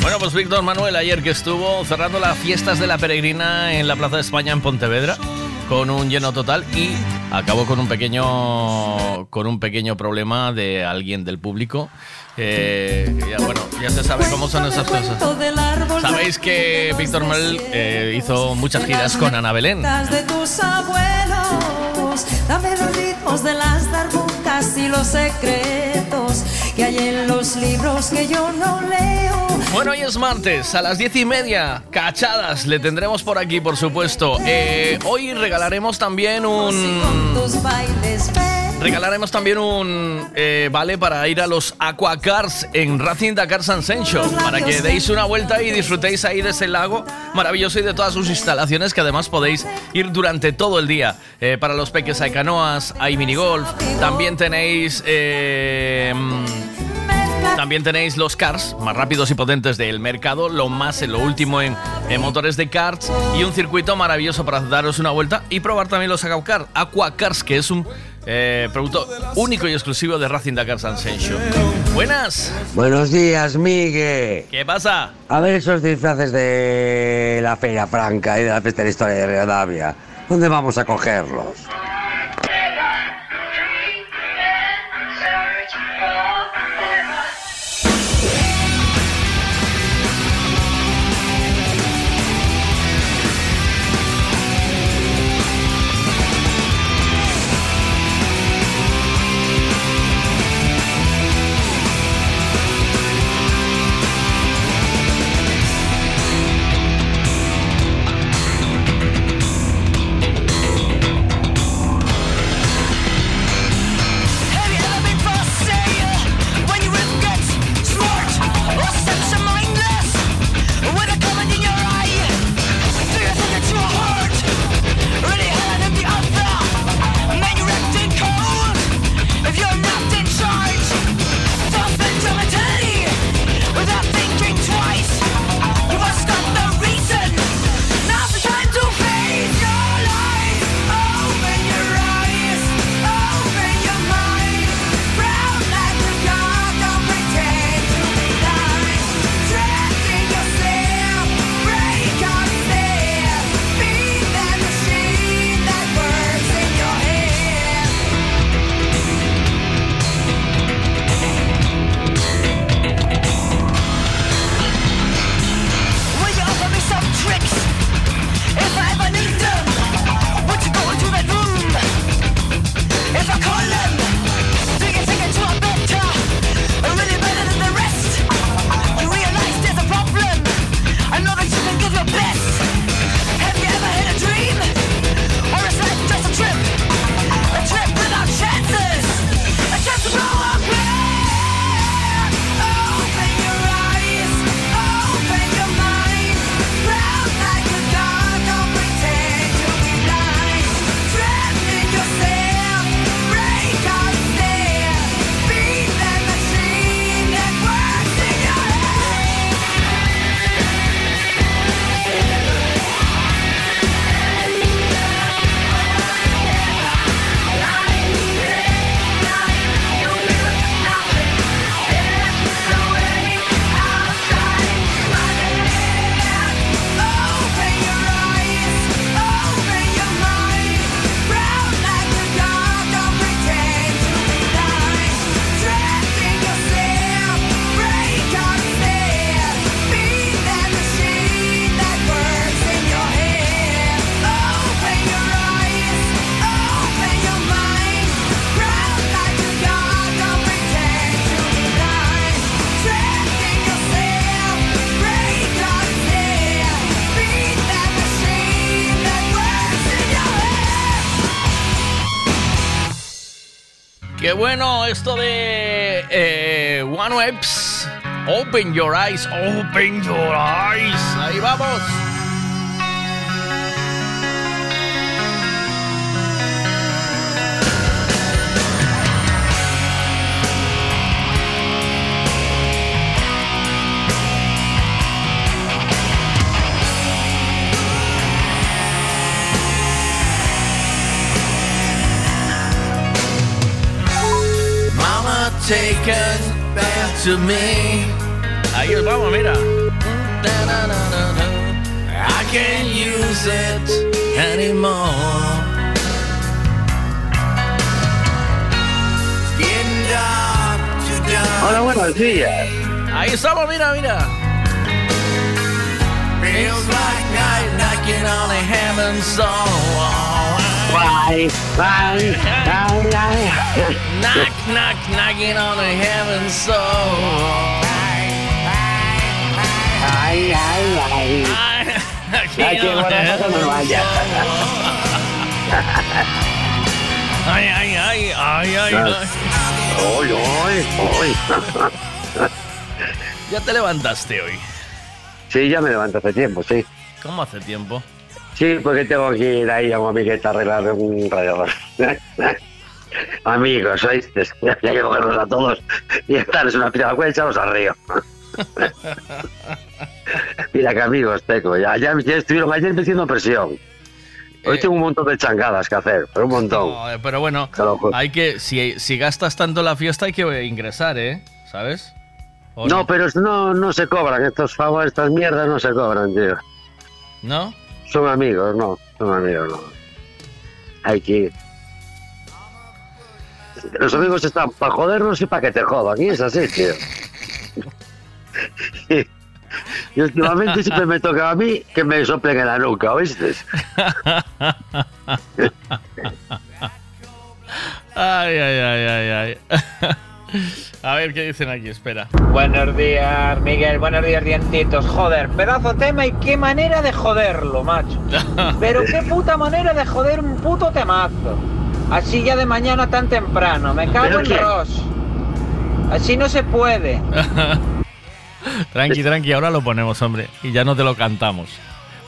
Bueno, pues Víctor Manuel ayer que estuvo cerrando las fiestas de la peregrina en la Plaza de España en Pontevedra con un lleno total y acabó con un pequeño con un pequeño problema de alguien del público. Eh, ya, bueno, ya se sabe cómo son esas cosas. Sabéis que Víctor Manuel eh, hizo muchas giras con Ana Belén. de tus abuelos, dame los ritmos de las y los secretos que hay en los libros que yo no leo. Bueno, hoy es martes, a las diez y media, cachadas, le tendremos por aquí, por supuesto. Eh, hoy regalaremos también un... Regalaremos también un eh, vale para ir a los Aquacars en Racing Dakar San Sencho, para que deis una vuelta y disfrutéis ahí de ese lago maravilloso y de todas sus instalaciones que además podéis ir durante todo el día. Eh, para los peques hay canoas, hay minigolf, también tenéis... eh, también tenéis los cars más rápidos y potentes del mercado, lo más en lo último en, en motores de karts y un circuito maravilloso para daros una vuelta y probar también los Aquacars, Aquacars que es un eh, producto único y exclusivo de Racing Dakar Sencho. Buenas, Buenos días, Miguel. ¿qué pasa? A ver esos disfraces de la Feria Franca y de la Fiesta de la Historia de Rivadavia. ¿Dónde vamos a cogerlos? Esto de eh, One Webs. Open your eyes, open your eyes. Ahí vamos. Mama taken back to me. Ahí vamos, mira. I can't use it anymore. Getting dark, too dark. Hola, buenos días. Ahí estamos, mira, mira. Feels like night knocking on a heaven's door. Bye, bye, bye, bye. Knock, knock, knocking on a heaven's door. Ay, ay, ay. Ay, qué buena cosa nos vaya. Ay, ay, ay, ay, ay, ay. Hoy, hoy, hoy. Ya te levantaste hoy. Sí, ya me levanto hace tiempo, sí. ¿Cómo hace tiempo? Sí, porque tengo que ir ahí a un amiguete a arreglar un radiador. Amigos, ¿oíste? Ya hay que cogerlos a todos y estar en una pila de echarlos al río. Mira que amigos tengo, ya, ya, ya estuvieron ayer metiendo presión. Hoy tengo un montón de changadas que hacer, pero un montón. No, eh, pero bueno, hay que, si, si gastas tanto la fiesta hay que ingresar, ¿eh? ¿Sabes? ¿O No, pero no, no se cobran, estos favores, estas mierdas no se cobran, tío. ¿No? Son amigos, no, son amigos, no. Hay que ir. Los amigos están para jodernos y para que te jodan, y es así, tío. Y últimamente siempre me toca a mí que me soplen en la nuca, ¿oíste? Ay, ay, ay, ay, ay. A ver qué dicen aquí, espera. Buenos días, Miguel. Buenos días, dientitos. Joder, pedazo tema y qué manera de joderlo, macho. Pero qué puta manera de joder un puto temazo. Así ya de mañana tan temprano. Me cago ¿Pero en quién? Ross. Así no se puede. Tranqui, tranqui, ahora lo ponemos, hombre. Y ya no te lo cantamos.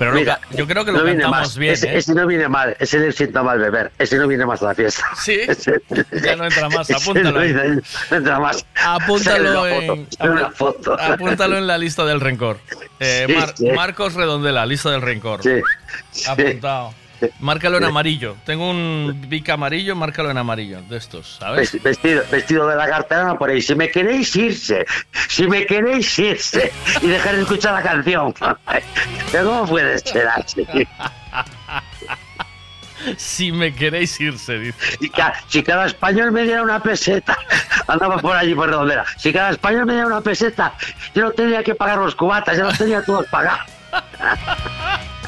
Pero Mira, yo creo que lo no cantamos más. bien, ese, ¿eh? ese no viene mal, ese le sienta mal beber, ese no viene más a la fiesta. Sí, ya no entra más, Ese apúntalo. no entra más. Apúntalo en, foto, foto. apúntalo en la lista del rencor. Eh, Sí, Mar- sí. Marcos Redondela, lista del rencor. Sí. Apuntado. Márcalo en amarillo. Tengo un bic amarillo, márcalo en amarillo. De estos, ¿sabes? Vesti- Vestido, vestido de la cartera por ahí. Si me queréis irse, si me queréis irse y dejar de escuchar la canción. ¿Cómo puede ser así? Si me queréis irse, dice. Si, ca- si cada español me diera una peseta, andaba por allí por donde era. Si cada español me diera una peseta, yo no tenía que pagar los cubatas, ya los tenía todos pagados.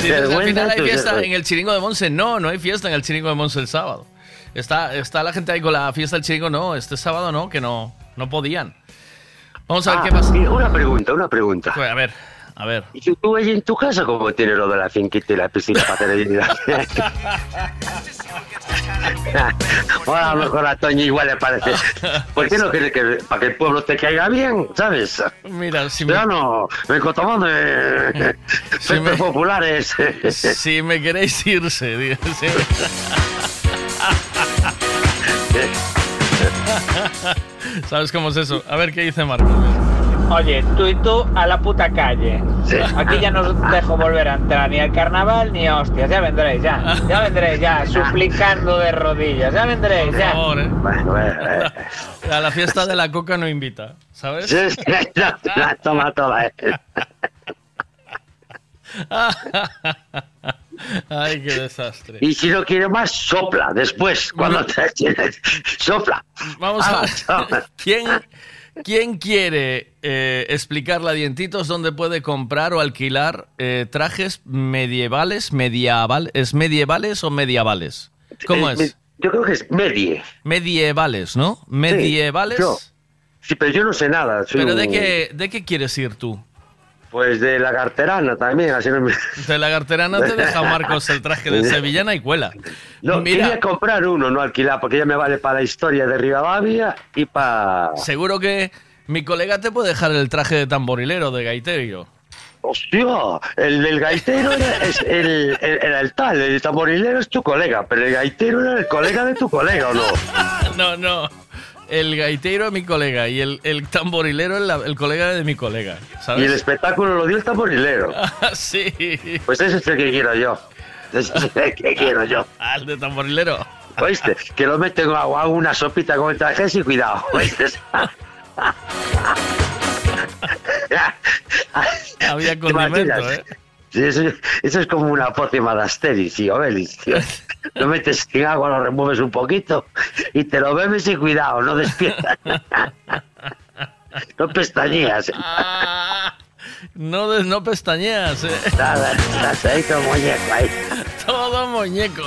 Sí, al final hay fiesta en el Chiringo de Monse. No, no hay fiesta en el Chiringo de Monse el sábado. Está, está la gente ahí con la fiesta del Chiringo. No, este sábado no, que no, no podían. Vamos a ver Ah, qué pasa. Una pregunta, una pregunta. Pues, a ver, a ver. ¿Y tú, tú allí en tu casa cómo tienes lo de la finquita y la piscina para tener vida? Bueno, a lo mejor a Toño igual le parece. ¿Por qué no quieres que para que el pueblo te caiga bien, sabes? Mira, si Yo no, me cotomón de fiestas populares. Si me queréis irse, dice. ¿Sabes cómo es eso? A ver qué dice Marcos. Oye, tú y tú a la puta calle. Aquí ya no os dejo volver a entrar ni al carnaval ni a hostias. Ya vendréis, ya. Ya vendréis, ya. Suplicando de rodillas. Ya vendréis, Por ya. favor, ¿eh? Bueno, eh, A la fiesta de la coca no invita, ¿sabes? Sí, sí, la, la toma toda. eh. Ay, qué desastre. Y si no quiere más, sopla después, cuando te sopla. Vamos a Ah, ver. ¿Quién, quién quiere eh, explicarle a Dientitos dónde puede comprar o alquilar eh, trajes medievales, medieval, ¿es medievales o medievales? ¿Cómo Eh, es? me- Yo creo que es medie. Medievales, ¿no? Medievales. yo. Sí, pero yo no sé nada. ¿Pero de qué, de qué quieres ir tú? Pues de la carterana también, así me... De la carterana te deja Marcos el traje de sevillana y cuela. No, Mira. quería comprar uno, no alquilar, porque ya me vale para la historia de Rivadavia y para... Seguro que mi colega te puede dejar el traje de tamborilero de gaiterio. ¡Hostia! El del gaitero era, es el, el- era el tal, el tamborilero es tu colega, pero el gaitero era el colega de tu colega, ¿o no? No, no. El gaitero es mi colega y el, el tamborilero es la- el colega de mi colega. ¿Sabes? Y el espectáculo lo dio el tamborilero. sí. Pues ese es el que quiero yo. Ese es el que quiero yo. Al de tamborilero. ¿Oíste? Que lo meten en agua, hago una sopita con el traje y cuidado. ¿Oíste? Había ¿Te condimento? ¿eh? Eso, eso es como una pócima de Asterix y Obelix, tío. Lo metes en agua, lo remueves un poquito y te lo bebes y cuidado, no despiertas. No pestañeas. No, des- no pestañeas, ¿eh? Nada, estás ahí como muñeco ahí. Todo muñeco.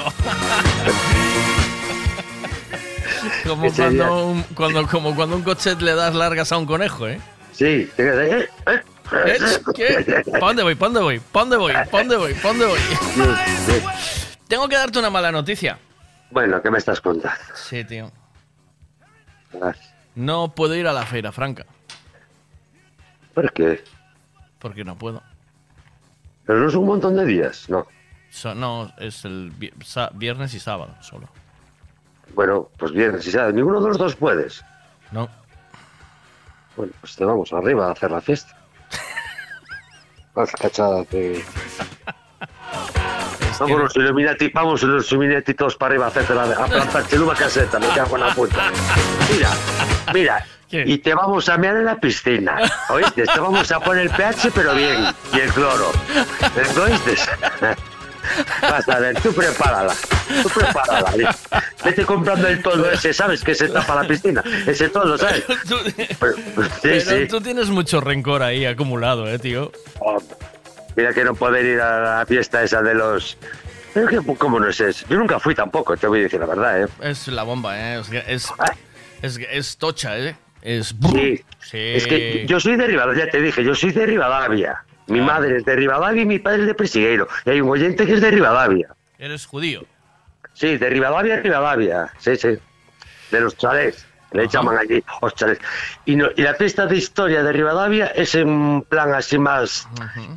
Como cuando, un, cuando, como cuando un coche le das largas a un conejo, ¿eh? Sí, eh, eh. ¿Eh? ¿Qué? ¿Pa' dónde voy? ¿Pa' dónde voy? ¿Pa' dónde voy? ¿Pa' dónde voy? ¿Pa' dónde voy? Tengo que darte una mala noticia. Bueno, ¿qué me estás contando? Sí, tío. No puedo ir a la feira franca. ¿Por qué? Porque no puedo. Pero no es un montón de días, no. So- no, es el viernes y sábado solo. Bueno, pues bien, si sabes, ninguno de los dos puedes. No. Bueno, pues te vamos arriba a hacer la fiesta. Las cachadas de... Vamos los Illuminati, vamos los Illuminati todos para arriba a hacerte la a plantar chiluma caseta, me cago en la puta. Mira, mira, y te vamos a mear en la piscina, ¿oíste? Te vamos a poner el pH pero bien, y el cloro. ¿Me ¿Oíste? Vas a ver, tú prepárala, tú prepárala. Vete comprando el toldo ese, ¿sabes? Que se tapa la piscina. Ese toldo, ¿sabes? Pero- sí, Pero sí. tú tienes mucho rencor ahí acumulado, eh, tío. Oh, mira que no poder ir a la fiesta esa de los... Pero que, ¿Cómo no es eso? Yo nunca fui tampoco, te voy a decir la verdad, ¿eh? Es la bomba, eh. Es, es, es, es tocha, eh. Es. Sí. Sí. Es que yo soy de Rivadavia, ya te dije, yo soy de Rivadavia. Mi madre es de Rivadavia y mi padre es de Presigueiro. Y hay un oyente que es de Rivadavia. Eres judío. Sí, de Rivadavia Rivadavia. Sí, sí. De los chalés. Le llaman allí los chalés. Y, no- y la fiesta de historia de Rivadavia es en plan así más,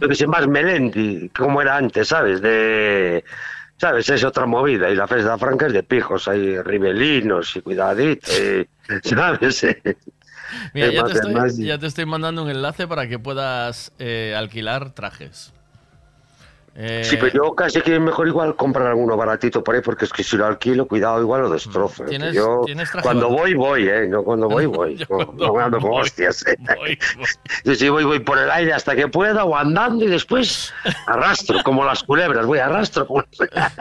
yo que sé, más melendi, como era antes, ¿sabes? De, ¿sabes? Es otra movida. Y la fiesta franca es de pijos, hay ribelinos y cuidadito, y- ¿sabes? Mira, Es ya te, es estoy, más- ya te estoy mandando un enlace para que puedas eh, alquilar trajes. Eh, Sí, pero yo casi que mejor igual comprar alguno baratito por ahí, porque es que si lo alquilo, cuidado, igual lo destrozo. ¿eh? ¿Tienes- yo, tienes traje cuando voy, voy, ¿eh? No cuando voy, voy. no, no me ando con hostias. ¿eh? Yo sí voy, voy por el aire hasta que pueda, o andando y después arrastro, como las culebras, voy arrastro. como-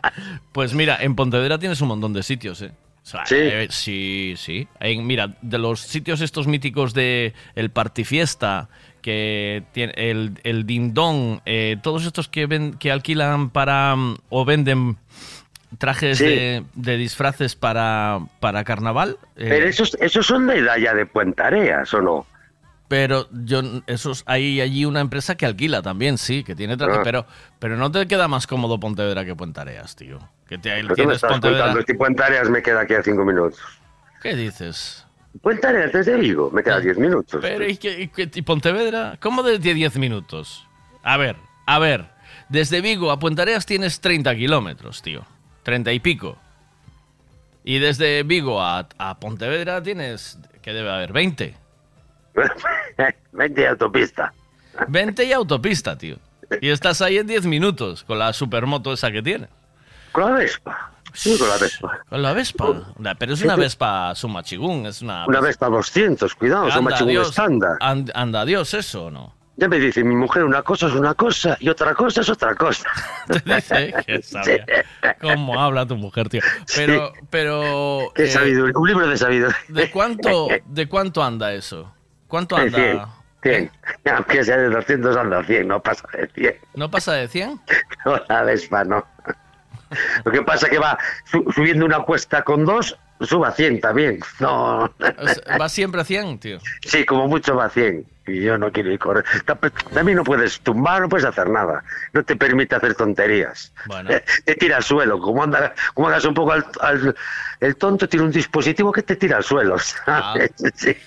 Pues mira, en Pontevedra tienes un montón de sitios, ¿eh? O sea, Sí. eh, sí, sí. Hay- mira, de los sitios estos míticos de el Partifiesta, que tiene el, el Dindón, eh, todos estos que ven, que alquilan para mm, o venden trajes Sí. de, de disfraces para, para carnaval. eh, Pero esos, esos son de edad ya de Puentareas, ¿o no? Pero yo, esos, hay allí una empresa que alquila también, sí, que tiene Ah. pero, pero no te queda más cómodo Pontevedra que Puentareas, tío. Que te, ¿Pero me tienes Pontevedra. Si Puentareas me queda aquí a cinco minutos. ¿Qué dices? Puentareas desde Vigo, me queda diez minutos. Pero ¿y, qué- y qué- y Pontevedra? ¿Cómo desde 10 minutos? A ver, a ver. Desde Vigo a Puentareas tienes 30 kilómetros, tío. 30 y pico. Y desde Vigo a, a Pontevedra tienes, que debe haber? 20. 20 de autopista. 20 y autopista, tío. Y estás ahí en 10 minutos con la supermoto esa que tiene. Con la Vespa. Sí, con la Vespa. Con la Vespa. Pero es Sí, una sí. Vespa Sumachigún, es una... Una Vespa 200, cuidado, es un Anda, machigún Dios. estándar. And- anda Dios eso o no? Ya me dice mi mujer, una cosa es una cosa y otra cosa es otra cosa. Te dice que sabia. ¿Cómo habla tu mujer, tío? Pero, pero... Qué eh, sabiduría, un libro de sabiduría. ¿De cuánto, ¿De cuánto anda eso? ¿Cuánto De 100, anda? 100. Aunque sea de 200 anda 100, no pasa de 100. ¿No pasa de 100? No, la Vespa no. Lo que pasa que va su- subiendo una cuesta con dos, suba 100 también. No. ¿Va siempre a 100, tío? Sí, como mucho va 100. Y yo no quiero ir correr. También no puedes tumbar, no puedes hacer nada. No te permite hacer tonterías. Bueno. Eh, Te tira al suelo. Como, anda, como hagas un poco al, al- el tonto, tiene un dispositivo que te tira al suelo. ¿sabes? Sí.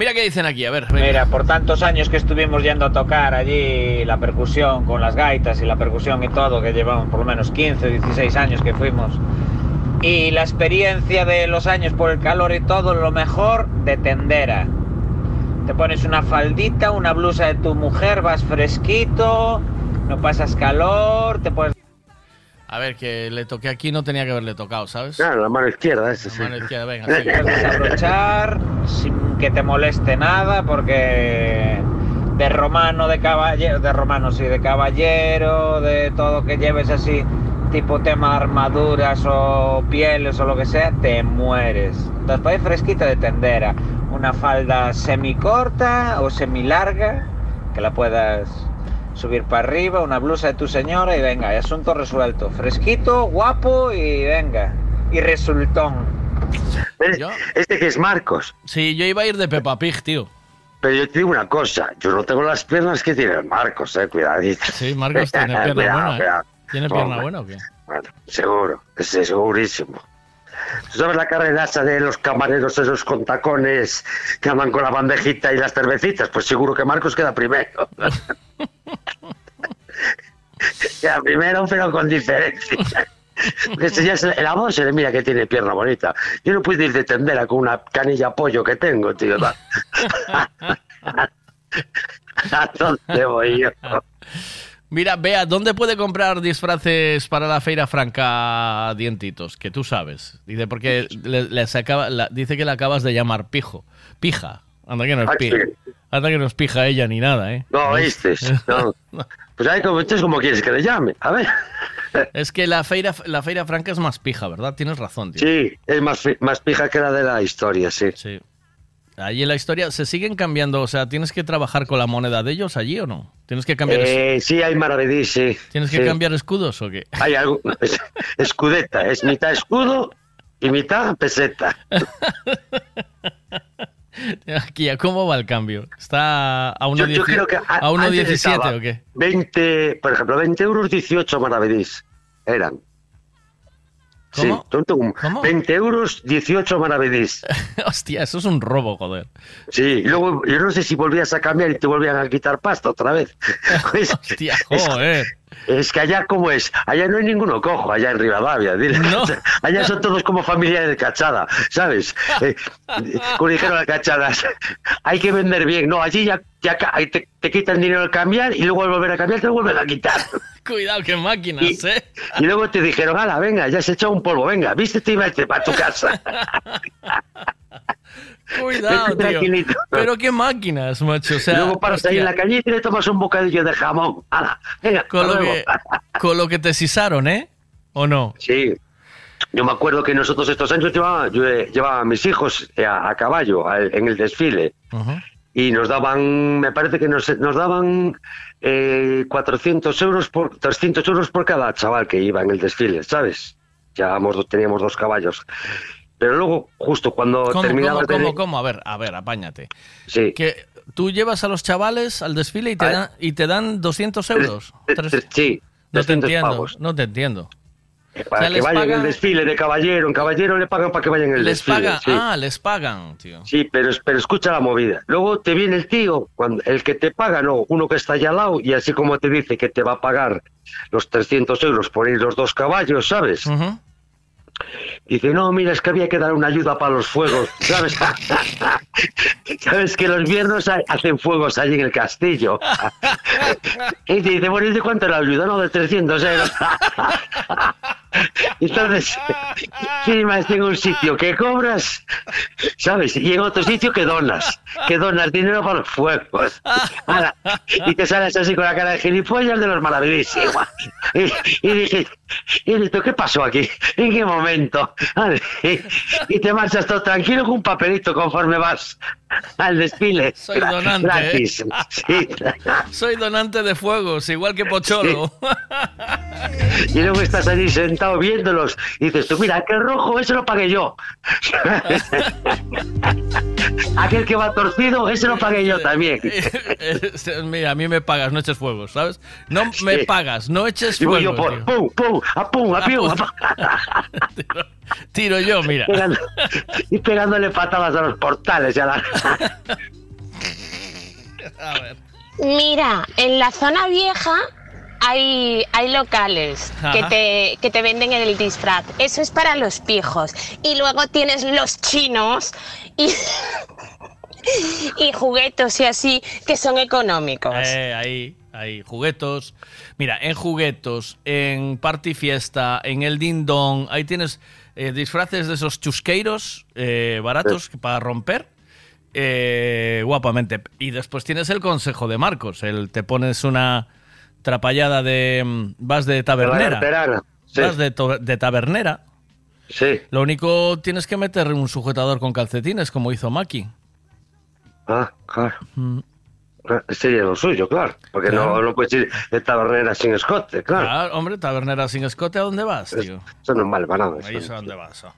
Mira qué dicen aquí, a ver. venga. Mira, por tantos años que estuvimos yendo a tocar allí la percusión con las gaitas y la percusión y todo, que llevamos por lo menos 15, 16 años que fuimos. Y la experiencia de los años por el calor y todo, lo mejor de tendera. Te pones una faldita, una blusa de tu mujer, vas fresquito, no pasas calor, te pones... A ver, que le toqué aquí no tenía que haberle tocado, ¿sabes? Claro, la mano izquierda, esa sí. Mano izquierda, venga, puedes desabrochar sin que te moleste nada porque de romano de caballero de romano sí de caballero de todo que lleves así tipo tema armaduras o pieles o lo que sea te mueres. Para ir fresquita de tendera. Una falda semicorta o semilarga que la puedas subir para arriba una blusa de tu señora y venga asunto resuelto. Fresquito guapo y venga. Y resultón Este que es Marcos. Sí, yo iba a ir de Peppa Pig, tío. Pero yo te digo una cosa, yo no tengo las piernas que tiene Marcos, eh, cuidadito. Sí, Marcos tiene pierna Cuidado, buena, ¿eh? ¿Tiene pierna buena o qué? Bueno, seguro, ese segurísimo. ¿Tú sabes la carrera esa de los camareros esos con tacones que andan con la bandejita y las cervecitas? Pues seguro que Marcos queda primero. queda primero, pero con diferencia. Ese ya es el, amor se le mira que tiene pierna bonita. Yo no puedo ir de tendera con una canilla pollo que tengo, tío. ¿A dónde voy yo? Mira, vea, ¿dónde puede comprar disfraces para la Feira Franca Dientitos? Que tú sabes. Dice, porque le, les acaba- la- dice que le acabas de llamar pijo. Pija. Anda que no es Ah, pija. Anda que no es pija ella ni nada, ¿eh? No. No. Pues ahí como, entonces, ¿cómo quieres que le llame? A ver. Es que la Feira, la Feira Franca es más pija, ¿verdad? Tienes razón, tío. Sí, es más, más pija que la de la historia, sí. Sí. Allí en la historia se siguen cambiando, o sea, ¿tienes que trabajar con la moneda de ellos allí o no? ¿Tienes que cambiar, es- Eh, sí, hay maravedí, sí. ¿tienes que sí. cambiar escudos o qué? Hay algo, es- escudeta, es mitad escudo y mitad peseta. Aquí, ¿a ¿cómo va el cambio? ¿Está a Yo, yo 1.17 creo que a, a antes 1.17 estaba o qué? 20, por ejemplo, 20 euros 18 maravedís eran. ¿Cómo? Sí, tonto, un- 20 euros 18 maravedís. Hostia, eso es un robo, joder. Sí, y luego yo no sé si volvías a cambiar y te volvían a quitar pasta otra vez. Pues, Hostia, joder. Es que allá como es, allá no hay ninguno cojo, allá en Rivadavia, dile. allá son todos como familia de cachada, ¿sabes? Eh, como dijeron las cachadas, hay que vender bien, no, allí ya, te, te quitan dinero al cambiar y luego al volver a cambiar te lo vuelven a quitar. Cuidado, qué máquinas, ¿eh? Y luego te dijeron, ala, venga, ya se echado un polvo, venga, vístete y vete para tu casa. Cuidado, tío. Pero qué máquinas, macho. O sea, luego paras ahí en la cañita y le tomas un bocadillo de jamón. Ala, venga, con, lo que, con lo que te sisaron, ¿eh? ¿O no? Sí. Yo me acuerdo que nosotros estos años llevaba, yo, eh, llevaba a mis hijos eh, a, a caballo al- en el desfile y nos daban, me parece que nos, nos daban eh, 400 euros por, 300 euros por cada chaval que iba en el desfile, ¿sabes? Dos- teníamos dos caballos. Pero luego, justo cuando ¿Cómo, terminaba cómo, el cómo, cómo? A ver, a ver, apáñate. Sí. Que tú llevas a los chavales al desfile y te, dan, y te dan 200 euros. Tres- Sí, no te 300 entiendo, pavos. no te entiendo. Para O sea, que vayan en el desfile de caballero, en caballero le pagan para que vayan en el Les desfile. pagan, sí. ah, les pagan, tío. Sí, pero, pero escucha la movida. Luego te viene el tío, cuando, el que te paga, no, uno que está allá al lado, y así como te dice que te va a pagar los 300 euros por ir los dos caballos, ¿sabes? Dice, no, mira, es que había que dar una ayuda para los fuegos, ¿sabes? Sabes que los viernes ha- hacen fuegos allí en el castillo. y dice, bueno, ¿y de cuánto era la ayuda? No, de 300 euros. Entonces, sí, en un sitio que cobras, ¿sabes? Y en otro sitio que donas, que donas dinero para los fuegos. Y te sales así con la cara de gilipollas de los maravillosos. Y, y dije, y dije, ¿qué pasó aquí? ¿En qué momento? Y te marchas todo tranquilo con un papelito conforme vas al desfile. Soy donante, Gratis. ¿eh? Sí. Soy donante de fuegos, igual que Pocholo. Y luego estás allí sentado viéndolos y dices tú, mira, aquel rojo, ese lo pagué yo. aquel que va torcido, ese lo pagué yo también. Mira, a mí me pagas, no eches fuegos, ¿sabes? No me pagas, no eches fuegos. yo por tío. pum, pum, a pum, a piu, a pum. Tiro yo, mira. Pegando- y pegándole patadas a los portales y a la... Mira, en la zona vieja hay, hay locales que te, que te venden el disfraz. Eso es para los pijos. Y luego tienes los chinos y, y juguetos y así que son económicos. Eh, ahí, ahí, juguetos. Mira, en juguetos, en party fiesta, en el dindón, ahí tienes eh, disfraces de esos chusqueiros eh, baratos para romper. eh, guapamente. Y después tienes el consejo de Marcos. El te pones una trapallada de. mm, Vas de tabernera. Sí. Vas de tabernera. Sí. Lo único tienes que meter un sujetador con calcetines, como hizo Maki. Ah, claro. Mm. Sería lo suyo, claro. Porque Claro. no, no puedes ir de tabernera sin escote, claro. Claro, hombre, tabernera sin escote, ¿a dónde vas, tío? Eso no es mal para nada. Ahí es a dónde vas. oh.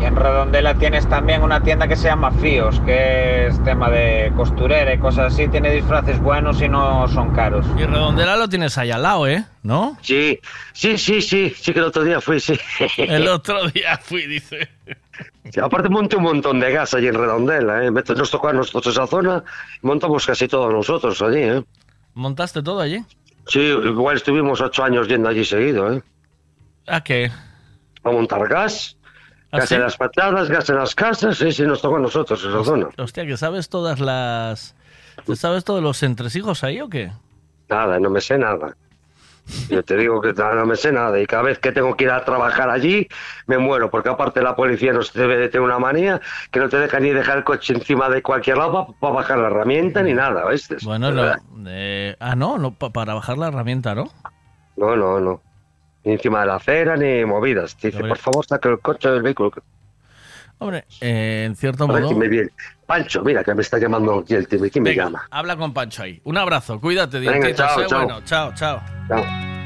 Y en Redondela tienes también una tienda que se llama Fíos, que es tema de costurera y cosas así. Tiene disfraces buenos y no son caros. Y Redondela lo tienes ahí al lado, ¿eh? ¿No? Sí, sí, sí, sí, sí que el otro día fui, sí. El otro día fui, dice. Sí, aparte monté un montón de gas allí en Redondela, ¿eh? Nos tocó a nosotros esa zona y montamos casi todos nosotros allí, ¿eh? ¿Montaste todo allí? Sí, igual estuvimos ocho años yendo allí seguido, ¿eh? ¿A qué? A montar gas, ¿Ah, gas sí? las patadas, gas en las casas, sí, sí, nos tocó a nosotros esa zona. Hostia, que sabes todas las... ¿Te sabes todos los entresijos ahí o qué? Nada, no me sé nada. Yo te digo que no me sé nada y cada vez que tengo que ir a trabajar allí me muero porque aparte la policía nos debe de tener una manía que no te deja ni dejar el coche encima de cualquier lado para bajar la herramienta ni nada, ¿viste? Bueno, no, eh, ah, no, no pa- para bajar la herramienta, ¿no? No, no, no. Ni encima de la acera ni movidas. Te dice, Hombre. por favor, saca el coche del vehículo. Hombre, eh, en cierto modo... Pancho, mira que me está llamando aquí el tío. ¿Quién me llama? habla con Pancho ahí. Un abrazo, cuídate, Venga, chao. Bueno, chao, chao. Chao.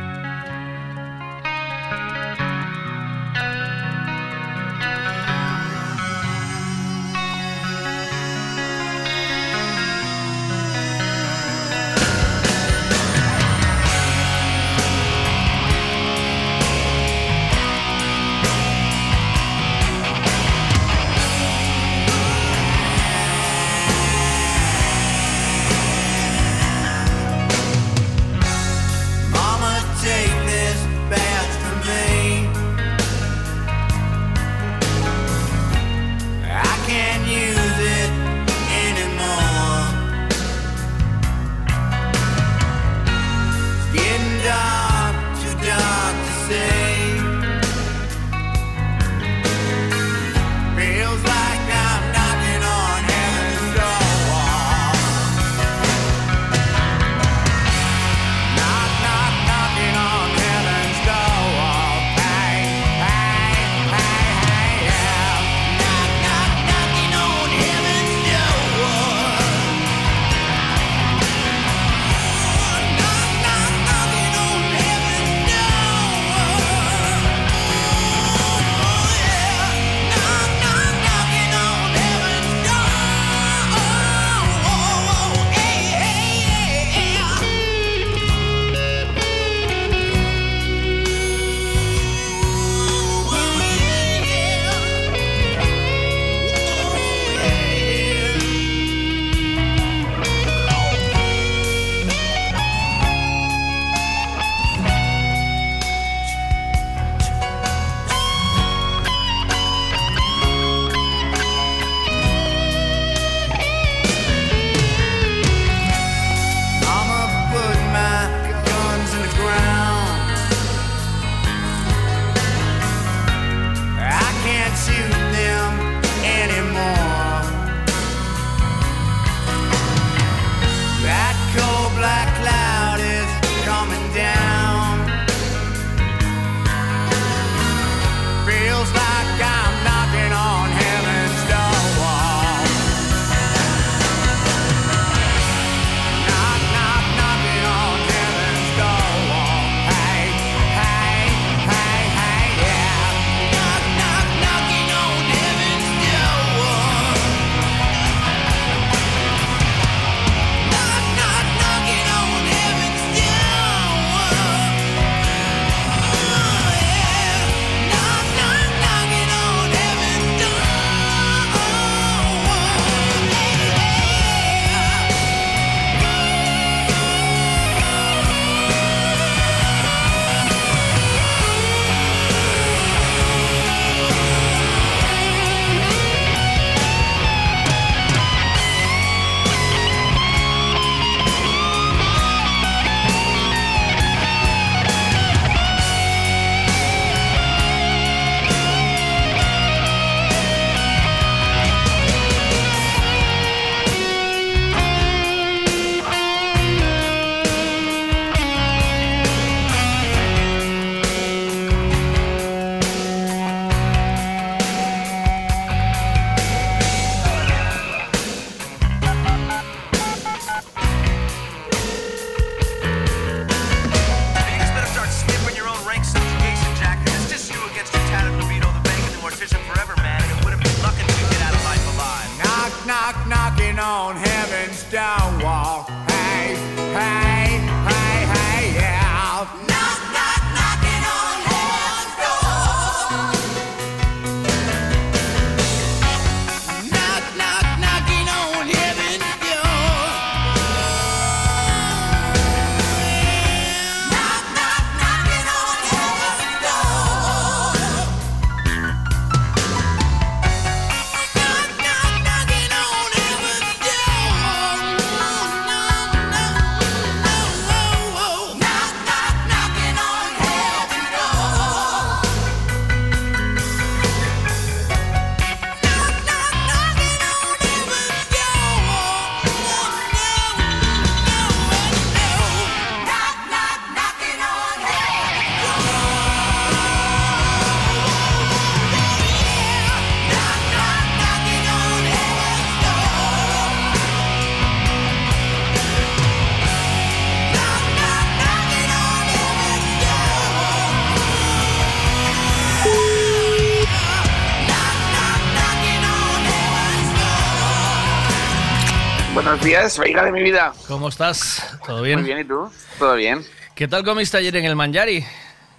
Días, Veiga de mi vida. ¿Cómo estás? ¿Todo bien? Muy bien, ¿y tú? ¿Todo bien? ¿Qué tal comiste ayer en el Manjari?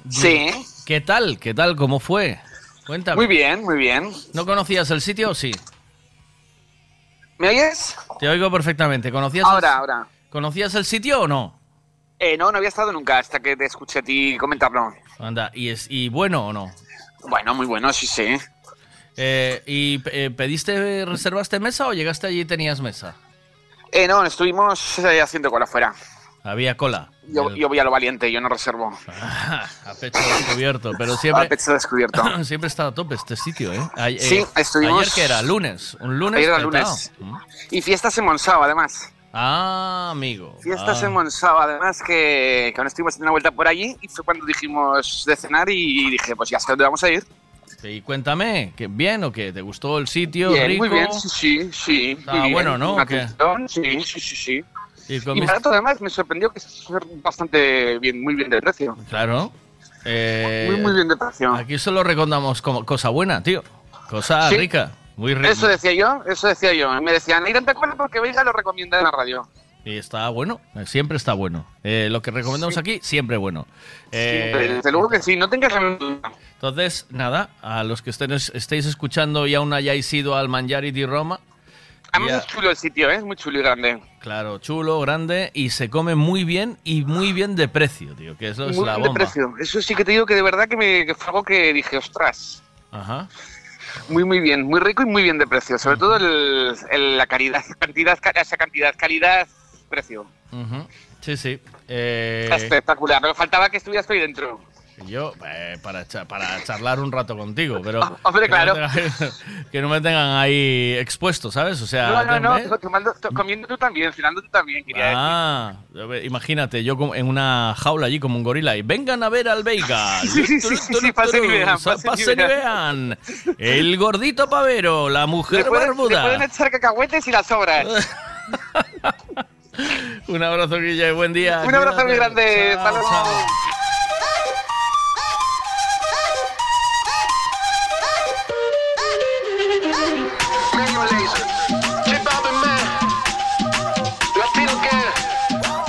Sí. ¿Qué tal? ¿Qué tal? ¿Cómo fue? Cuéntame. Muy bien, muy bien. ¿No conocías el sitio o sí? ¿Me oyes? Te oigo perfectamente. ¿Conocías Ahora, el... ahora. ¿Conocías el sitio o no? Eh, no, no había estado nunca hasta que te escuché a ti comentarlo. Anda, ¿y, es, y bueno o no? Bueno, muy bueno, sí, sí. Eh, ¿Y eh, pediste, reservaste mesa o llegaste allí y tenías mesa? Eh, no, estuvimos eh, haciendo cola afuera. Había cola. Yo, yo voy a lo valiente, yo no reservo. A pecho descubierto, pero siempre. A pecho descubierto. siempre está a tope este sitio, ¿eh? Ay- Sí, eh, estuvimos- Ayer que era lunes, un lunes. Ayer era lunes. Y fiestas en Monsao, además. Ah, amigo. Fiestas Ah. en Monsao, además, que, que aún estuvimos haciendo una vuelta por allí y fue cuando dijimos de cenar y dije, pues ya sé dónde vamos a ir. Y cuéntame, ¿qué, ¿bien o qué? ¿Te gustó el sitio? Bien, rico? muy bien, sí, sí, sí. Estaba muy bien. bueno, ¿no? Sí, sí, sí, sí. Y Y barato, además, me sorprendió que es bastante bien, muy bien de precio. Claro. Eh, Muy, muy bien de precio. Aquí solo recomendamos como cosa buena, tío. Cosa Sí. rica. Muy rica. Eso decía yo, eso decía yo. Y me decían, ir acuerdo porque Veiga lo recomienda en la radio. Y está bueno, siempre está bueno. Eh, lo que recomendamos aquí, siempre bueno. Eh, desde luego que sí, no tengas. Entonces, nada, a los que estén, estéis escuchando y aún hayáis ido al Mangiari di Roma, Además Ya. es chulo el sitio, ¿eh? es muy chulo y grande. claro, chulo, grande y se come muy bien y muy bien de precio, tío, que eso es muy la bien de bomba. precio. Eso sí que te digo que de verdad que, me, que fue algo que dije, ostras, Ajá. muy muy bien, muy rico y muy bien de precio. Sobre todo el, el- la calidad, cantidad, ca- esa cantidad, calidad, precio. Ujú. Sí, sí. Eh, Espectacular. Me faltaba que estuvieras ahí dentro. yo, eh, para, para charlar un rato contigo, pero. Hombre, que no claro. tenga- que no me tengan ahí expuesto, ¿sabes? O sea, no, no, no, tomando- to- comiendo tú también, cenando tú también, quería decir. Ah, ver, imagínate, yo en una jaula allí como un gorila y vengan a ver al Veiga. Sí, sí, sí, sí, pasen y vean, pasen y vean. El gordito pavero, la Le mujer le barbuda. pueden echar cacahuetes y las sobras. Un abrazo, Guille, buen día. Un abrazo muy grande. Chao, chao.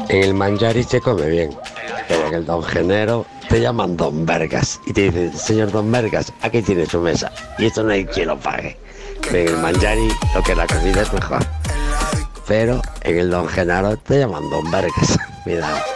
En el Manjari se come bien, pero en el Don Genero te llaman Don Vergas y te dicen, señor Don Vergas, aquí tiene su mesa y esto no hay quien lo pague. En el Manjari lo que la comida es mejor, pero en el Don Genaro te llaman Don Vergas. Cuidado.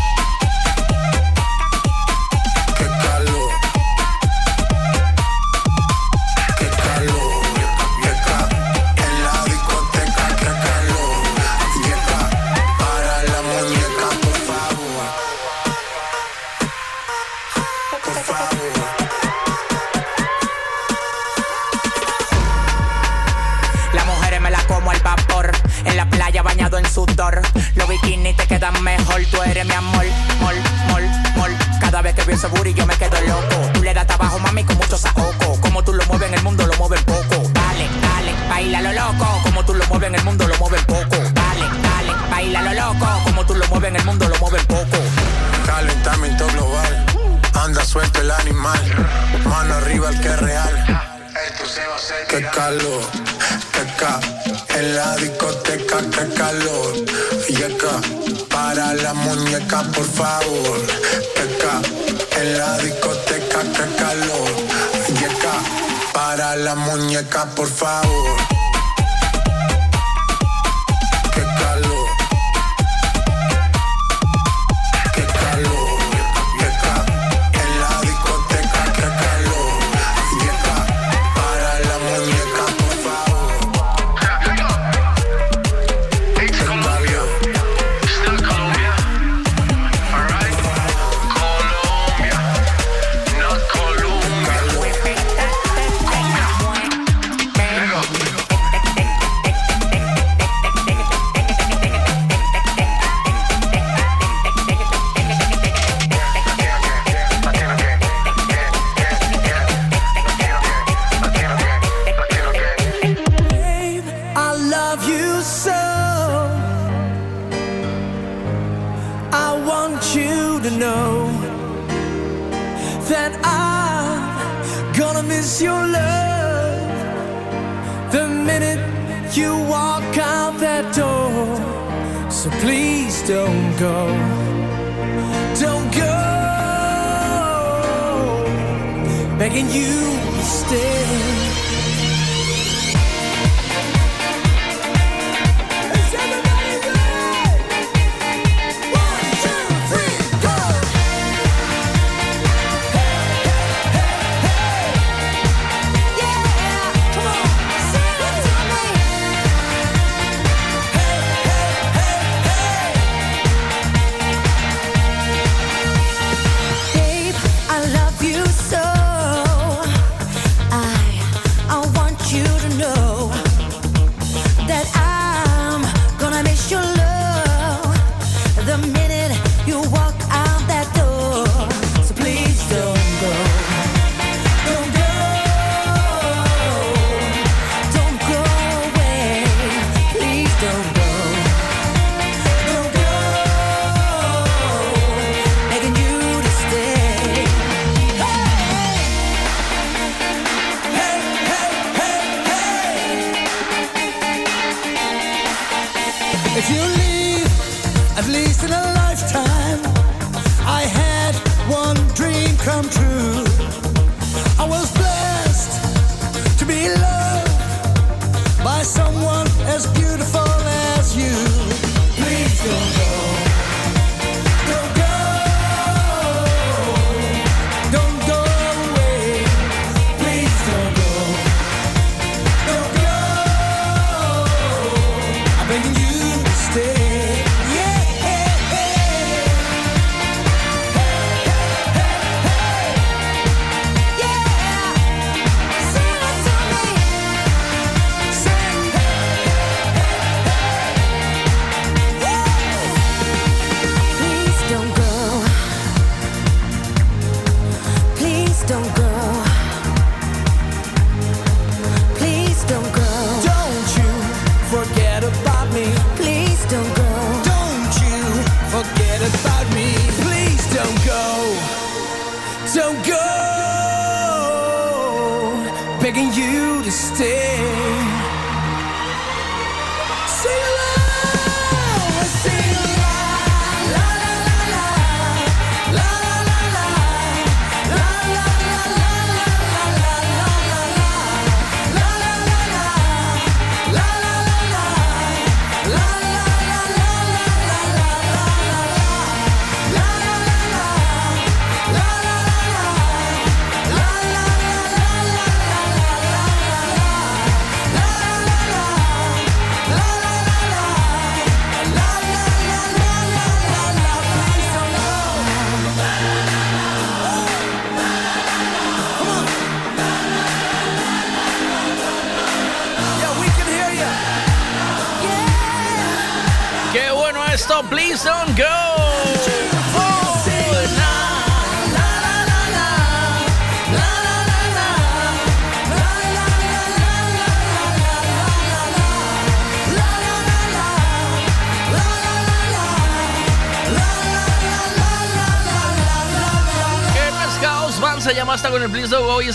Bikinis te quedan mejor. Tú eres mi amor. Mol, mol, mol. Cada vez que veo ese booty yo me quedo loco. Tú le das trabajo, mami, con mucho saoco. Como tú lo mueves en el mundo, lo mueven poco. Dale, dale, baila lo loco. Como tú lo mueves en el mundo, lo mueven poco. Dale, dale, baila lo loco. Como tú lo mueves en el mundo, lo mueven poco. Calentamiento global, anda suelto el animal, mano arriba el que es real. Qué calor, qué ca, en la discoteca, qué calor. Y acá, para la muñeca, por favor. Qué ca, en la discoteca, qué calor. Y acá, para la muñeca, por favor.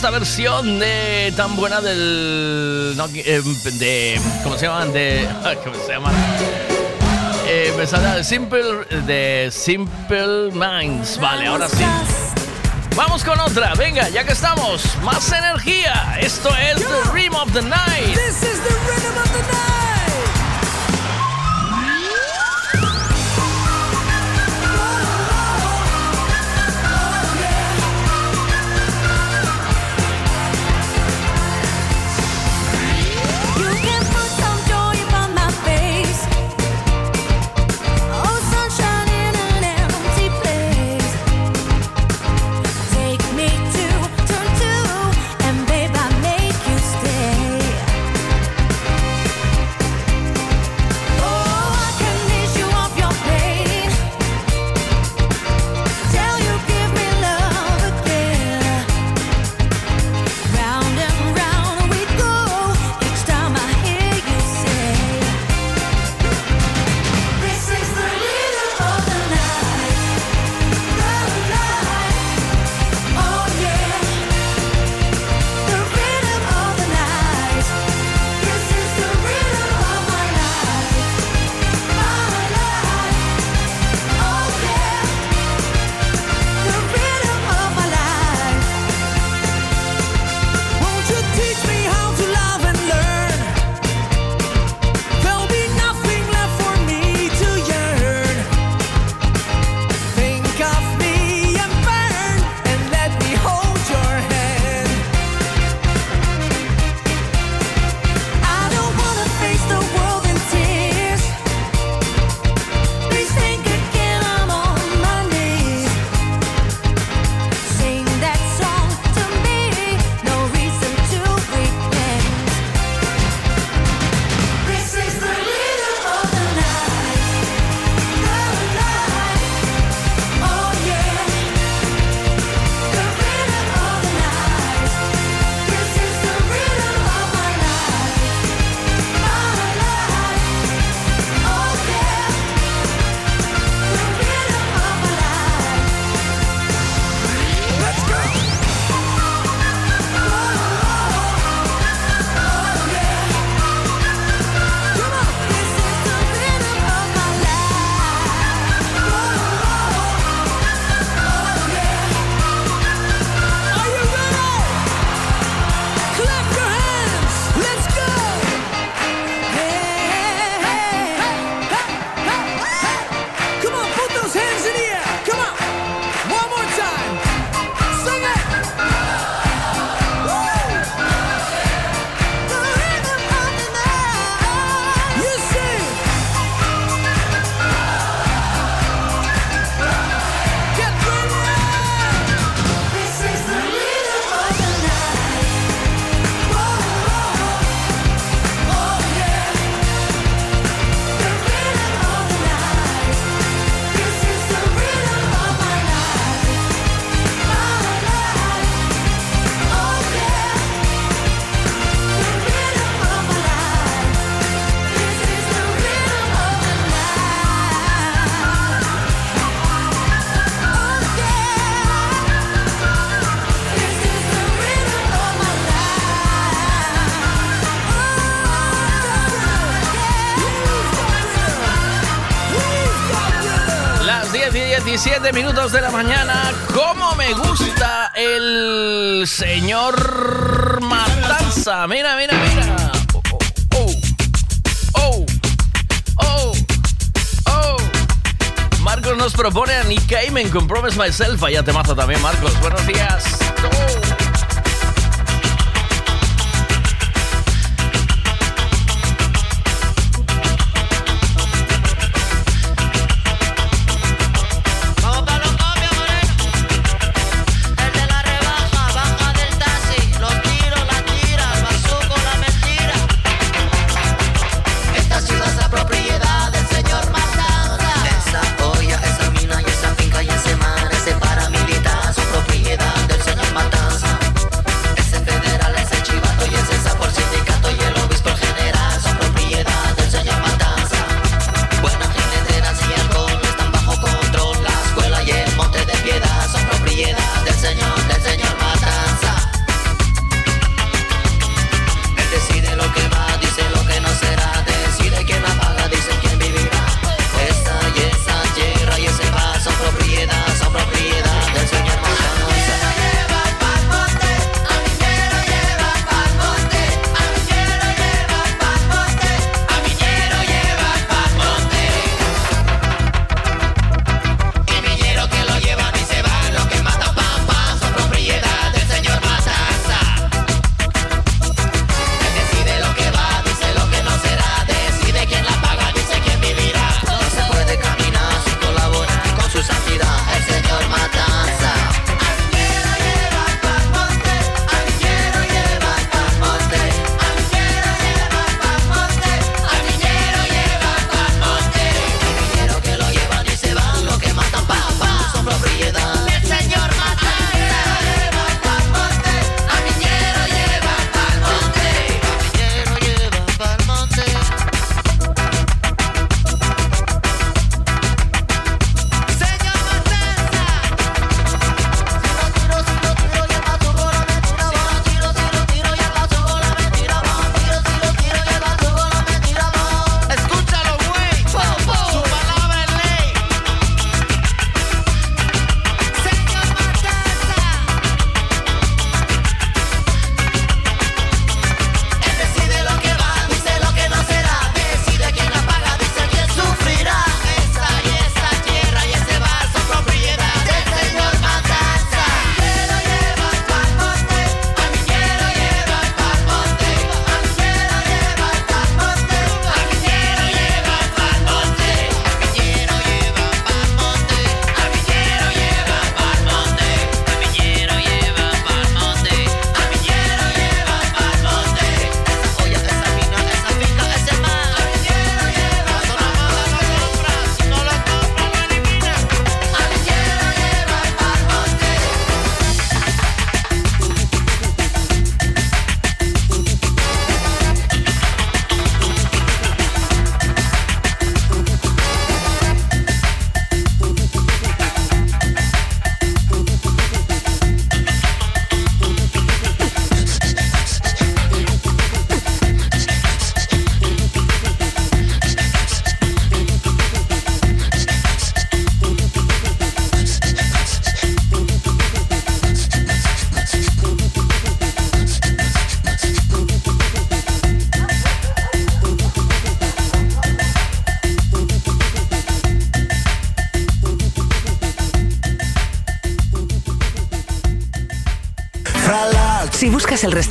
esta versión de tan buena del. Em, de, ¿Cómo se llaman? De. ¿Cómo se llaman? Eh, me Simple. De Simple Minds. Vale, ahora sí. Vamos con otra. Venga, ya que estamos. Más energía. Esto es The the Rhythm of the Night. 7 minutos de la mañana. ¿Cómo me gusta el señor Matanza? Mira, mira, mira. Oh, oh, oh, oh, oh. Marcos nos propone a Nick Cayman con Promise Myself. Allá te mato también, Marcos. Buenos días.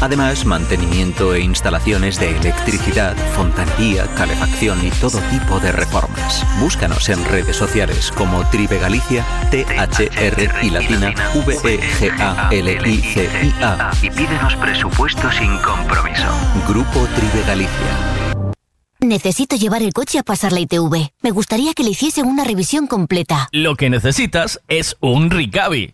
Además, mantenimiento e instalaciones de electricidad, fontanería, calefacción y todo tipo de reformas. Búscanos en redes sociales como Tribe Galicia, T-H-R y latina E V-E-G-A-L-I-C-I-A. Y pídenos presupuesto sin compromiso. Grupo Tribe Galicia. Necesito llevar el coche a pasar la ITV. Me gustaría que le hiciesen una revisión completa. Lo que necesitas es un Ricavi.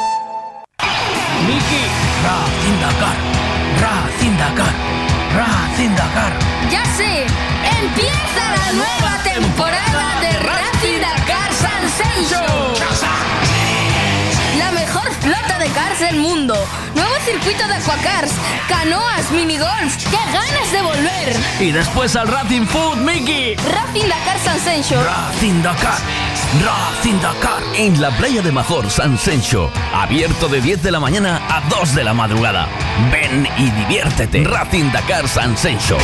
Miki, Racing Dakar, Racing Dakar, Racing Dakar. ¡Ya sé! ¡Empieza la nueva temporada de Racing Dakar Sensation! La mejor flota de cars del mundo. Nuevo circuito de aquacars, canoas, minigolf. ¡Qué ganas de volver! Y después al Racing Food, Miki. Racing Dakar Sensation. Racing Dakar, Racing Dakar. En la playa de Major, San Sencho. Abierto de 10 de la mañana a 2 de la madrugada. Ven y diviértete. Racing Dakar San Sencho.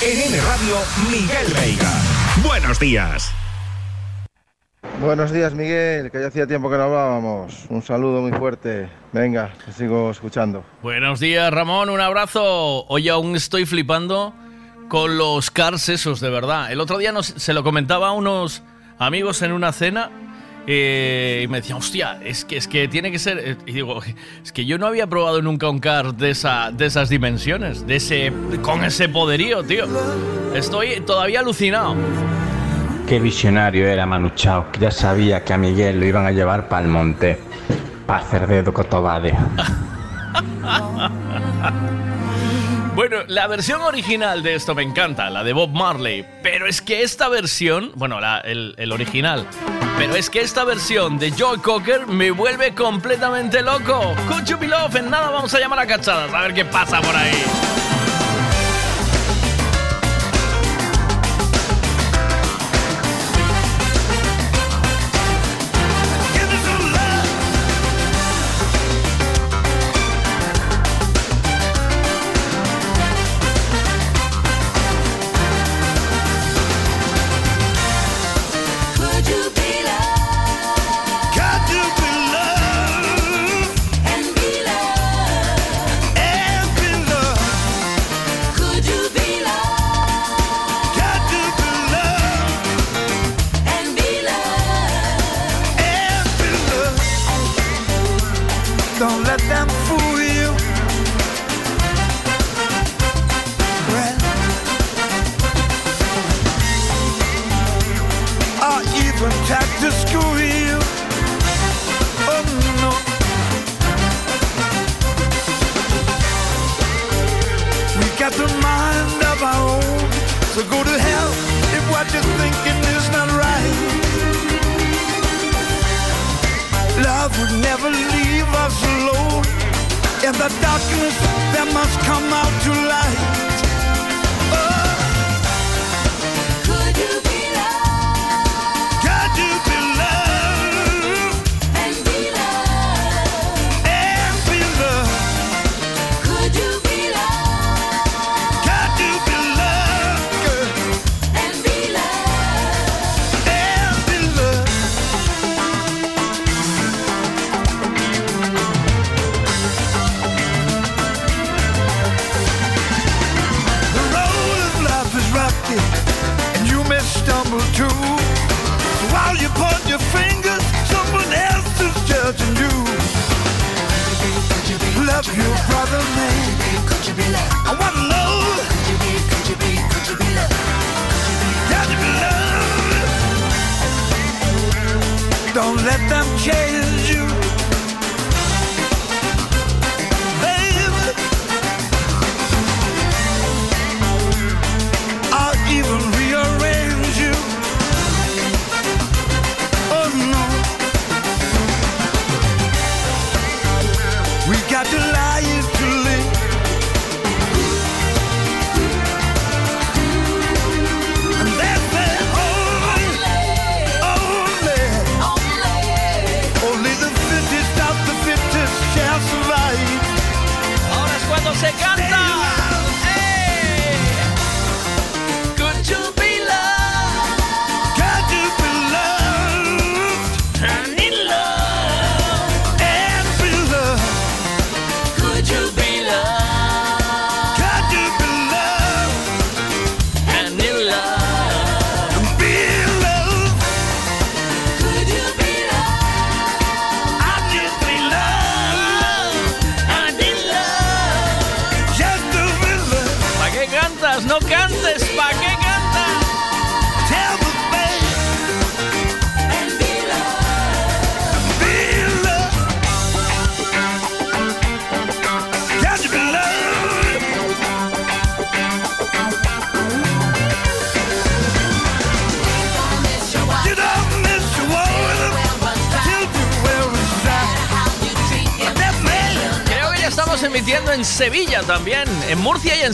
En N Radio, Miguel Veiga. Buenos días. Buenos días, Miguel, que ya hacía tiempo que no hablábamos. Un saludo muy fuerte. Venga, te sigo escuchando. Buenos días, Ramón. Un abrazo. Hoy aún estoy flipando con los cars esos, de verdad. El otro día nos- se lo comentaba a unos amigos en una cena eh, y me decían, hostia, es que, es que tiene que ser... eh", Y digo, es que yo no había probado nunca un car de, esa, de esas dimensiones, de ese, con ese poderío, tío. Estoy todavía alucinado. Qué visionario era Manu Chao, que ya sabía que a Miguel lo iban a llevar para el monte, para hacer dedo cotobade. Bueno, la versión original de esto me encanta, la de Bob Marley. Pero es que esta versión, bueno, la- el, el original, pero es que esta versión de Joe Cocker me vuelve completamente loco. Cucho Pilov, en nada vamos a llamar a cachadas, a ver qué pasa por ahí.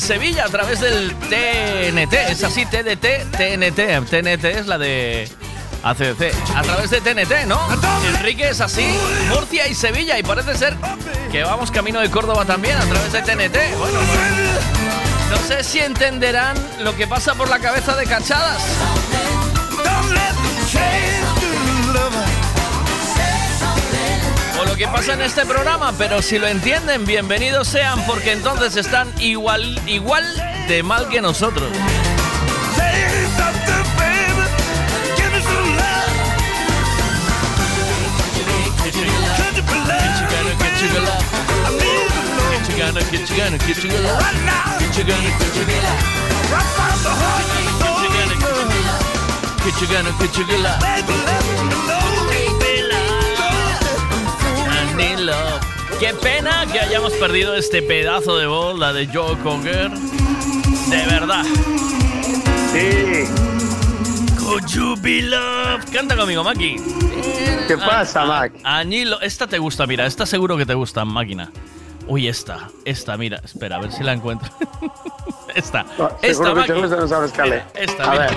Sevilla a través del TNT. Es así, TDT, TNT. TNT es la de ACDC. A través de TNT, ¿no? Enrique es así, Murcia y Sevilla. Y parece ser que vamos camino de Córdoba también a través de TNT. Bueno, pues, no sé si entenderán lo que pasa por la cabeza de Cachadas. Que pasa en este programa, pero si lo entienden, bienvenidos sean, porque entonces están igual, igual de mal que nosotros. Qué pena que hayamos perdido este pedazo de voz, la de Joe Cocker. De verdad. Sí. Could you be loved? Canta conmigo, Maki. ¿Qué pasa, Mac? Anilo, esta te gusta, mira, esta seguro que te gusta, máquina. Uy, esta, esta, mira, espera, a ver si la encuentro. esta, esta, Seguro que te Maki. gusta, no sabes cuál es. Esta, A mira. ver.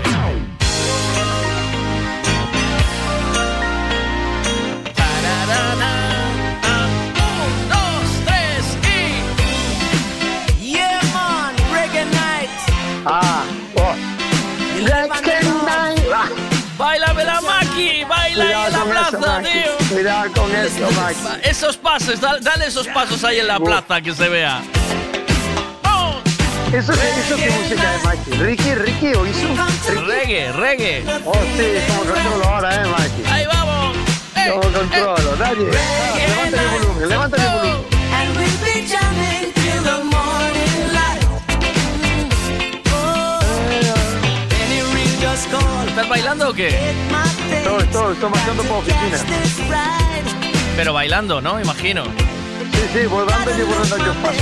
Mac. tío! Cuidado con eso, Mac. Esos pasos, dale, esos pasos ahí en la plaza que se vea. ¿Eso, eso qué música es, Mac? ¿Ricky, Ricky o hizo? Reggae, reggae. Oh, sí, como controlo ahora, eh, Mac. Ahí vamos. Como controlo, dale. Ah, levanta el volumen, levanta el volumen. ¿Estás bailando o qué? Estoy, estoy, estoy marchando por oficina. Pero bailando, ¿no? Imagino. Sí, sí, voy dando y voy dando yo paso.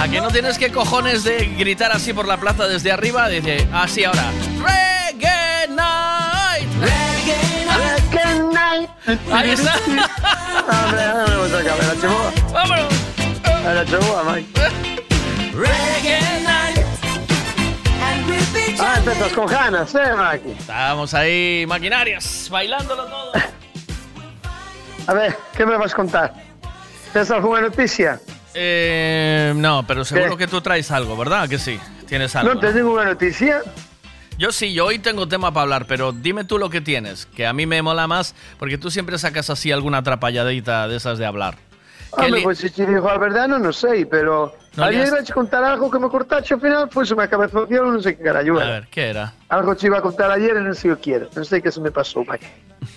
¿A que no tienes que cojones de gritar así por la plaza desde arriba? Dice, así ahora. Reggae Night. Reggae Night. Ahí está. Vámonos. A la chihuahua, Mike. Reggae Night. Ah, empiezas con ganas, eh, Mike. Estábamos ahí, maquinarias, bailándolo todo. A ver, ¿qué me vas a contar? ¿Tienes alguna noticia? Eh, no, pero seguro ¿Qué? que tú traes algo, ¿verdad? Que sí, tienes algo. ¿No tienes ninguna noticia? Yo sí, yo hoy tengo tema para hablar, pero dime tú lo que tienes, que a mí me mola más, porque tú siempre sacas así alguna atrapalladita de esas de hablar. ¿Qué Hombre, li- pues si te digo la verdad, no, no sé, pero... No ayer lias- iba a contar algo que me cortaste al final, pues se me cabezació, no sé qué carajo A era. ver, ¿qué era? Algo te iba a contar ayer y no sé qué quiero. No sé qué se me pasó, Mike.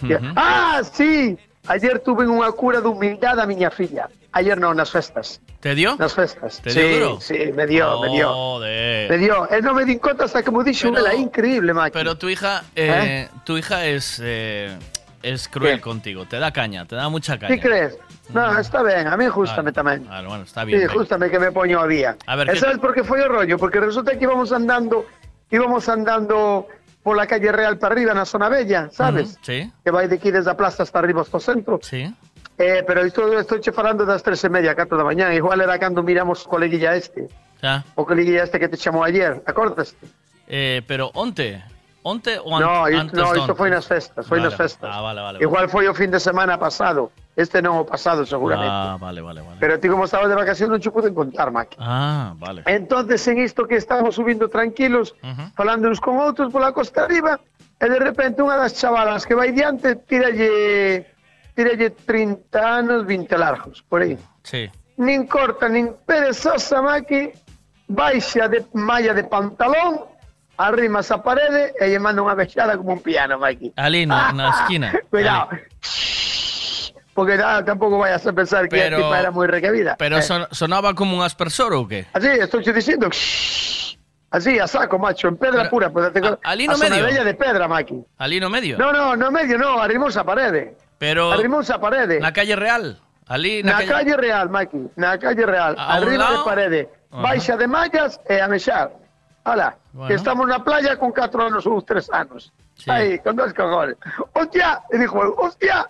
Ya. Ujú. Ah, sí! Ayer tuve unha cura de humildade a miña filla. Ayer non, nas festas. ¿Te dio? Nas festas. ¿Te sí, dio duro? sí, me dio, me dio. Joder. Me dio. E non me din conta hasta que me dixo ela, increíble, Mike. Pero tu hija, eh, tu hija es, eh, es cruel contigo, te da caña, te da mucha caña. ¿Qué crees? No, está ben, a mí gústame tamén. Vale, bueno, está Sí, bien. venga. justame que me poño a día. A ver, E ¿qué- sabes por qué foi o rollo? Porque resulta que íbamos andando, íbamos andando por la calle Real para arriba, na zona bella, sabes? Ujú, Sí, Que vai de aquí desde a plaza hasta arriba hasta o centro. sí. Eh, pero isto estou che falando das tres e media, catro da mañá. Igual era cando miramos o coleguilla este. Ya. O coleguilla este que te chamou ayer, acordas? Eh, pero onte, onte o an- No, antes no, de isto onte? foi nas festas, foi Vale, nas festas. Ah, vale, vale. Igual foi o fin de semana pasado. Este non o pasado, seguramente. Ah, vale, vale, vale. Pero ti como estabas de vacación non che pude contar, Maki. Ah, vale. Entonces, en isto que estamos subindo tranquilos, falando uns con outros pola costa arriba, e de repente unha das chavalas que vai diante tíralle, tíralle 30 anos, 20 largos, por aí. Sí. Nin corta, nin perezosa, Maki, baixa de malla de pantalón, arrimas a parede e lle manda unha vexada como un piano, Maki. Ali, na, na esquina. Cuidado. Porque tampouco vayas a pensar que Pero- a tipa era moi recabida. Pero Eh. son- sonaba como un aspersor ou qué? Así, estoy diciendo. Así, a saco, macho, en pedra pura. Pues, te, ali no a zona medio. bella de pedra, Maki. Ali no medio. No, no, no medio, no, arrimos a parede. Pero Arrimos a parede. na calle Real. Ali na, Na calle real, Maki, na calle real, arriba de lado- parede, Ajá. baixa de mallas e a mexar. Hala, Bueno. que estamos na playa con 4 anos ou 3 anos. Aí, con dos cojones. ¡Hostia! E dijo, ¡hostia!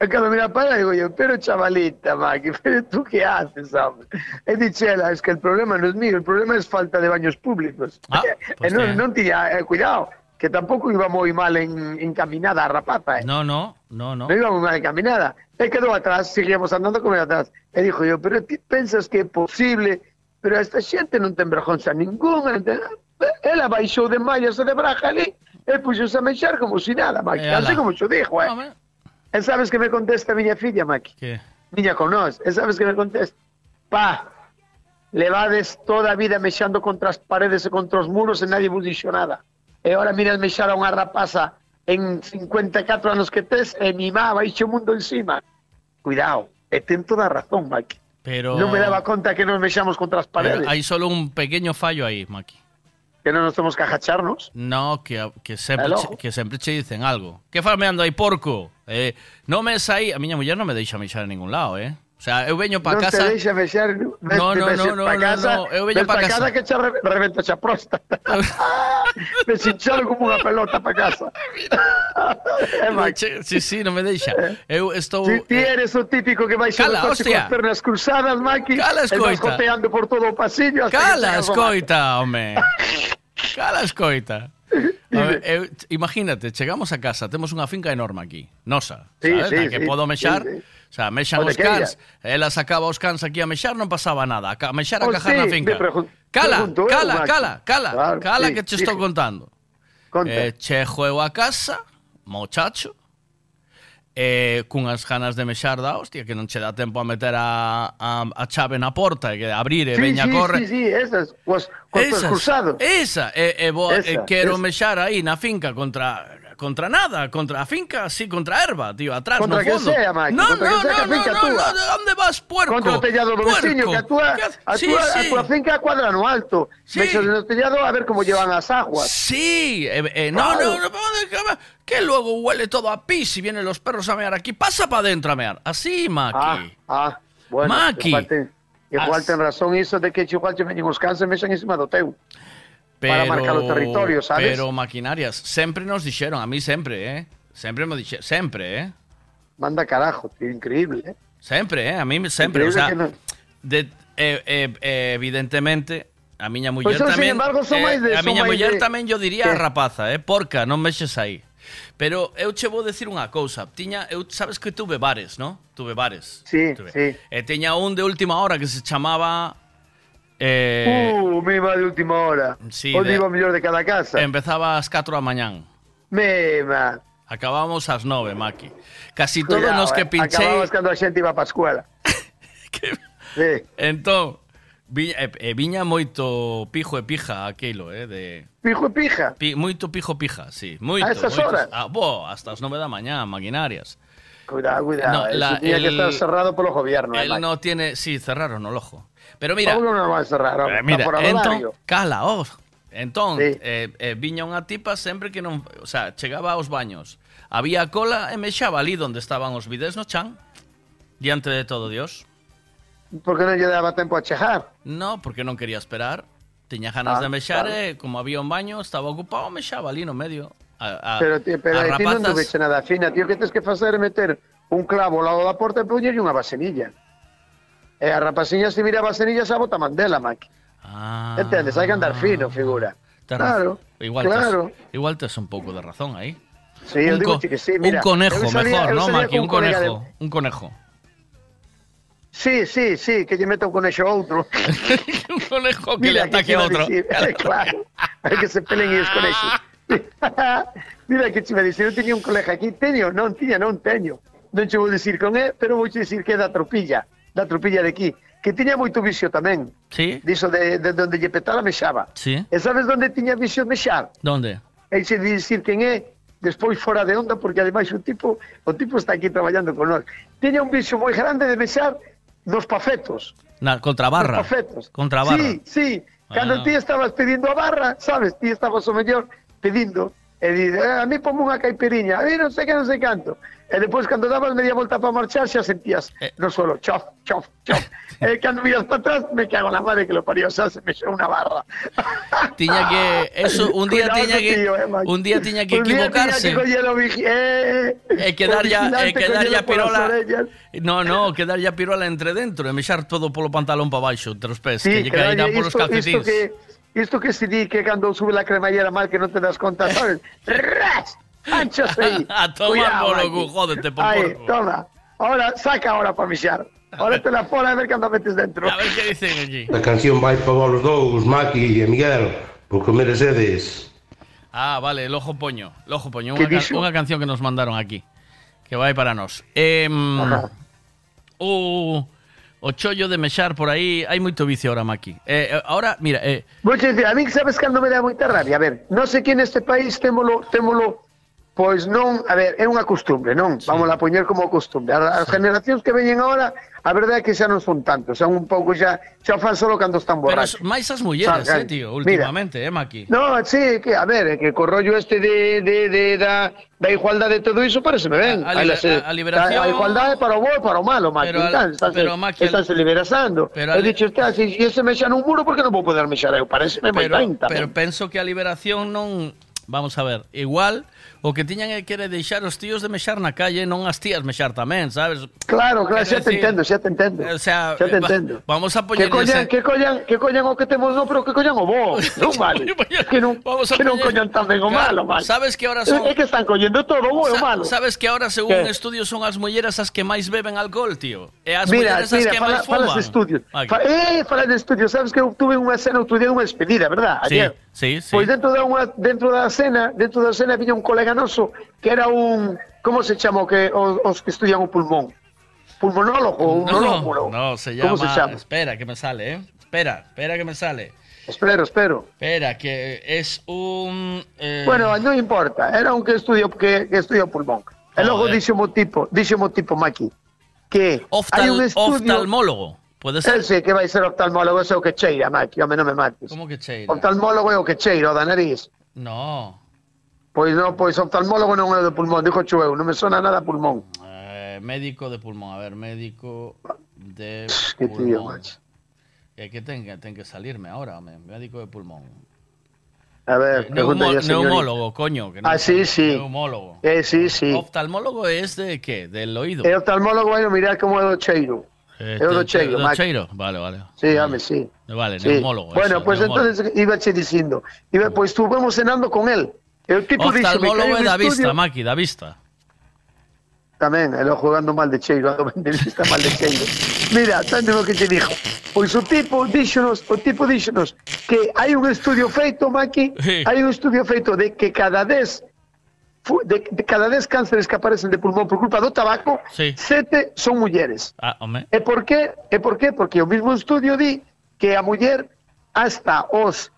E cando mira para digo yo, pero chavalita, Maki, pero tú qué haces, hombre? E dichela, es que el problema no es mío, el problema es falta de baños públicos. Ah, e non, que- non tiña, eh, cuidado, que tampouco iba moi mal en, encaminada a rapata, eh. No, no, no, no. No iba muy mal encaminada. Él quedó atrás, seguíamos andando como atrás. E dijo yo, pero ti pensas que é posible, pero esta xente non ten vergonza ninguna. non ten- Ela baixou de mallas e de braja ali, e puxose a mexer como si nada, Maki. E ala. Así como xo dijo, eh. E sabes que me contesta a miña filla, Maki? Que? Niña con nós. E sabes que me contesta? Pa, levades toda a vida mexando contra as paredes e contra os muros e nadie vos dixo nada. E ahora miras mexar a unha rapaza en 54 anos que tes e mi má vai o mundo encima. Cuidado, e ten toda a razón, Maki. Pero Non me daba conta que nos mexamos contra as pero paredes, hay solo un pequeño fallo ahí, Maki. que non nos temos que agacharnos. No, que, que, che, que sempre che dicen algo. Que faz meando aí, porco? Eh, non me saí... A miña muller non me deixa mexar en ningún lado, eh? sea, eu veño para casa... Non te deixa vexer, ve, no, no, no, no, pa casa, no, no, eu veño para casa... casa que che re, reventa xa próstata. me sinchalo como unha pelota para casa. é che, sí, sí, non me deixa. Eh. Eu estou... Si ti eh, eres o típico que vai xa Cala, coche hostia. con as pernas cruzadas, Maki, Cala, escoita. e vai coteando por todo o pasillo... Cala, escoita, home. Cala, escoita. Ver, eu, imagínate, chegamos a casa, temos unha finca enorme aquí, nosa, Sí, sabes? sí, Na que sí, podo mexar, sí, sí. o sea, mexan os cans, ela sacaba os cans aquí a mexar, non pasaba nada, a mexar a Oh, cajar sí, na finca. Cala, pregunto cala, cala, cala, Claro, cala sí, que che sí. estou contando. Conta. Eh, che juego a casa, mochacho, eh, cunhas ganas de mexar da hostia que non che dá tempo a meter a, a, a chave na porta e que abrir e sí, veña sí, corre. Sí, sí, esas, cos, cos esas, cruzados. Esa, e, e, bo, esa, e quero esa. mexar aí na finca contra contra nada, contra finca, sí, contra a erva, tío, atrás, Contra no que fondo. sea, Maki, no, contra no, que sea no, que no, no, no, ¿de dónde vas, puerco? Contra o tellado do veciño, que a túa, Puerco. a Sí, sí. a túa finca cuadra no alto. Sí. Mexas no tellado a ver como llevan as aguas. Sí, eh, eh, no, Claro. no, no, que- que luego huele todo a pis y vienen los perros a mear aquí. Pasa para adentro a mear. Así, Maki. Ah, bueno, Maki. igual ten, igual As- ten razón iso de que igual che veñen os cans e mexan encima do teu. pero, para marcar o territorio, sabes? Pero maquinarias, sempre nos dixeron, a mí sempre, eh? Sempre me dixeron, sempre, eh? Manda carajo, tío, increíble, eh? Sempre, eh? A mí sempre, increíble o sea, no... de, eh, eh, eh, evidentemente, a miña muller pois, tamén... Embargo, eh, de, a miña muller de... tamén yo diría a rapaza, eh? Porca, non mexes aí. Pero eu che vou decir unha cousa. Tiña, eu sabes que tuve bares, no? Tuve bares. Sí, tuve. sí. E tiña un de última hora que se chamaba Eh, uh, mima de última hora. Sí, Onde iba o mellor de cada casa. Empezaba ás 4 da mañán. Mima. Acabamos ás 9, Maki. Casi Cuidado, todos nos que eh. pinchei... Acabamos cando a xente iba para a escuela. que... sí. Entón, viña, eh, eh, viña moito pijo e pija aquilo, eh, de Pijo e pija. Pi, moito pijo pija, sí, moito. A estas moito, horas. Ah, bo, hasta as 9 da mañá, maquinarias. Cuidado, cuidado. No, eh. la, el, que estar cerrado polo gobierno. Él eh, no tiene, sí, cerraron o lojo. Pero mira. ¿Cómo no vas a cerrar? Eh, mira, entón, cala, oh. Entón, sí. eh, eh, viña unha tipa sempre que non... O sea, chegaba aos baños. Había cola e mexaba ali onde estaban os bidés no chan. Diante de todo Dios. Por que non lle daba tempo a chejar? No, porque non quería esperar. Tiña ganas ah, de mexar claro. e, como había un baño, estaba ocupado, mexaba ali no medio. A, a, pero tío, pero a ti rapazas... non tuveche nada fina, tío. Que tens que facer meter un clavo ao lado da porta e poñerlle unha vasenilla. E a rapaciña se mira a vasenilla xa bota mandela, Maki. Ah, Entendes? Hai que andar fino, figura. Claro, igual claro. Tes, igual tes un pouco de razón aí. Sí, un, digo que sí, mira. un conejo, salía- mejor, ¿no, Maki? con Un conejo, un conejo. Sí, sí, sí, que lle meta un conexo a outro. un conejo que le Mira, ataque che a otro. claro, hai que se pelen e os conexos. Mira que che me dicir, eu teña un colega aquí, teño, non tiña, non teño. Non che vou dicir con é, pero vou che dicir que da tropilla, da tropilla de aquí, que tiña moito vicio tamén. Sí? Diso de, de donde lle petara mexaba. Sí. E sabes onde tiña vicio de mexar? ¿Dónde? E xe dicir quen é, despois fora de onda, porque ademais o tipo, o tipo está aquí traballando con nós. Tiña un vicio moi grande de mexar nos pafetos. Na, contra barra. Nos pafetos. Contra barra. Sí, sí. Cando Ah. ti estabas pedindo a barra, sabes, ti estabas o mellor pedindo, e dices, "Eh, a mí ponme unha caipiriña, a mí non sei que, non sei canto. E depois, cando dabas media volta para marchar, xa sentías Eh. no suelo, chof, chof, chof. e cando miras para atrás, me cago na madre que lo parió, xa se me xou unha barra. Tiña que eso un día Cuidado tiña que tío, eh, un día tiña que Un día equivocarse. tiña que vigi- eh, E quedar ya, e quedar ya collelo polas pirola. No, no, quedar ya pirola entre dentro e mexar todo polo pantalón para baixo, entre os pés, que lle que caían dalle polos isto, isto calcetins. que isto que se di que cando sube la cremallera mal que non te das conta, sabes? ¡Ras! anchos ahí. a tomar por loco, jódete, por Ahí, porco. toma. Ahora, saca ahora para mixar. Ahora te la fora a ver cando metes dentro. A ver que dicen aquí. A canción vai para vos dous, Maki e Miguel, porque merecedes. Ah, vale, el ojo poño. El ojo poño, unha, can unha canción que nos mandaron aquí. Que vai para nós. Eh, uh, o, o chollo de mexar por aí, hai moito vicio ahora, Maki. Eh, eh ahora, mira... Eh, Vou te dicir, a mí sabes cando me dá moita rabia. A ver, non sei sé que neste país témolo, témolo Pois non, a ver, é unha costumbre, non? Sí. Vamos a poñer como costumbre. As, as sí. generacións que veñen agora, a verdade é que xa non son tantos, son un pouco xa, xa fan solo cando están borrachos. Pero máis as mulleres, eh, tío, últimamente, Mira, eh, Maki? No, sí, que, a ver, que co rollo este de, de, de, da, da igualdade de todo iso pareceme ben. A, a, a, a, a liberación... A, a igualdade para o bo e para o malo, Maki. Pero, tal, estás, pero, Maki, estáse liberasando. Pero, He dicho, está, se si, ese mexa nun muro, porque non vou poder mexar eu? Pareceme máis ben tamén. Pero penso que a liberación non... Vamos a ver, igual o que tiñan é que deixar os tíos de mexar na calle, non as tías mexar tamén, sabes? Claro, claro, xa te entendo, xa te entendo. O sea, xa te va- entendo. vamos a Que poñerlle collan, ese- que collan, que collan o que temos no, pero que collan o bo. Non vale. que non, Vamos a que non poñer- collan tamén o Claro, malo, vale. sabes que ahora son- É que están collendo todo o bo e o malo. Sabes que ahora, según Que? estudios, son as mulleres as que máis beben alcohol, tío. E as Mira, mulleres as mira, que fala, máis falas fuman. de estudios. Fa, eh, fala de estudios. Sabes que eu tuve unha cena outro día unha despedida, verdad? Ayer. sí, sí. Pois dentro da unha dentro da cena, dentro da cena viña un colega noso que era un como se chama o que os, os que estudian o pulmón? Pulmonólogo, un No, no, se llama, ¿Cómo se chama? Espera, que me sale, ¿eh? Espera, espera que me sale. Espero, espero. Espera, que es un... eh, Bueno, non importa, era un que estudio que, que pulmón. E logo dixo mo tipo, dixo mo tipo Maki, que hai un oftal- estudio... oftalmólogo, puede ser. Ese que vai ser oftalmólogo, ese é o que cheira, Maki, home, non me mates. ¿Cómo que cheira? Oftalmólogo é o que cheira, o da nariz. No. Pois non, pois oftalmólogo non é o de pulmón, dixo chu eu, non me sona nada pulmón. Eh, médico de pulmón, a ver, médico de Que tío, pulmón. macho. Eh, que ten, que ten que salirme ahora, home, médico de pulmón. A ver, Eh, neumo- ya, neumólogo, coño. Que no Ah, sí, sí. Neumólogo. Eh, sí, sí. Oftalmólogo es de qué? Del oído. E oftalmólogo vai mirar como é o cheiro. Eh, é o do te- cheiro, do Maki. cheiro, Vale, vale. Sí, home, sí. Vale, Sí. neumólogo. Bueno, eso, pues neumólogo. entonces iba che dicindo, iba, pues estuvemos cenando con él. E o tipo Oftalmólogo é da vista, Maki, da vista. Tamén, elo jugando mal de cheiro, de vista mal de cheiro. Mira, tanto o que te dixo. Pois o tipo díxonos, o tipo díxonos que hai un estudio feito, Maki, hai un estudio feito de que cada 10 fu- de, de cada 10 cánceres que aparecen de pulmón por culpa do tabaco, Sí. sete son mulleres. Ah, home. E por qué? E por qué? Porque o mismo estudio di que a muller hasta os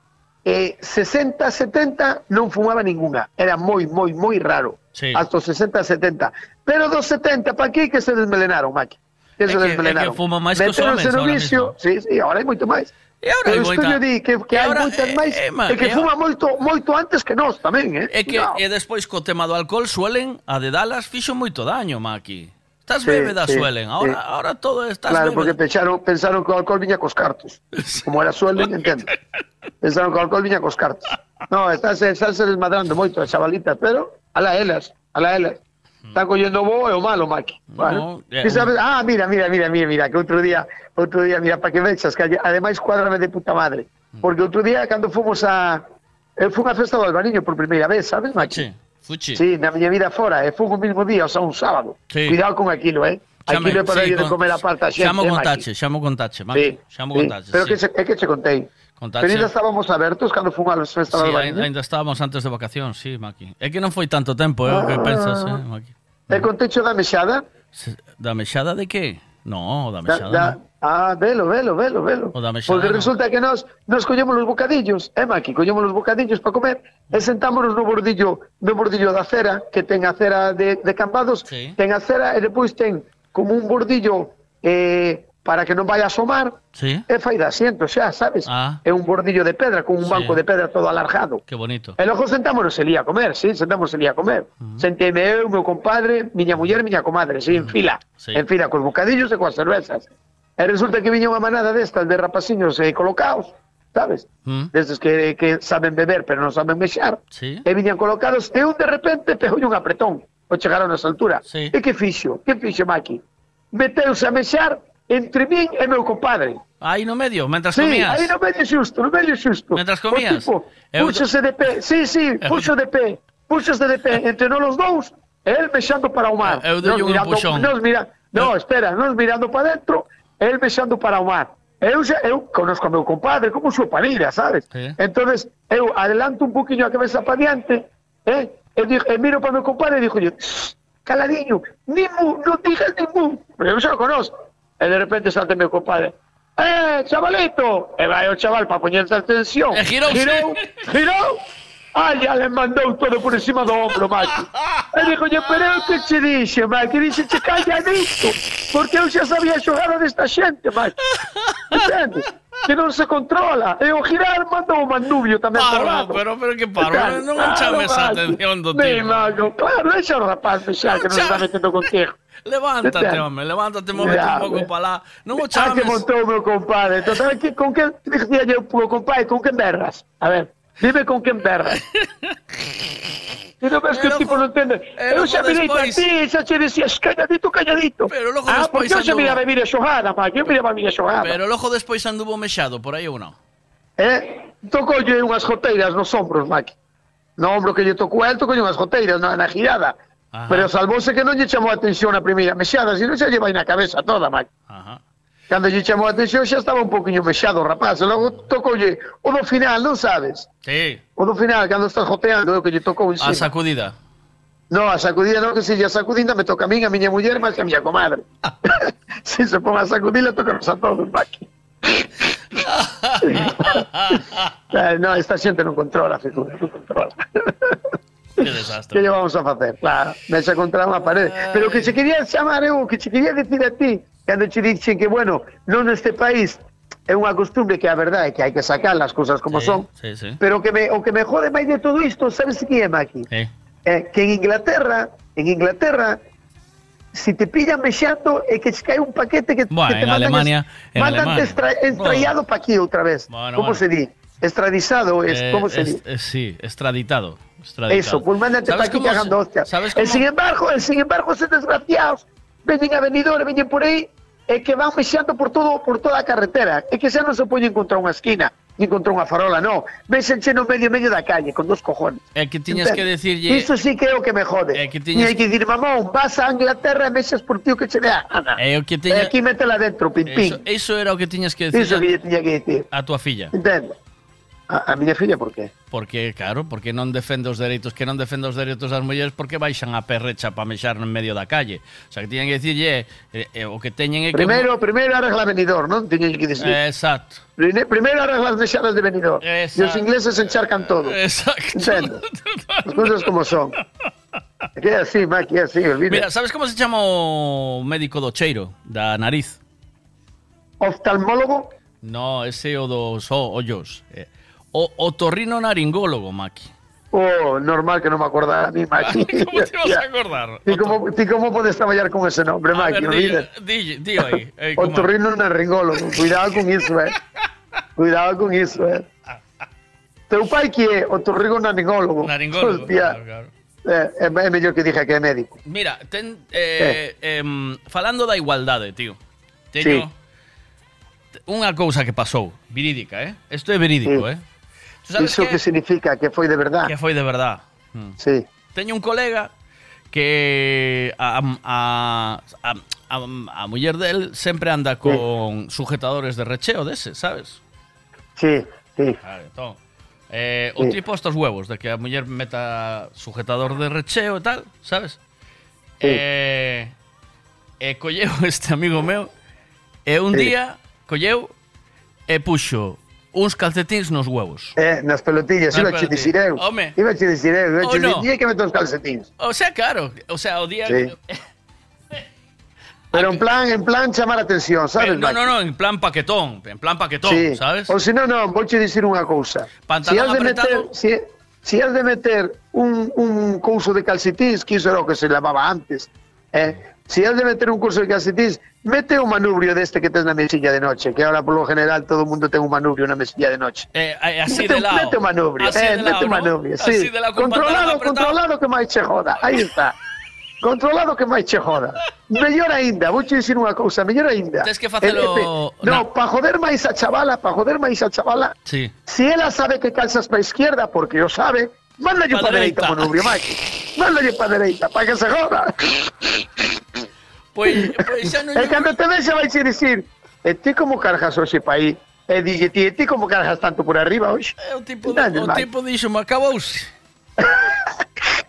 eh, 60, 70 non fumaba ninguna. Era moi, moi, moi raro. Sí. Hasta os 60, 70. Pero dos 70 pa aquí que se desmelenaron, Maki. Que É se que- desmelenaron. é que fuma máis que os no ahora vicio. Sí, sí, ahora hai moito máis. E agora Pero moita... estou di que, que hai moitas máis eh, eh man, e que fuma moito moito antes que nós tamén, eh? E que no. e despois co tema do alcohol suelen a de Dallas fixo moito daño, Maki. Estás sí, bébedas sí, suelen, ahora, sí. ahora todo estás Claro, bébeda. porque pensaron, pensaron que o alcohol viña cos cartos. Como era suelen, entendo. Pensaron que o alcohol viña cos cartos. No, estás, estás desmadrando moito as chavalitas, pero ala elas, ala elas. Está collendo bo e o malo, Maki. Vale? No, yeah, sabes? Ah, mira, mira, mira, mira, mira, que outro día, outro día, mira, para que vexas, que ademais cuadrame de puta madre. Mm. Porque outro día, cando fomos a... Eh, Eu fui a festa do Albariño por primeira vez, sabes, Maki? Fuchi. Sí, na miña vida fora, eh, e fui o mismo día, o sea, un sábado. Sí. Cuidado con aquilo, eh? Xame, aquilo é para sí, ir con... comer a parte a xente, Xamo contache, eh, con contache, Maki. Sí, xamo sí. contache, Pero sí. que, se, é que che contei. Contaxe. Pero ainda estábamos abertos cando fun a festa sí, do Albariño? ainda estábamos antes de vacacións, sí, Maki. É que non foi tanto tempo, eh, o que ah. pensas, eh, Maki. É con techo da mexada? Da mexada de que? No, da mexada. Da, da, Ah, velo, velo, velo, velo. O da mexada, Porque resulta que nós nos collemos os bocadillos, eh, Maki, collemos os bocadillos para comer e sentámonos no bordillo, no bordillo da cera, que ten a cera de, de Cambados, sí. ten a cera e depois ten como un bordillo eh, para que non vai a asomar, Sí, e fai de asiento xa, sabes? Ah. É un bordillo de pedra, con un Sí. banco de pedra todo alargado. qué bonito. E logo sentámonos elí a comer, sí, sentámonos elí a comer. Sentéme eu, meu compadre, miña muller, miña comadre, sí, en fila. Sí. En fila, cos bocadillos e coas cervezas. E resulta que viña unha manada destas de rapaciños eh, colocados, sabes? Mm, Destes que, que saben beber, pero non saben mexar. Sí. E viñan colocados, e un de repente pegou un apretón. O chegaron a esa altura. Sí. E que fixo? Que fixo, Maki? Meteuse a mexar entre min e meu compadre. Aí no medio, mentras Sí, comías. aí no medio xusto, no medio xusto. Mentras comías? O tipo, Eu- púxose de pé, sí, sí, puxo de pé, púxose de pé, entre nós os dous, el mexando para o mar. Eu Nós un mirando- empuxón. Nós mira, no, espera, nós mirando para dentro, el mexando para o mar. Eu, xa, eu conozco a meu compadre como súa panira, sabes? Sí. Entonces, eu adelanto un poquinho a cabeza para diante, eh, e, digo, e miro para meu compadre e digo, yo, caladiño, ni mu, non digas ni mu. Pero eu xa o conozco. E de repente salta meu compadre, ¡Eh, chavalito! E vai o chaval para poñerse atención. E girouse. Girou, girou. Ai, ya le mandou todo por encima do ombro, Maki. E dixo, pero eu que che dixe, Maki? Dixe, che calladito. Porque eu xa sabía xogar desta xente, Maki. Entendes? Que non se controla. E o girar mandou o mandubio tamén lado. pero, pero que Claro, non chames a Maki. atención do Mi, tío. Mago, claro, deixa o rapaz fexar que non se está metendo contigo. Levántate, Entende? home, levántate, móvete Ya, un hombre. para lá. Non o Ah, que chames. o meu compadre. Total, con dicía eu, meu compadre, con que berras? A ver, dime con que berras. Ti non ves que o tipo non entende? e Eu logo xa mirei para despois- ti, xa che decías calladito, calladito. Pero logo ah, despois porque xa anduvo- miraba a miña xogada, pa, que eu miraba a miña xogada. Pero logo despois anduvo mexado por aí ou non? Eh? Tocoulle unhas goteiras nos ombros, Maki. No ombro que lle tocou a él, tocoulle unhas goteiras na, na girada. Ajá. Pero salvouse que non lle chamou a atención a primeira mexada, sino xa lle vai na cabeza toda, Maki. Ajá. Cando lle chamou a atención xa estaba un poquinho mexado o rapaz, e logo tocoulle o do final, non sabes? Sí, O do final, cando estás joteando, é o que lle tocou en a sacudida. No, a sacudida non, que se lle sacudida me toca a min, a miña muller, máis que a miña comadre. se se pon a sacudida, toca a todos, Maki. Eh, no, esta xente non controla, figura, non controla. Que desastre. Que lle vamos a facer? Claro, mexa contra unha parede. Pero que se quería chamar eu, o que se quería decir a ti, cando che dixen que, bueno, non neste país é unha costumbre que a verdade é que hai que sacar as cousas como son, Sí, sí. pero que me, o que me jode máis de todo isto, sabes que é, Maki? Eh. Eh, que en Inglaterra, en Inglaterra, si te pillan mexando é que cae un paquete que, Bueno, que te en mandan Alemania, en mandan Alemania. extra, extrayado para aquí outra vez. Bueno, ¿Cómo bueno. se di? Extradizado, es, Eh, ¿cómo se es- di? eh, sí, extraditado. extraditado. Eso, pues mándate para ¿Sabes aquí cagando hostia. ¿Sabes Eh, sin embargo, eh, sin embargo, esos desgraciados veñen a venidores, veñen por e que van mexendo por todo por toda a carretera. É que xa non se poñen contra unha esquina, ni contra unha farola, no. Mexenche no medio medio da calle, con dos cojones. É que tiñas que decirlle- Iso sí que é o que me jode. que E tiñas- hai que dicir, mamón, vas a Inglaterra e mexes por ti o que che dé a gana. É o que E aquí métela dentro, pim, pim. Eso, eso era o que tiñas que decir Iso que lle tiña que dicir. a tua filla. Entende? A, a miña filla por qué? Porque, claro, porque non defende os dereitos que non defende os dereitos das mulleres porque baixan a perrecha para mexar no medio da calle. O sea, que tiñen que dicirlle eh, eh, o que teñen é que... Primeiro, primeiro arregla venidor, non? Tiñen que dicir. Exacto. Primeiro arregla as mexadas de venidor. Exacto. E os ingleses encharcan todo. Exacto. Entendo. As cousas como son. Que é así, ma, que é así. Olvide. Mira, sabes como se chama o médico do cheiro, da nariz? Oftalmólogo? No, ese é o dos ollos. Eh, o otorrino naringólogo, Maki. Oh, normal que non me acordara a mí, Maki. ¿Cómo te vas a acordar? Ti como, ti como podes traballar con ese nombre, A Maki? ver, di, di, di eh, Otorrino naringólogo. Cuidado con iso, eh. Cuidado con iso, eh. Teu pai que é otorrino naringólogo. Naringólogo, Hostia. claro, claro. Eh, é, é mellor que diga que é médico. Mira, ten, eh, em, falando da igualdade, tío. Teño unha cousa que pasou, verídica, eh? Isto é verídico, Sí. eh? Sabes Iso que significa que foi de verdad. que foi de verdad. Mm. Sí. Teño un colega que a, a, a, a, a muller del sempre anda con sujetadores de recheo dese, sabes? Sí, sí. Vale, entón, eh, o Sí. tipo estos huevos de que a muller meta sujetador de recheo e tal, sabes? Sí. Eh, e colleu este amigo meu e un Sí. día colleu e puxo uns calcetins nos huevos. Eh, nas pelotillas, iba pelotillas. dicir eu. Home. Iba che dicir eu, iba Oh, che no. dicir que meto os calcetins. O sea, claro, o sea, o día Sí. Pero en plan, en plan chamar a atención, sabes? Eh, no, no, no, en plan paquetón, en plan paquetón, Sí. ¿sabes? O si no, no, vou che dicir unha cousa. Pantalón si has de apretado. meter, si, si has de meter un, un couso de calcetins, que iso era o que se lavaba antes, eh? Si has de meter un curso de calcetins, mete un manubrio deste que tes na mesilla de noche, que ahora polo general todo o mundo ten un manubrio na mesilla de noche. Eh, eh, así mete, de lado. Mete un manubrio, Así eh, de mete lado, un ¿no? manubrio, sí. Así de lado, con pantalón controlado, controlado que máis che joda. Aí está. Controlado que máis che joda. Mellor aínda, vou che dicir unha cousa, mellor aínda. Tes que facelo- No, No. para joder máis a chavala, para joder máis a chavala, Sí. si ela sabe que calzas para izquierda, porque o sabe, mándalle Pa para dereita, dereita. manubrio, Mike. Mándalle para dereita, para que se joda. Pois, pois xa non E cando te vexa vai che dicir, e ti como cargas hoxe pa aí? E dille ti, ti como cargas tanto por arriba hoxe? O tipo, Entende, o tipo me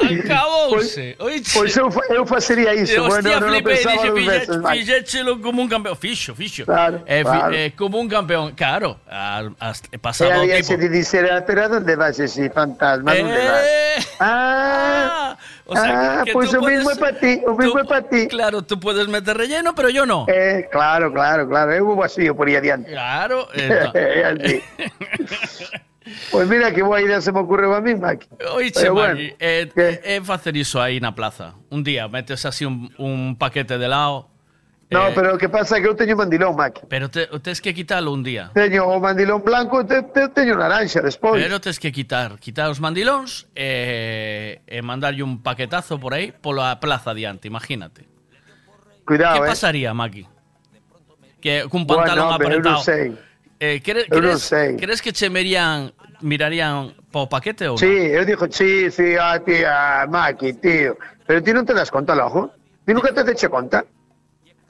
acabouse. Pois eu, eu facería iso, E, bueno, hostia, o dixo, dos "Fille- veces, Mike. fixéchelo como un campeón. Fixo, fixo. Claro, Eh, fi- claro. eh, como un campeón. Claro, a, a, E pasaba o había tipo. se te a donde vas ese fantasma? Donde vas? Eh, Ah, o sea, ah, que tú o mismo é puedes- para ti, o mismo é para ti. Claro, tú puedes meter relleno, pero yo no. Eh, claro, claro, claro, eu vou así, eu por aí adiante. Claro. É así. Pois mira que boa idea se me ocurre a mí, Maki. Oiche, bueno, eh, Maki, é, é, é facer iso aí na plaza. Un día metes así un, un paquete de lao. No, eh, pero o que pasa é que eu teño mandilón, Maki. Pero te, tens que quitalo un día. Teño o mandilón blanco e te, te, teño naranxa despois. Pero tens que quitar, quitar os mandilóns eh, eh, e, e mandarlle un paquetazo por aí pola plaza diante, imagínate. Cuidado, que eh. pasaría, Maki? Que cun pantalón bueno, no, apretado. Pero non sei. Eh, quere, Eu non crees, sei. crees que che mirían, mirarían po paquete ou Sí, eu dixo, sí, sí, ah, tía, Maki, tío. Pero ti non te das conta, lojo? Ti nunca te deche conta? non?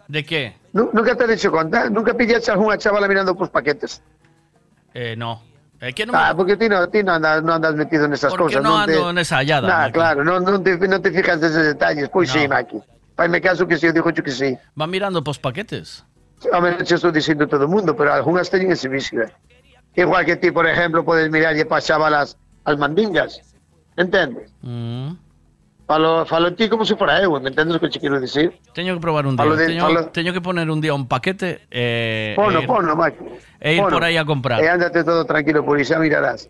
De que? Nu- Nunca te deche conta? Nunca pillaste a unha chavala mirando pos paquetes? Eh, no. Eh, que non Ah, porque ti non, ti non, andas, non andas metido nesas Porque cousas. non te... ando nesa hallada, Nah, Maki. claro, non, non, te, non te fijas neses detalles. Pois sí, Maki. Faime caso que sí, eu dixo que sí. Va mirando pos paquetes. Che estou dicindo todo o mundo, pero algunhas teñen ese vicio. eh. Igual que ti, por exemplo, podes mirarlle pa chavalas as mandingas. Entendes? Mm. Falo, falo ti como se fora eu, me entendes o que che quero dicir? Teño que probar un día. Falo de- teño, falo- teño que poner un día un paquete eh, Pono, e ir- pono, Maki. e ir Pono. por aí a comprar. E ándate todo tranquilo, xa mirarás.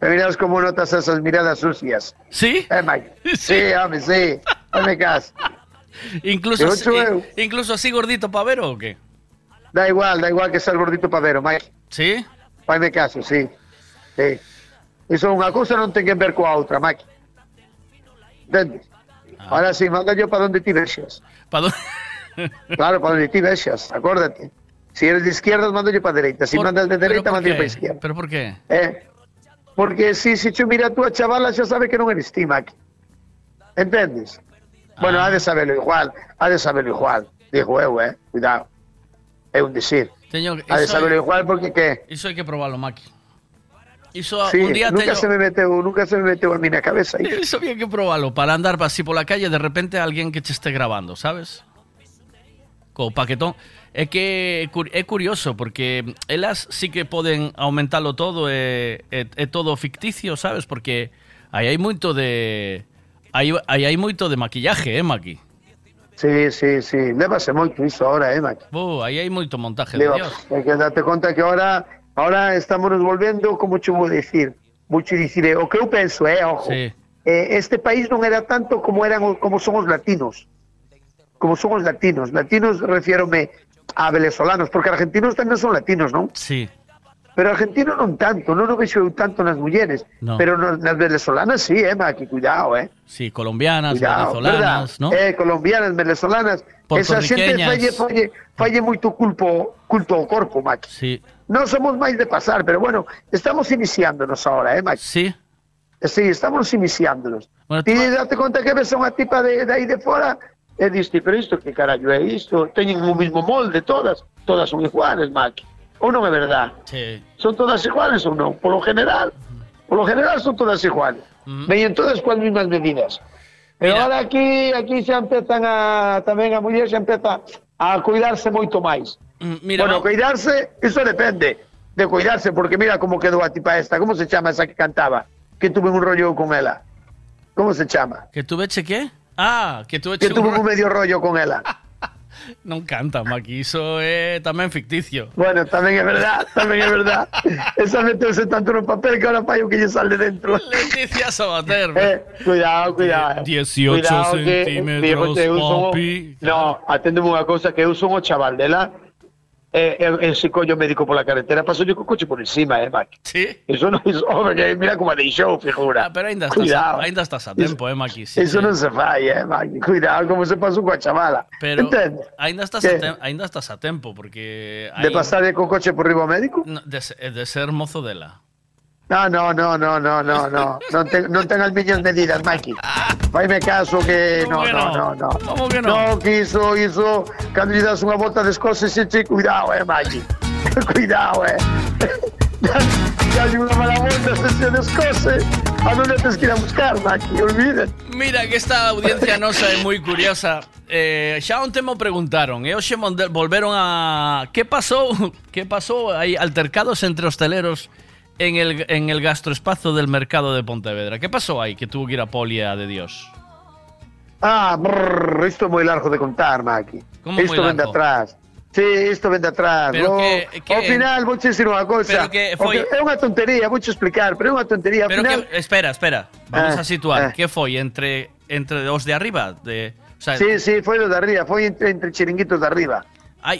E mirarás como notas esas miradas sucias. ¿Sí? Eh, Mike. Sí, home, sí. Hazme caso. Incluso, así, incluso así gordito para ver o qué? Da igual, da igual que ser gordito pavero, Mike. ¿Sí? Fáime caso, sí. Sí. Iso unha cousa non ten que ver coa outra, Mike. Entendes? Ah. Ahora sí, manda yo para donde ti vexas. ¿Para Claro, para donde ti vexas, acuérdate. Si eres de izquierdas, mando yo para dereita. Si Por- mandas de ¿pero dereita, por mando yo para izquierda. ¿Pero por qué? Eh, porque si, si yo mira tú a chavala, xa sabe que non eres ti, Mike. Entendes? Bueno, Ah. ha de saberlo igual, ha de saberlo igual. Dijo eh, cuidado. É un decir. Teño, Ha de saberlo igual porque que iso hai que probarlo, Maki. Iso Sí, un día nunca se me meteu, nunca se me meteu a mí na cabeza. hijo. Iso había que probarlo para andar así por la calle de repente alguien que te esté grabando, ¿sabes? Co paquetón. É que é curioso porque elas sí que poden aumentalo todo e, e, e todo ficticio, sabes? Porque aí hai moito de aí, aí hai moito de maquillaje, eh, Maki? Sí, sí, sí. Lévase moito iso ahora, eh, Mike. Oh, aí hai moito montaje de Leva, Dios. hai que darte conta que ahora ahora estamos nos volvendo, como che vou decir, vou che dicir, eh, o que eu penso, eh, ojo. Sí. Eh, este país non era tanto como eran como son os latinos. Como son os latinos. Latinos refiérome a venezolanos, porque argentinos tamén son latinos, non? Sí. Pero argentinos non tanto, non o vexo eu tanto nas mulleres, No. pero no, nas venezolanas sí, eh, Maki, cuidado, eh. Sí, colombianas, Cuidado, venezolanas, verdad? ¿no? Eh, colombianas, venezolanas, esa xente falle, falle, falle moito culpo, culto ao corpo, Maki. Sí. Non somos máis de pasar, pero bueno, estamos iniciándonos ahora, eh, Maki. Sí. Sí, estamos iniciándonos. Bueno, Ti date conta que ves a unha tipa de, de aí de fora e diste, pero isto que carallo é isto? Teñen o mismo molde todas, todas son iguales, Maki. Ou non é verdad? Sí. Son todas iguales ou non? Por lo general, por lo general son todas iguales. Veñen todas coas mismas medidas. Pero ahora aquí aquí xa empezan a tamén a muller xa empeza a cuidarse moito máis. Mm, Mira, bueno, cuidarse, iso depende de cuidarse, porque mira como quedou a tipa esta, como se chama esa que cantaba, que tuve un rollo con ela. Como se chama? Que tuve che qué? Ah, que tuve Que tuve un un medio rollo con ela. Non canta, Maki, iso é tamén ficticio. Bueno, tamén é verdad, tamén é verdad. Esa meteuse tanto no papel que ahora fai o que lle sale dentro. Leticia Sabater. Eh, cuidado, cuidado. 18 Cuidado que, centímetros, o- papi. No, aténdeme unha cousa que eu son o chaval dela. Eh, eh, ese collo médico pola carretera pasou yo co coche por encima, eh, Maki. Sí. Eso non é hombre, mira como a deixou, figura. Ah, pero ainda estás, Cuidado. a, ainda estás a tempo, eh, Maki. Sí, Eso sí. non se fai, eh, Maki. Cuidado como se pasou coa chavala. Pero Entende? ainda estás, a tem- ainda estás a tempo, porque... De pasar co coche por riba médico? No, de, de ser mozo dela. No, no, no, no, no, no, no. Non ten, non ten as miñas medidas, Maki. Faime caso que no, ¿Cómo que no, no, no? no. ¿Cómo que no? No, que iso, iso, cando lle das unha volta de escoce, xe, cuidado, eh, Maki. cuidado, eh. Dalle unha mala volta, se se descoce, a non tens que ir a buscar, Maki, olviden. Mira que esta audiencia nosa é moi curiosa. Eh, xa onte mo preguntaron, e hoxe volveron a que pasou? Que pasou? Hai altercados entre hosteleros en el en el gastroespacio del mercado de Pontevedra. Que pasou aí que tuvo que ir a Polia de Dios? Ah, brrr, isto é moi largo de contar, Maki. Como moi isto ven de largo? atrás. Sí, isto ven de atrás. Pero No, que- que- ao final, vou che dicir unha cousa. Pero que foi- É unha tontería, vou che explicar, pero é unha tontería. Ao Pero final, que, espera, espera. Vamos Ah, a situar. ah. Que foi entre entre os de arriba de, o sea, Sí, sí, foi los de arriba, foi entre, entre chiringuitos de arriba.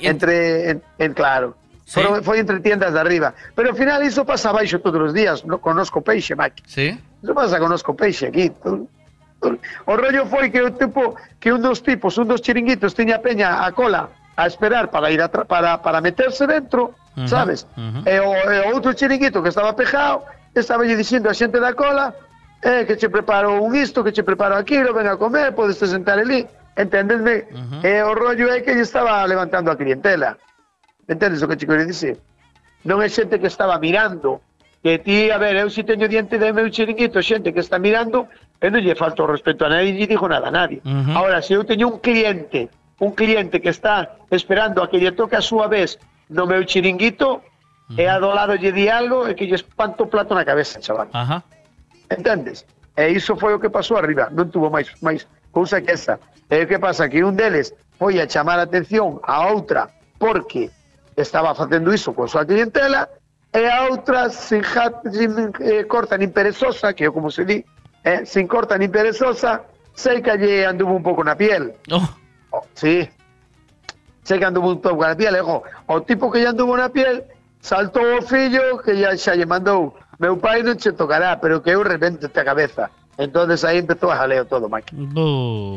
Entre, en, en- claro. Sí. Foron- foi entre tiendas de arriba. Pero ao final iso pasa abaixo todos os días, no, conozco peixe, Maki. Sí. Iso pasa conozco peixe aquí. O rollo foi que o tipo que un dos tipos, un dos chiringuitos tiña peña a cola a esperar para ir a para para meterse dentro, Ujú, sabes? ujú. E o, e o outro chiringuito que estaba pejado, estaba lle dicindo a xente da cola, eh, que che preparo un isto, que che preparo aquilo, ven a comer, podes te sentar ali, entendesme? E o rollo é que lle estaba levantando a clientela. Entendes o que che quero dicir? Non é xente que estaba mirando, que ti, a ver, eu si teño diante de meu chiringuito, xente que está mirando, e non lle falta o respeto a nadie, lle digo nada a nadie. Ujú. Ahora, se eu teño un cliente un cliente que está esperando a que lle toque a súa vez no meu chiringuito e a do lado lle di algo e que lle espanto o plato na cabeza, chaval. Ajá. Entendes? E iso foi o que pasou arriba, non tuvo máis máis cousa que esa. E o que pasa que un deles foi a chamar a atención a outra porque estaba facendo iso con súa clientela e a outra sin, ja, sin eh, corta nin perezosa, que é como se di, eh, sin corta nin perezosa, sei que lle anduvo un pouco na piel. Oh. sí. Sei que anduvo un pouco na piel, e, ojo, o tipo que lle anduvo na piel saltou o fillo que ya xa lle mandou meu pai non che tocará, pero que eu revente a cabeza. Entonces aí empezou a jaleo todo, Mike.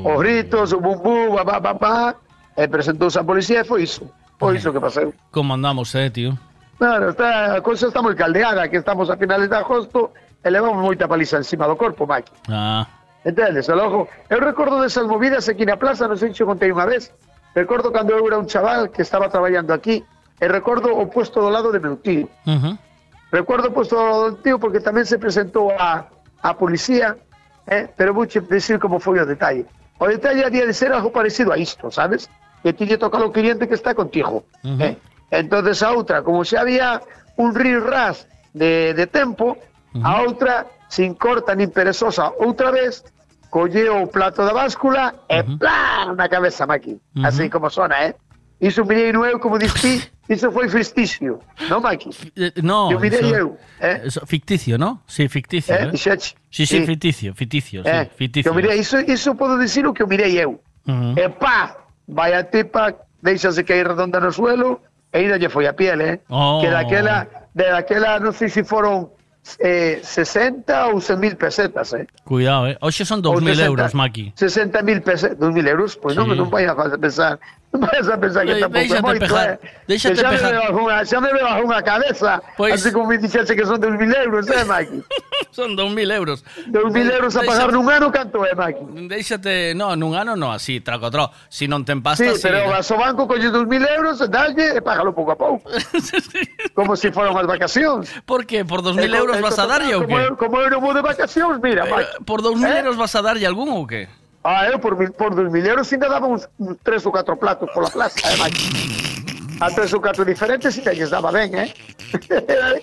Os gritos, o bum bum, ba, ba, ba, ba, e presentouse a policía e foi iso. Foi iso que pasou. ¿Cómo andamos, eh, tío? Claro, está, a cousa está moi caldeada, que estamos a finales de agosto e levamos moita paliza encima do corpo, Mike. Ah, Entendes? Logo, eu recordo desas movidas aquí na plaza, non sei se o contei unha vez. Recordo cando eu era un chaval que estaba traballando aquí e recordo o puesto do lado de meu tío. ujú. Recuerdo puesto do tío porque tamén se presentou a, a policía, eh? pero vou che decir como foi o detalle. O detalle había de ser algo parecido a isto, sabes? Que ti lle toca ao cliente que está contigo. eh? Entonces a outra, como xa había un ras de, de tempo, a outra, sin corta nin perezosa, outra vez, colleu o plato da báscula e plan na cabeza, Maki. Así como sona, eh? Iso mirei no eu, como dixi, iso foi festicio, non, Maki? Eh, no, Eu mirei eso- eu, eh? eso- ficticio, ¿no? Sí, ficticio. Eh, ¿eh? Sí, sí, Sí. ficticio, ficticio, sí, Eh, ficticio. que mirei, iso, iso podo dicir o que eu mirei eu. E pá, vai a tipa, deixase cair redonda no suelo, e ainda lle foi a piel, eh? Oh. Que daquela, de daquela, non sei se foron eh, 60 ou 100 mil pesetas, eh? Cuidado, eh. Hoxe son 2.000 60. euros, Maki. 60 mil pesetas, 2 mil euros, pois non, Sí. non vai a pensar, vai a pensar que Eh, é déixate moito, pejar, eh? déixate que pejar. me bajo unha, xa me bajo unha cabeza, Pois- así como me dixese que son 2 mil euros, eh, Maki? Son 2.000 euros. 2.000 euros a pagar nun ano, canto é, Maki? Déixate, no, nun ano no, así, traco tro. Si non ten pasta, Sí, sí. pero vas ao banco, colles 2.000 euros, dalle e págalo pouco a pouco. como se foran as vacacións. Por qué? Por 2.000 Eh, euros eh, vas a darlle ou como qué? eu- Como eu non vou de vacacións, mira, Eh, Maki. Por 2.000 Eh? euros vas a darlle algún ou qué? Ah, eu por, mil- por 2.000 euros ainda daba uns, uns tres ou catro platos pola plaza, eh, Maki. A tres ou catro diferentes ainda lles daba ben, eh?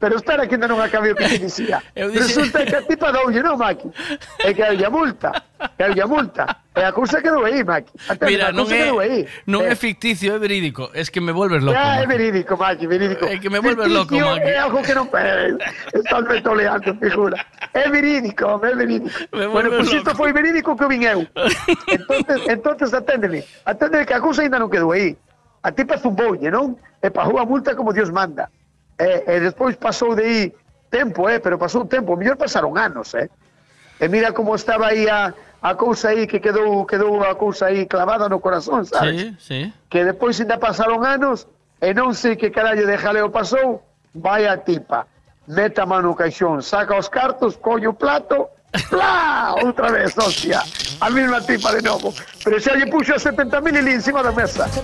Pero espera que ainda non acabe o que te dicía. Dixe- Resulta que a tipa doulle, non, Maki? É que hai a multa, que hai a multa. E a cousa quedou aí, Maki. Atende, Mira, non quedou aí. é, non é ficticio, é verídico. Es que me vuelves loco. Ya, Maki. é verídico, Maki, verídico. É que me vuelves loco, Maki. É algo que non Estás me toleando, figura. É verídico, é verídico. Me bueno, pues isto foi verídico que vin eu. entonces, entonces aténdeme. Aténdeme que a cousa ainda non quedou aí. A tipa zumboulle, non? E pagou a multa como Dios manda. E, e despois pasou de aí tempo, eh, pero pasou tempo. Mellor pasaron anos, eh. E mira como estaba aí a, a cousa aí que quedou quedou a cousa aí clavada no corazón, sabes? Sí, sí. que despois ainda pasaron anos e non sei que carallo de jaleo pasou, vai a tipa, meta a mano no caixón, saca os cartos, colle o plato, ¡plá! Outra vez, hostia, a mesma tipa de novo, pero xa lle puxo 70.000 e li encima da mesa.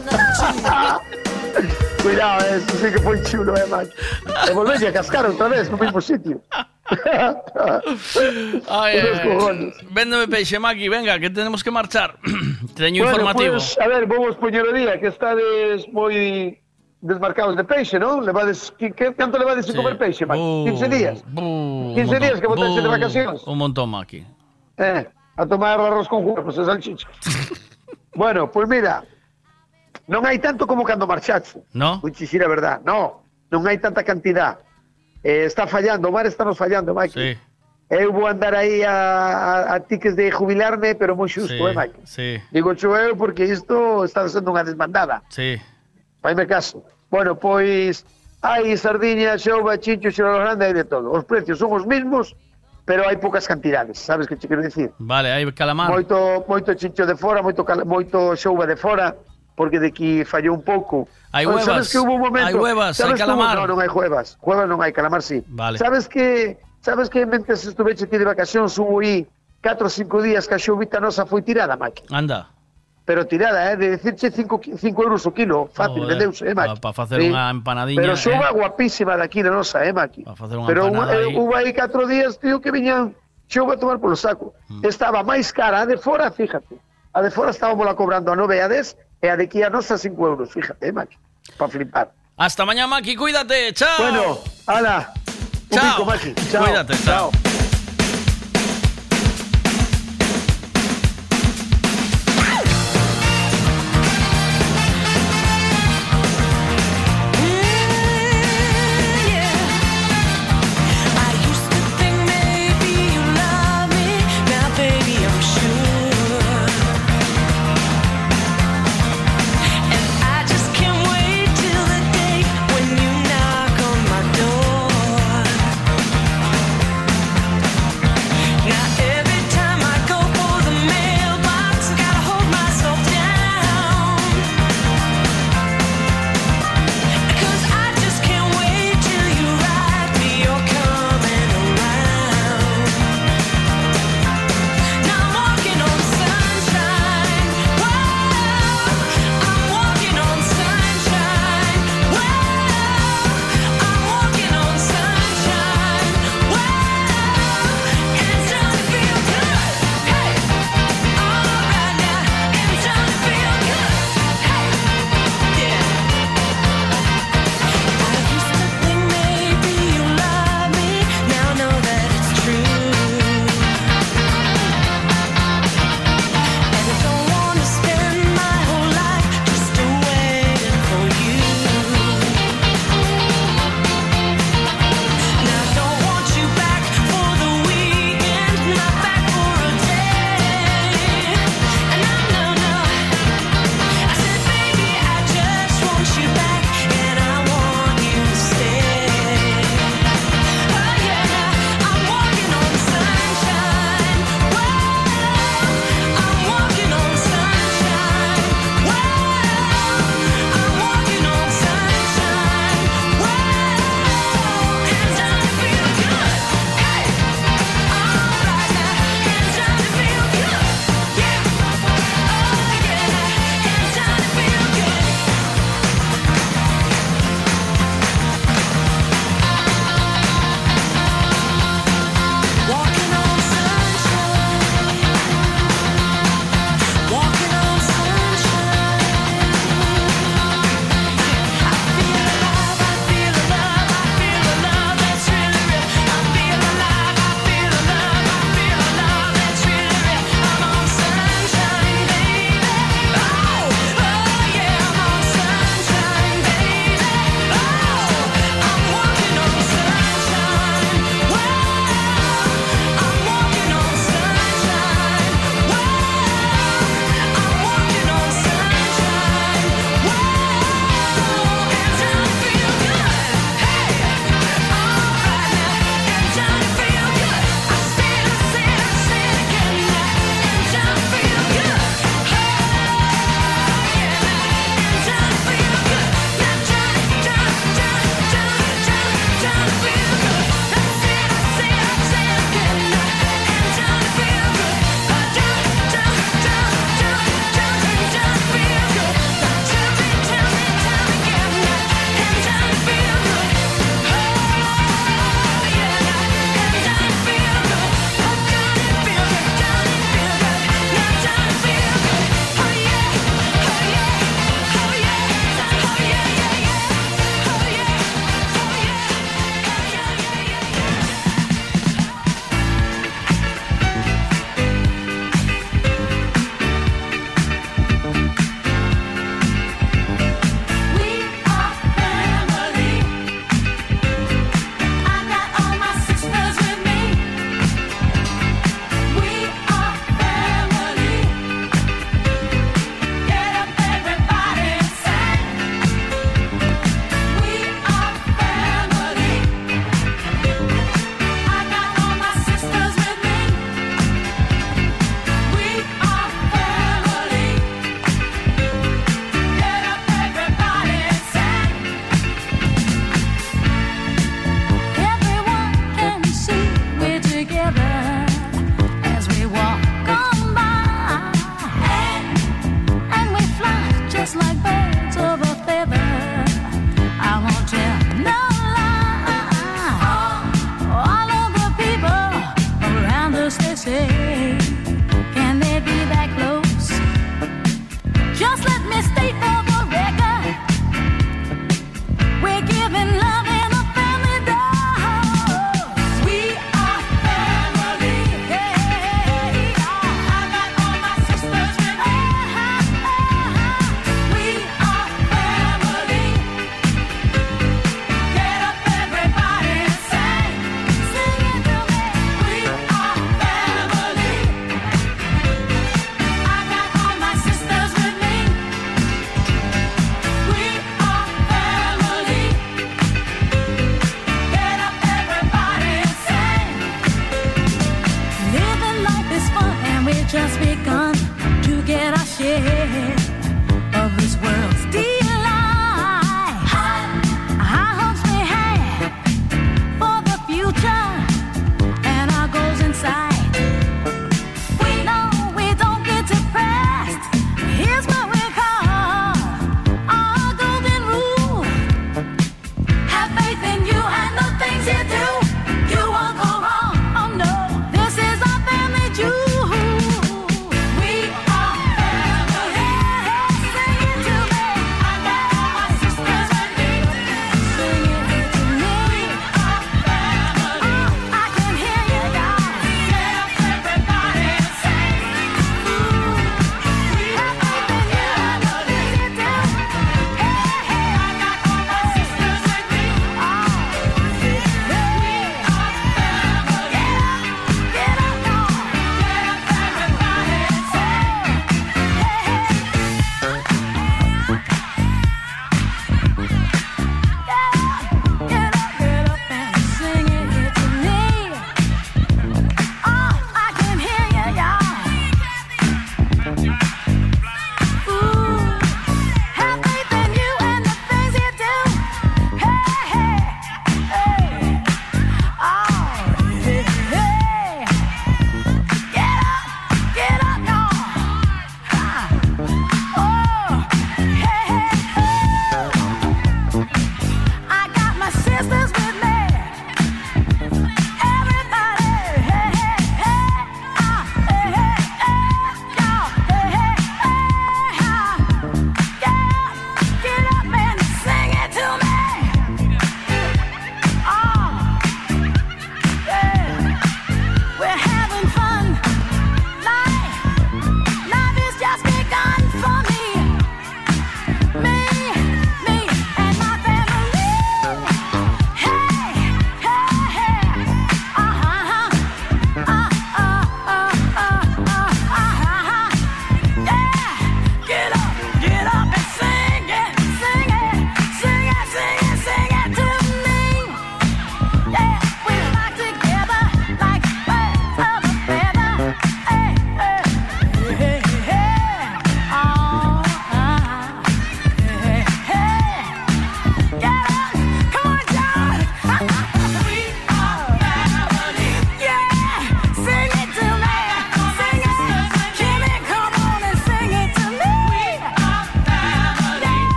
Cuidado, eh, eso sí que foi chulo, eh, man. E volvelle a cascar outra vez no mesmo sitio. Ay, cojones. Véndeme peixe, Maki, venga, que tenemos que marchar. Teño Bueno, informativo. pues, a ver, vamos poñer o día, que estades moi desmarcados de peixe, non? Levades, que, que, canto levades sin Sí. comer peixe, man? Bu, 15 días? bu, 15 un días que montón, botaste de bu, vacacións. Un montón, Maki. Eh, a tomar arroz con huevos e salchicha. bueno, pues mira, non hai tanto como cando marchaste. No? Vou dicir a verdad, no, non hai tanta cantidad. Eh, está fallando, o mar está nos fallando, Mike. Sí, Eu vou andar aí a, a, a tiques de jubilarme, pero moi xusto, sí, eh, Mike? sí, Digo xo eu porque isto está sendo unha desbandada. sí. Faime caso. Bueno, pois hai sardiña, xouba, chincho, xero grande, hai de todo. Os precios son os mismos, pero hai poucas cantidades, sabes que te quero dicir? Vale, hai calamar. Moito moito chincho de fora, moito cal- moito xouba de fora, porque de aquí fallou un pouco. Hai huevas, Sabes que hubo un momento, hai huevas, hai que hubo- calamar. No, non hai huevas. Huevas non hai, calamar sí. Vale. Sabes que sabes que mentes estuveche ti de vacacións hubo aí 4 ou 5 días que a xoubita nosa foi tirada, Maki. Anda. Pero tirada, eh, de decirche 5 euros o kilo, fácil, Joder, vendeuse, eh, Maki. pa- pa facer unha empanadiña, Pero xouba eh. guapísima daqui na nosa, eh, Maki. facer unha Pero eh, aí. hubo aí 4 días, tío, que viñan xouba a tomar polo saco. Mm. Estaba máis cara a de fora, fíjate. A de fora estábamos la cobrando a 9 a 10 e a de aquí a nos a 5 euros, fíjate, Maki, para flipar. Hasta mañana, Maki. Cuídate. Chao. Bueno, hala. Un Chao. pico, Maki. Chao. Cuídate. chao.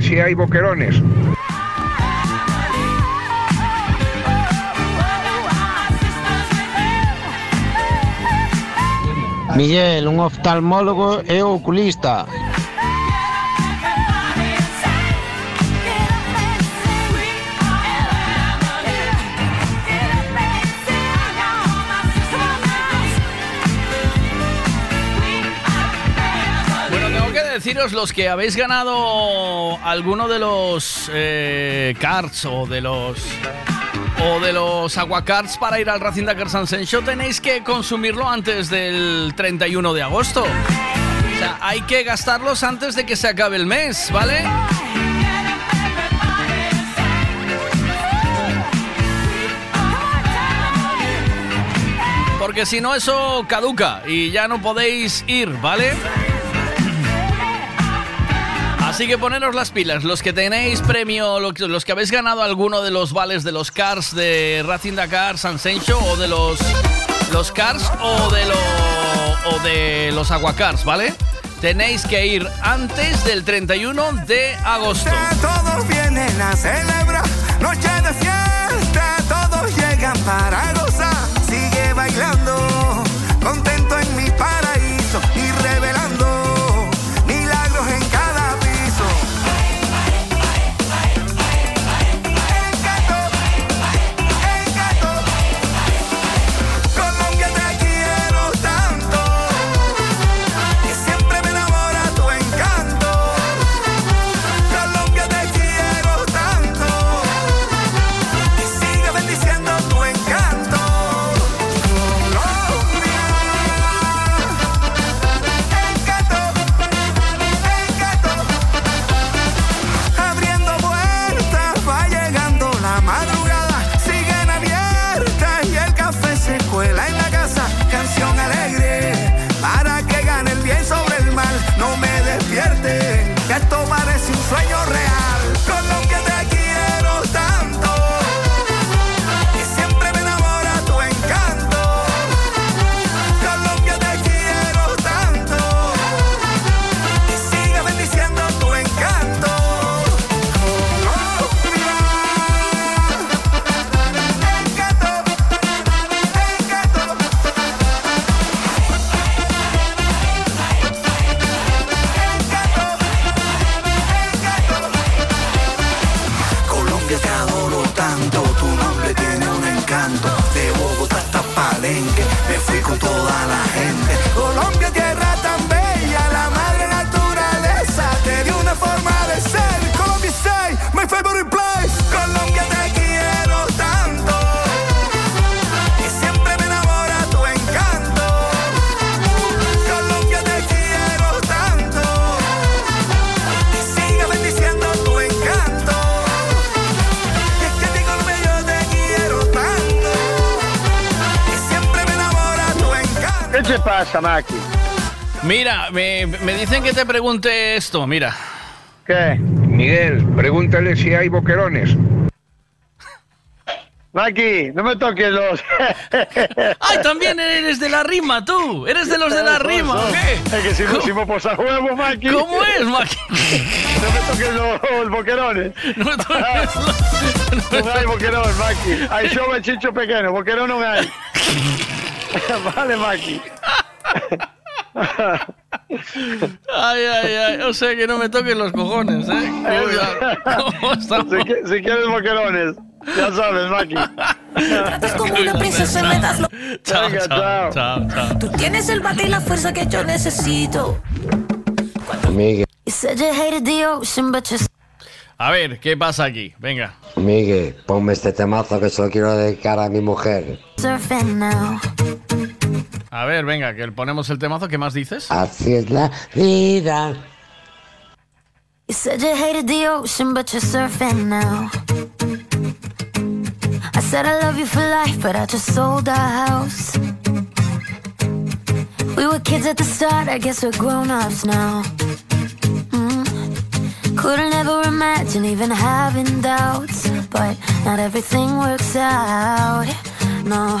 ver si hay boquerones. Miguel, un oftalmólogo e oculista deciros los que habéis ganado alguno de los eh, cards o de los o de los aguacards para ir al Racing Dakar Sansencho tenéis que consumirlo antes del 31 de agosto. O sea, hay que gastarlos antes de que se acabe el mes, ¿vale? Porque si no, eso caduca y ya no podéis ir, ¿vale? Así que poneros las pilas, los que tenéis premio, los que habéis ganado alguno de los vales de los cars de Racing Dakar, San Sencho o de los los cars o de lo, o de los aguacars, ¿vale? Tenéis que ir antes del 31 de agosto. Todos vienen a celebrar noche de fiesta, todos llegan para gozar, sigue bailando, contento en me, me dicen que te pregunte esto, mira. ¿Qué? Miguel, pregúntale si hay boquerones. Maki, no me toques los. ¡Ay, también eres de la rima, tú! ¿Eres de los de la rima qué? Es que si no hicimos posa huevo, Maki. ¿Cómo es, Maki? No me toques los boquerones. No me toques los... No hay boquerón, Maki. Hay show de chicho pequeño, boquerón no hay. vale, Maki. Ay, ay, ay. O sea que no me toquen los cojones, ¿eh? Si, qui- si quieres boquerones, ya sabes, Maki. Tratas como una princesa, me das lo. Chao, Venga, chao, chao, chao. Tú tienes el bate y la fuerza que yo necesito. Miguel, A ver, ¿qué pasa aquí? Venga. Miguel, ponme este temazo que se lo quiero dedicar a mi mujer. surfing now. A ver, venga, que ponemos el temazo. ¿Qué más dices? Así es la vida. You said you hated the ocean, but you're surfing now. I said I love you for life, but I just sold our house. We were kids at the start, I guess we're grown ups now. Mm. Couldn't ever imagine even having doubts, but not everything works out. No,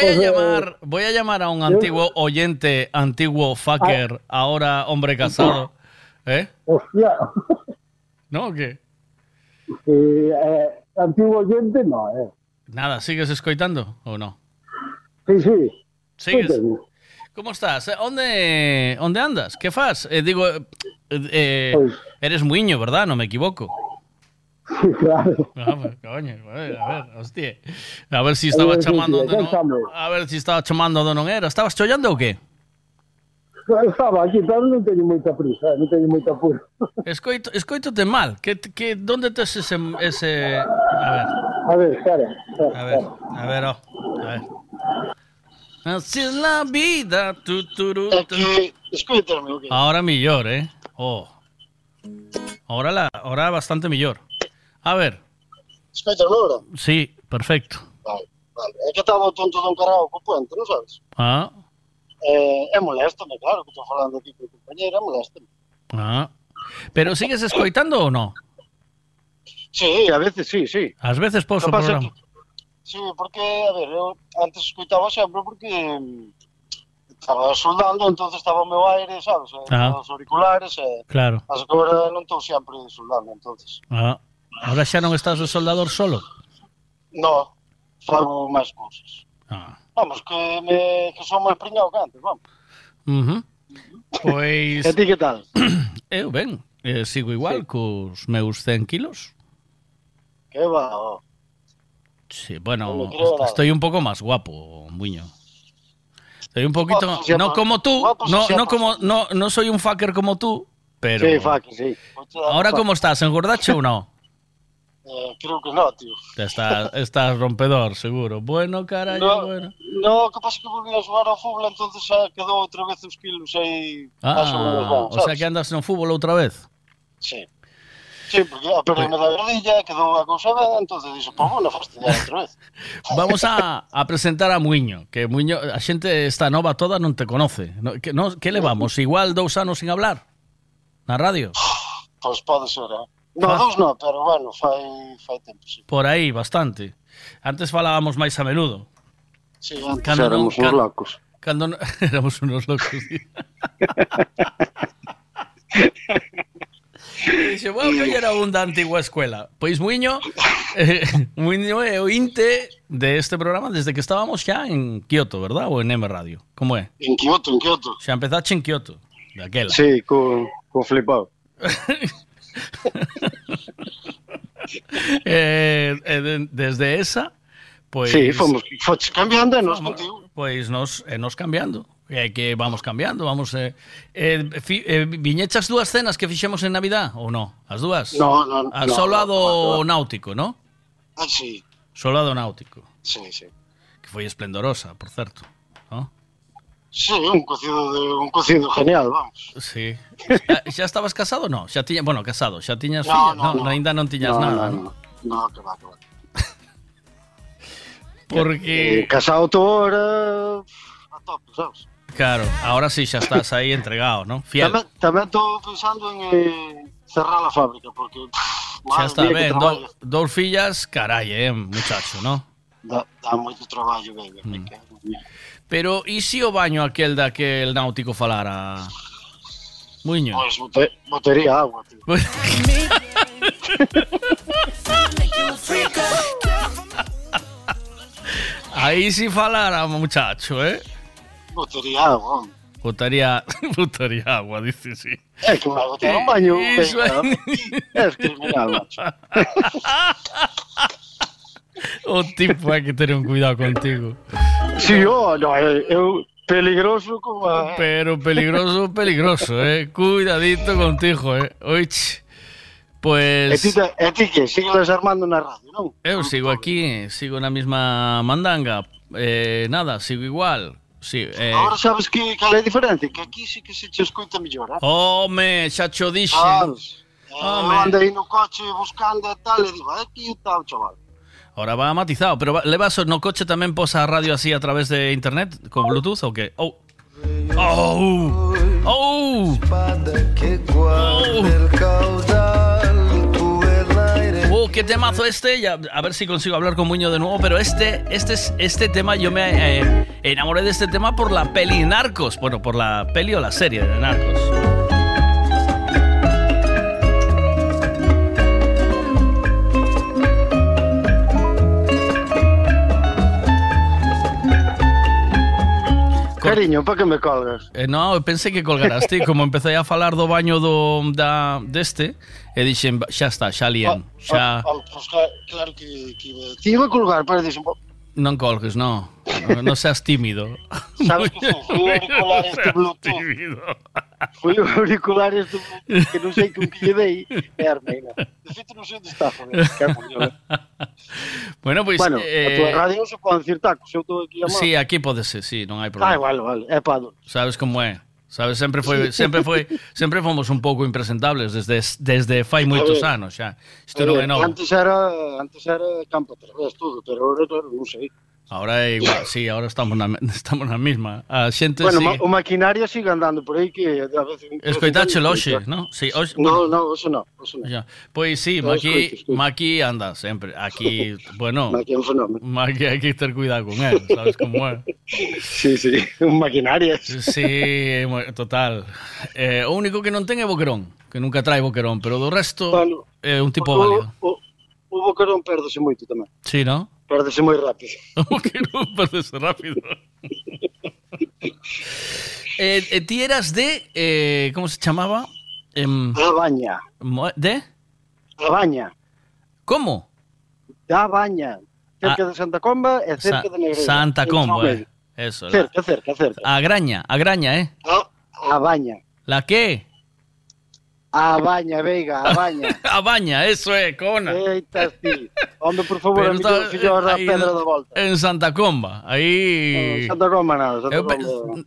voy a llamar, voy a llamar a un antiguo oyente, antiguo fucker, ahora hombre casado. ¿Eh? Hostia. ¿No o qué? Eh, antiguo oyente, no, eh. Nada, ¿sigues escoitando o no? Sí, sí. Sigues. ¿Cómo estás? Eh, ¿Dónde, dónde andas? ¿Qué fas? Eh, digo, eh, eh, eres muiño, ¿verdad? No me equivoco. Sí, claro. Ah, pues, coño, a ver, a ver, hostia. A ver si estaba chamando donde no, a ver si estaba chamando donde non era. Estabas chollando ou qué? Estaba aquí, pero non teño moita prisa, non teño moita apuro. Escoito, escoitote mal. Que, que, donde tes ese, ese... A ver, A ver, espera. espera, a ver, a ver, oh, a ver. Así es la vida. Tu, turu, tu. Escúchame, ok. Ahora millor, eh? Oh. Ahora, la, ahora bastante millor. A ver, Escúchame ahora. sí, perfecto. Vale, vale. É que estaba tonto dun carrao co puente, non sabes? Ah, Eh, é moléstame, claro, que estou falando aquí con compañera, é moléstame. ah. Pero sigues escoitando ou no? Sí, a veces sí, sí. Ás veces pouso o programa. Sí, porque, a ver, eu antes escoitaba sempre porque mm, estaba soldando, entonces estaba o meu aire, sabes? Eh, Ah. Os auriculares, e... Claro. Mas agora non estou sempre soldando, entonces. Ah. Ahora xa non estás o soldador solo? No, fago máis cousas. Ah. Vamos, que, me, que son máis priñado que antes, vamos. Uh -huh. Pois... e ti que tal? Eu ben, eh, sigo igual sí. cos meus 100 kilos. Que va, oh. Sí, bueno, no estoy nada. un poco más guapo, Muño. Estoy un poquito, guapo, no llama, como tú, no, no como, no, no soy un fucker como tú, pero. Sí, fucker, sí. Ahora cómo estás, engordacho o no? eh, creo que no, tío. Estás está rompedor, seguro. Bueno, carallo, no, bueno. No, que pasa que volví a xogar ao fútbol, entonces xa quedou outra vez os kilos aí. Ah, menos, o sea que andas no fútbol outra vez. Sí. Sí, porque ah, a me da rodilla quedou a cousa ben, entonces dixo, pois bueno, fastidiar outra vez. Vamos a, a presentar a Muño, que Muño, a xente esta nova toda non te conoce. No, que, no, que levamos? Igual dous anos sin hablar? Na radio? Pois pues pode ser, eh? No, dos no, pero bueno, fai, fai tempo, sí. Por aí, bastante. Antes falábamos máis a menudo. Sí, antes cando éramos unos locos. Cando non... éramos unos locos, E dixo, bueno, que era un da antigua escuela. Pois Muiño, eh, Muiño é o inte de este programa desde que estábamos xa en Kioto, verdad? Ou en M Radio, como é? En Kioto, en Kioto. Xa empezaste en Kioto, daquela. Sí, co, co flipado. eh, eh, desde esa, pois... Sí, fomos, fomos cambiando e nos contigo. Pois nos, eh, nos cambiando. É que vamos cambiando, vamos... Eh, eh, fi, eh, viñechas dúas cenas que fixemos en Navidad, ou non? As dúas? No, no, no, ah, a, no, solo a do no, no, náutico, non? Ah, sí. Solo a do náutico. Sí, sí. Que foi esplendorosa, por certo. ¿No? Sí, un cocido, de, un cocido genial, vamos. Sí. Xa, xa estabas casado non? Xa tiña, bueno, casado, xa tiñas No, no, no. ainda non tiñas No, nada, no, non? No, que va, que va. Porque Eh, casado tú ahora a tope, sabes? claro, ahora sí xa estás aí entregado, ¿no? Fiel. Tamén, tamén estou pensando en eh, cerrar a fábrica, porque pff, Xa está ben, do, dous fillas, carai, eh, muchacho, ¿no? Dá, dá moito traballo. Mm. que-. Pero e si o baño aquel daquel náutico falara? Muiño. Pois bote, botería agua, tío. Aí si falara, muchacho, eh? Botería agua, hombre. Botaría, botaría agua, dice sí. É que botar un baño, é- é criminal, macho. O tipo hai que ter un cuidado contigo. Oh, no, eu, eu peligroso como a... Pero peligroso, peligroso, eh. Cuidadito contigo, eh. Oich. E Pues ti, e ti que sigues desarmando na radio, non? eu sigo aquí, sigo na mesma mandanga. Eh, nada, sigo igual. Sí, eh, Agora sabes que cal é a diferencia? Que aquí sí que se che escoita mellor, eh? Home, xa cho dixe. Sabes? Eh, Home. Eu andei no coche buscando e tal, e digo, aquí está o chaval. Ahora va matizado, pero va- levas no coche tamén posa radio así a través de internet con Bluetooth ou que? Oh. Oh. Oh. Oh. qué temazo este, a ver si consigo hablar con Muño de nuevo, pero este, este, es- este tema, yo me eh, enamoré de este tema por la peli Narcos, bueno, por la peli o la serie de Narcos. Cariño, para que me colgas? Eh, no, pensei que colgarás ti, como empecé a falar do baño do da deste, e dixen, xa está, xa lían, ah, ah, xa... Oh, oh, pues, claro que, que iba a. Iba a colgar, pero dixen, Non colgues, no. No seas tímido. Sabes que sufrir colar este Bluetooth. Foi o auriculares do que non sei con que lle dei, é Armega. De feito non sei onde está, joder, que eh. Bueno, pois... Pues, bueno, eh... a tua radio se pode decir tacos, eu estou aquí a Sí, aquí pode ser, sí, non hai problema. Ah, vale, vale, é pa Sabes como é? Sabes, sempre foi, sempre foi, sempre fomos un pouco impresentables desde desde fai moitos anos xa. Isto non eh, é novo. Antes era, antes era campo outra vez todo, pero agora non sei. Ahora é igual, sí, ahora estamos na, estamos na mesma. A xente bueno, sigue... o maquinario sigue andando por aí que a veces Escoitache loxe, non? Sí, hoxe, bueno. No, no, eso no, eso no. Ya. Pois sí, no, maqui, escoito, escoito. maqui anda sempre. Aquí, bueno, maqui é un fenómeno. Maqui hai que ter cuidado con él, sabes como é? sí, sí, un maquinario. sí, total. Eh, o único que non ten é Boquerón, que nunca trae Boquerón, pero do resto bueno, é eh, un tipo o, válido. O, o boquerón perdese moito tamén. Sí, ¿no? Perdese moi rápido. O boquerón perdese rápido. eh, eh, ti eras de, eh, como se chamaba? Em, A baña. mo- de? A baña. Como? Da baña. Cerca Ah. de Santa Comba e cerca Sa- de Negreira. Santa Sao eh. Eso. la- Cerca, cerca, cerca. A graña, a graña, eh. A, a baña. ¿La qué? A Baña, Veiga, a Baña. a Baña, eso é, cona. Eita, sí. Onde, por favor, Pero está, a fillo a pedra da volta. En Santa Comba, aí... En Santa Comba, non, Santa eh, Eu Comba.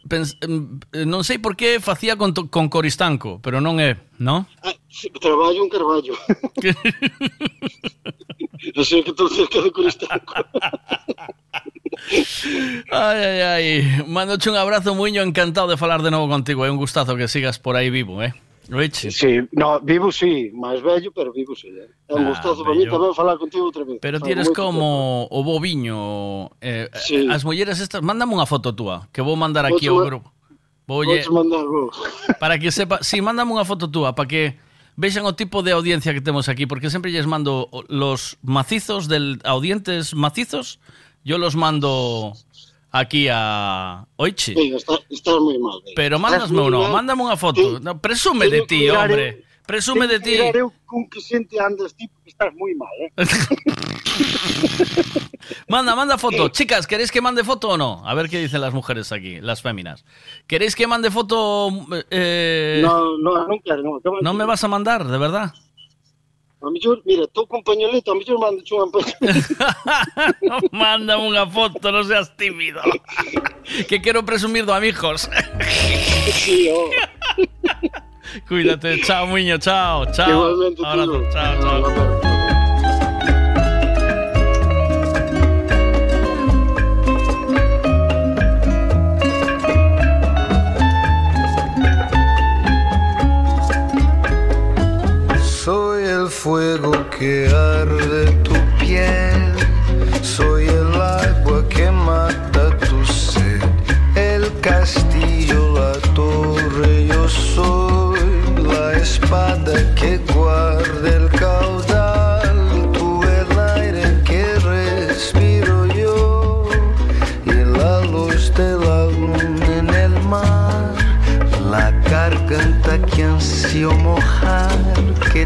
Pens, pens, eh, non sei por que facía con, con Coristanco, pero non é, non? Ah, traballo un carballo. non sei que estou cerca de Coristanco. Ai, ai, ai. Mandoche un abrazo, Muño, encantado de falar de novo contigo. É un gustazo que sigas por aí vivo, eh? Oiche. Sí, no, vivo sí, máis vello, pero vivo sí. Eh. É un ah, gustoso para mí tamén falar contigo outra vez. Pero ti eres como o bobiño. Eh, sí. Eh, as mulleres estas, mándame unha foto túa, que vou mandar aquí ao grupo. Voulle mandar. Para que sepa, si sí, mándame unha foto túa para que vexan o tipo de audiencia que temos aquí, porque sempre lles mando los macizos del audientes macizos, yo los mando Aquí a Venga, está, moi mal. Venga. Pero mándasme uno, mal. mándame unha foto. No, presume de que ti, hombre. Presume de que ti. mirar eu con que xente andas ti, porque estás moi mal, eh? Manda, manda foto. Chicas, ¿queréis que mande foto o no? A ver qué dicen las mujeres aquí, las féminas. ¿Queréis que mande foto? eh, No, no, non. acaba- ¿No me vas a mandar, de verdad? A mellor, mira, estou con pañoleta, a mellor mando unha pañoleta. Mándame unha foto, no seas tímido. que quiero presumir do amigos. sí, oh. Cuídate, chao, Muño, chao, chao. Igualmente, Abrazo, tío. chao, chao. Fuego que arde tu piel, soy el agua que mata tu sed, el castillo, la torre, yo soy la espada que guarda el caudal, tú el aire que respiro yo y la luz de la luna en el mar, la garganta que ansio mojar, que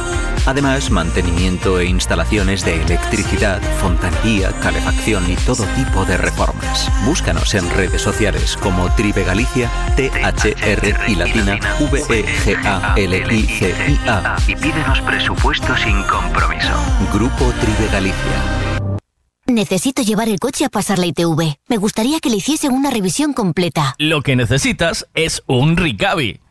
Además, mantenimiento e instalaciones de electricidad, fontanería, calefacción y todo tipo de reformas. Búscanos en redes sociales como Tribe Galicia, T-H-R y latina, V-E-G-A-L-I-C-I-A. Y pídenos presupuesto sin compromiso. Grupo Tribe Galicia. Necesito llevar el coche a pasar la ITV. Me gustaría que le hiciesen una revisión completa. Lo que necesitas es un Ricavi.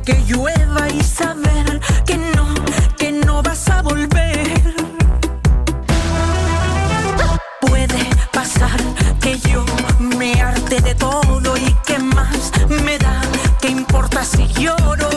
Que llueva y saber que no, que no vas a volver. Puede pasar que yo me harte de todo y que más me da, que importa si lloro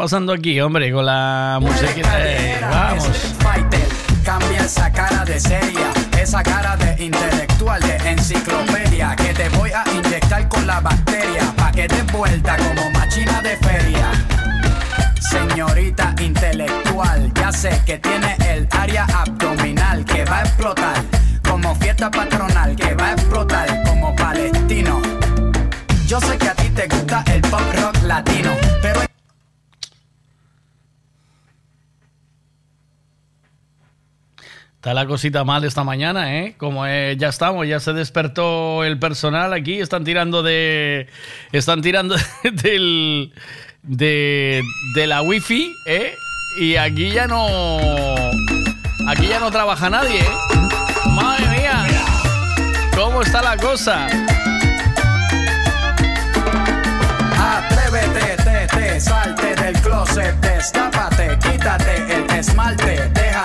pasando aquí, hombre, con la musiquita. Vamos. Cambia esa cara de seria, esa cara de intelectual, de enciclopedia, que te voy a inyectar con la bacteria, pa' que te vuelta como machina de feria. Señorita intelectual, ya sé que tiene el área abdominal que va a explotar, como fiesta patronal que va a explotar como palestino. Yo sé que a ti te gusta el pop rock latino, pero Está la cosita mal esta mañana, ¿eh? Como eh, ya estamos, ya se despertó el personal aquí, están tirando de. Están tirando del. De, de la wifi, ¿eh? Y aquí ya no. Aquí ya no trabaja nadie, ¿eh? Madre mía. ¿Cómo está la cosa? Atrévete, te, te, salte del closet, destápate, quítate el esmalte, deja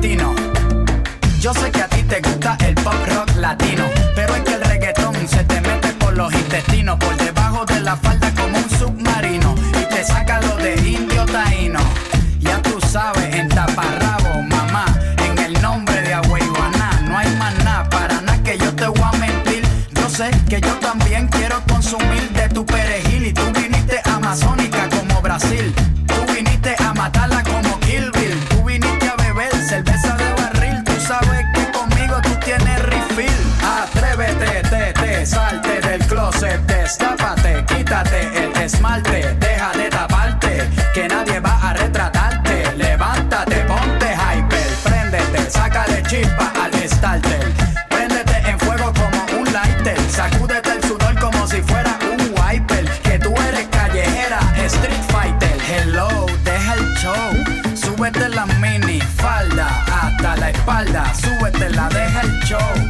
palestino. Yo sé que a ti te gusta el pop rock latino, pero es que el reggaetón se te mete por los intestinos, por debajo de la falda como un el esmalte, deja de taparte, que nadie va a retratarte. Levántate, ponte hyper, préndete, sácale chispa al starter. Préndete en fuego como un lighter, sacúdete el sudor como si fuera un wiper. Que tú eres callejera, street fighter. Hello, deja el show. Súbete la mini falda hasta la espalda. Súbete la deja el show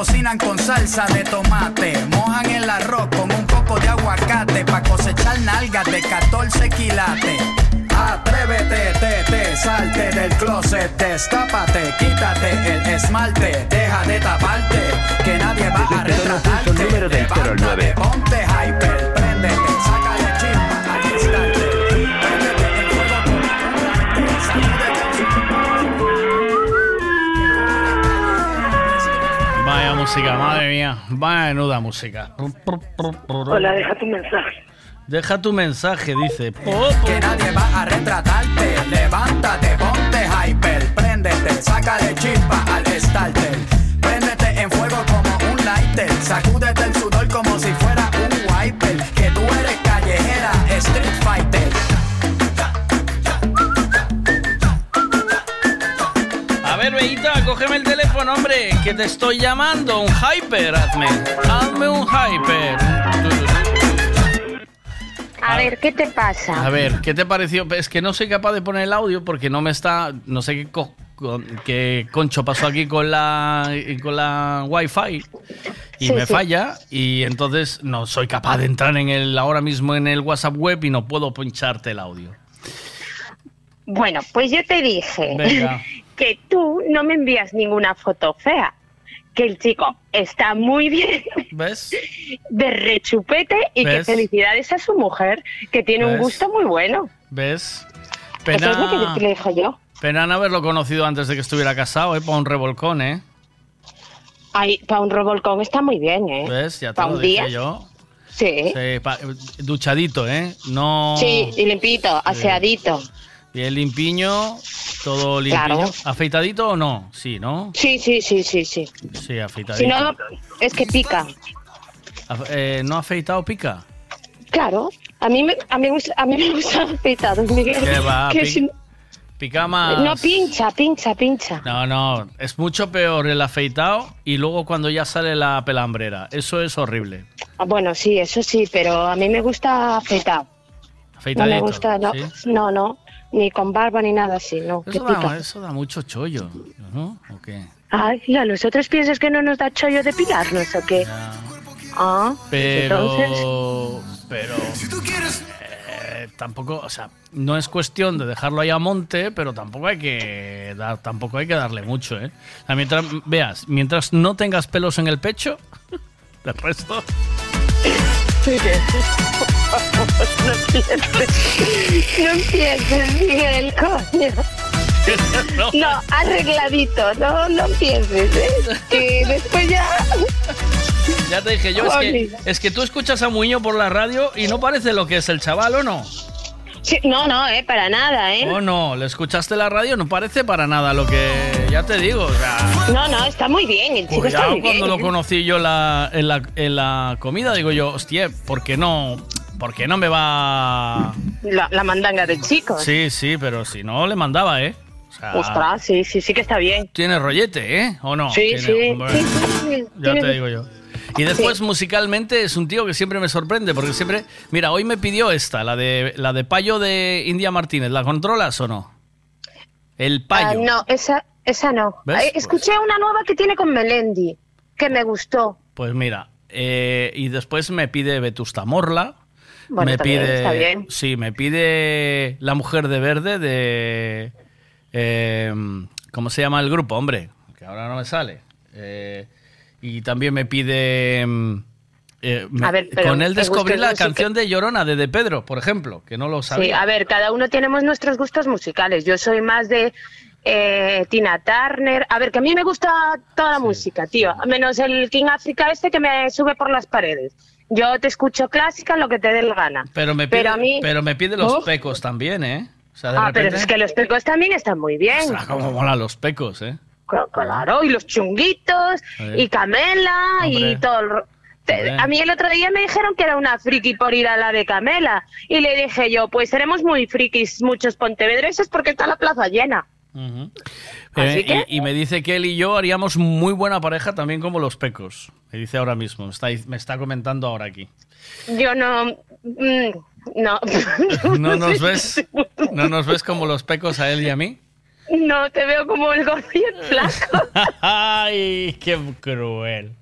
Cocinan con salsa de tomate, mojan el arroz con un poco de aguacate pa' cosechar nalgas de 14 quilates. Atrévete, te, te, salte del closet, destápate, quítate el esmalte, deja de taparte, que nadie va a retratarte. número del 09. Ponte música, madre mía. Menuda música. Hola, deja tu mensaje. Deja tu mensaje, dice. Que nadie va a retratarte. Levántate, ponte hyper, préndete, sácale chispa al starter. Préndete en fuego como un lighter, sacúdete cógeme el teléfono, hombre, que te estoy llamando. Un hyper, hazme. Hazme un hyper. A ver, ¿qué te pasa? A ver, ¿qué te pareció? Es que no soy capaz de poner el audio porque no me está. No sé qué, co- con- qué concho pasó aquí con la, con la Wi-Fi y Sí, me sí. falla. Y entonces no soy capaz de entrar en el ahora mismo en el WhatsApp web y no puedo pincharte el audio. Bueno, pues yo te dije Venga. que tú no me envías ninguna foto fea. Que el chico está muy bien ¿Ves? de rechupete y que felicidades a su mujer, que tiene un gusto muy bueno. ¿Ves? Eso es lo que Pena, le dije yo. pena no haberlo conocido antes de que estuviera casado, ¿eh? Para un revolcón, ¿eh? Ay, para un revolcón está muy bien, ¿eh? ¿Ves? Ya te ¿Pa lo un dije día? yo. Sí. Sí, duchadito, ¿eh? No. Sí, y limpito, aseadito. Bien limpiño, todo limpiño. Claro. ¿Afeitadito o no? Sí, ¿no? Sí, sí, sí, sí, sí. Sí, afeitadito. Si no, es que pica. Eh, ¿No afeitado pica? Claro. A mí me, a mí, a mí me gusta afeitado, Miguel. ¿Qué va? Que Pica más. No, pincha, pincha, pincha. No, no, es mucho peor el afeitado y luego cuando ya sale la pelambrera. Eso es horrible. Ah, Bueno, sí, eso sí, pero a mí me gusta afeitado. No Afeitadito. me gusta, no, ¿sí? no, no, ni con barba ni nada así, no, Eso da, eso da mucho chollo, ¿no? ¿O qué? Ay, ¿y a nosotros piensas que no nos da chollo depilarnos o qué? Ah, pues entonces... Pero. Pero. eh, tampoco, o sea, no es cuestión de dejarlo ahí a monte, pero tampoco hay que dar, tampoco hay que darle mucho, ¿eh? O sea, mientras veas, mientras no tengas pelos en el pecho, de resto. No empieces, no empieces, Miguel, coño. No, arregladito, no, no empieces, ¿eh? Que después ya... Ya te dije yo, es que, es que tú escuchas a Muño por la radio y no parece lo que es el chaval, ¿o no? Sí, no, no, eh, para nada, ¿eh? ¿O no? ¿Le escuchaste la radio? No parece para nada lo que... Ya te digo, o sea... No, no, está muy bien, el chico está muy bien. cuando lo ¿eh? conocí yo la- en, la, en la comida, digo yo, hostia, ¿por qué no? ¿Por qué no me va...? La, la mandanga del chico. Sí, sí, pero si no, le mandaba, ¿eh? O sea, Ostras, sí, sí, sí que está bien. Tiene rollete, ¿eh? ¿O no? Sí, Tiene- sí. sí, sí, Ya tiene- te digo yo. Y después musicalmente es un tío que siempre me sorprende porque siempre, mira, hoy me pidió esta, la de la de Payo de India Martínez, ¿la controlas o no? El Ah, Payo. no, esa, esa no. ¿Ves? Eh, Escuché una nueva que tiene con Melendi, que me gustó. Pues mira, eh, y después me pide Vetusta Morla. Bueno, me pide, está bien. sí, me pide La Mujer de Verde de, eh, ¿cómo se llama el grupo, hombre? Que ahora no me sale. Eh, y también me pide, mm, eh, me- A ver, pero con él descubrí la canción de Llorona de De Pedro, por ejemplo, que no lo Sí, sabía. a ver, cada uno tenemos nuestros gustos musicales. Yo soy más de eh, Tina Turner. A ver, que a mí me gusta toda la música, tío. Menos el King Africa este que me sube por las paredes. Yo te escucho clásica lo que te dé la gana. pero me pide, pero a mí- pero me pide los Uf. pecos también, ¿eh? O sea, de Ah, pero es que los pecos también están muy bien. Ostras, cómo molan los pecos, ¿eh? Claro, y los chunguitos, Sí. y Camela, Hombre. y todo el... Hombre. A mí el otro día me dijeron que era una friki por ir a la de Camela. Y le dije yo, pues seremos muy frikis muchos pontevedreses porque está la plaza llena. Así Eh, que- y, y me dice que él y yo haríamos muy buena pareja también como los pecos. Me dice ahora mismo, me está, me está comentando ahora aquí. Yo no... mm, no. ¿No nos ves? ¿No nos ves como los pecos a él y a mí? No, te veo como el gordo y el flaco. ¡Ay, qué cruel!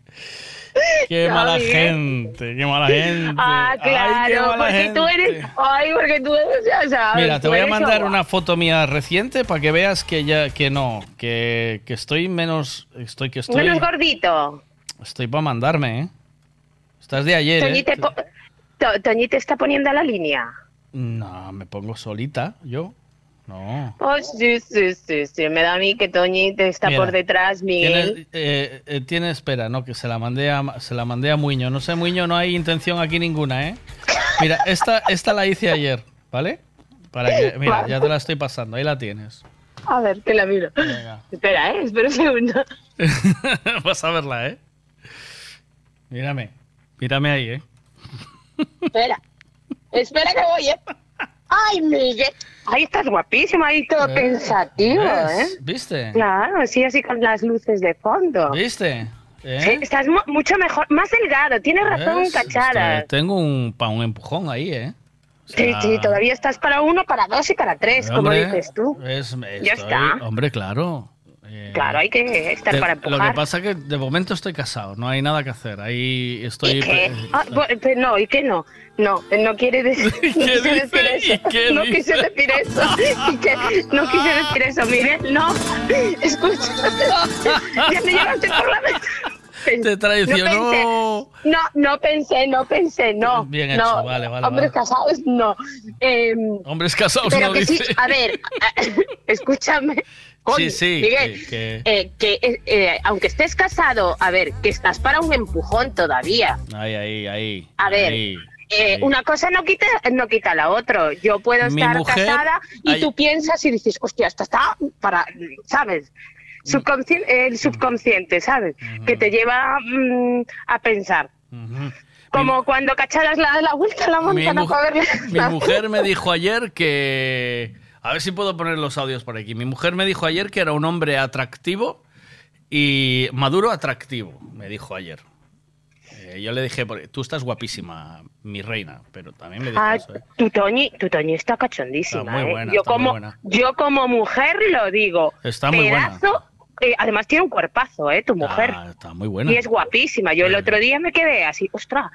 ¡Qué mala gente! ¡Qué mala gente! Ah, ¡Ay, qué claro, mala porque tú gente! eres... Ay, porque tú eres... ya sabes, Mira, te voy a mandar una foto mía reciente para que veas que ya que no, que, que estoy menos, estoy que estoy, Menos gordito. estoy para mandarme, ¿eh? Estás de ayer, Toñi ¿eh? te, po- To- Toñi te está poniendo a la línea. No, me pongo solita, yo. No. Oh, sí, sí, sí, sí. Me da a mí que Toñi te está Mira, por detrás, Miguel. Tiene, eh, eh, tiene espera, no, que se la mandé a se la mandé a Muño. No sé, Muño, no hay intención aquí ninguna, ¿eh? Mira, esta, esta la hice ayer, ¿vale? Para que, mira, ya te la estoy pasando, ahí la tienes. A ver, que la miro. Espera, ¿eh? Espera un segundo. Vas a verla, ¿eh? Mírame, mírame ahí, ¿eh? Espera. Espera que voy, ¿eh? Ay, Miguel. Ahí estás guapísimo, ahí todo Eh, pensativo, ¿eh? ¿Viste? Claro, sí, así con las luces de fondo. ¿Viste? ¿Eh? Sí, estás mu- mucho mejor, más delgado, tienes razón, ¿Ves? cachara. Tengo un, pa- un empujón ahí, ¿eh? O Sí, sea, sí, todavía estás para uno, para dos y para tres, como dices tú. es- Ya está. Hombre, claro. Eh, Claro, hay que estar de- para lo que empujar. pasa es que de momento estoy casado, no hay nada que hacer. Ahí estoy. ¿Y qué? eh, Ah, no, ¿y qué no? No, no quiere decir, no quise decir eso. qué no quise decir eso. ¿Y qué? No quise decir eso, Miguel, no. Escucha. ya me llevaste por la vez. Te traicionó. No, pensé, no, no pensé, no pensé, no. Bien hecho, no. vale, vale, Hombres vale. casados, no. Em, Hombres casados pero no que sí, dice. a ver, escúchame. Coño, Sí, sí, Miguel, que- que- eh, que, eh, eh, aunque estés casado, a ver, que estás para un empujón todavía. Ahí, ahí, ahí. A ver, ahí. Eh, una cosa no quita, no quita la otra. Yo puedo Mi estar mujer- casada y tú piensas y dices, hostia, esto está para, ¿sabes? Subconsci- el subconsciente, ¿sabes? Que te lleva mm, a pensar. Como cuando cacharas la, la vuelta a la Mi, montaña mujer- mi mujer me dijo ayer que. A ver si puedo poner los audios por aquí. Mi mujer me dijo ayer que era un hombre atractivo y maduro atractivo, me dijo ayer. Eh, yo le dije, "Porque tú estás guapísima, mi reina, pero también me dijo Ah, eso. ¿eh? tu Toñi, tu Toñi está cachondísima. Está muy ¿eh? buena, yo, está muy como, buena. yo como mujer lo digo. Está muy buena. Eh, además tiene un cuerpazo, ¿eh? Tu mujer. Ah, está muy buena. Y es guapísima. Yo el otro día me quedé así, ostras,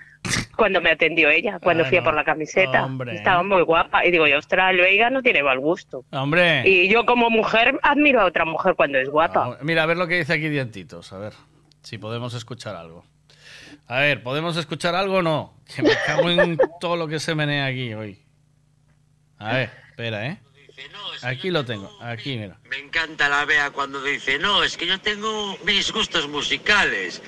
cuando me atendió ella, cuando fui a por la camiseta. hombre. Estaba muy guapa. Y digo yo, ostras, Veiga no tiene mal gusto. Hombre. Y yo como mujer admiro a otra mujer cuando es guapa. Mira, a ver lo que dice aquí Dientitos, a ver si podemos escuchar algo. A ver, ¿podemos escuchar algo o no? Que me cago en todo lo que se menea aquí hoy. A ver, espera, ¿eh? Aquí lo tengo, aquí, mira. Me encanta la Bea cuando dice, no, es que yo tengo mis gustos musicales.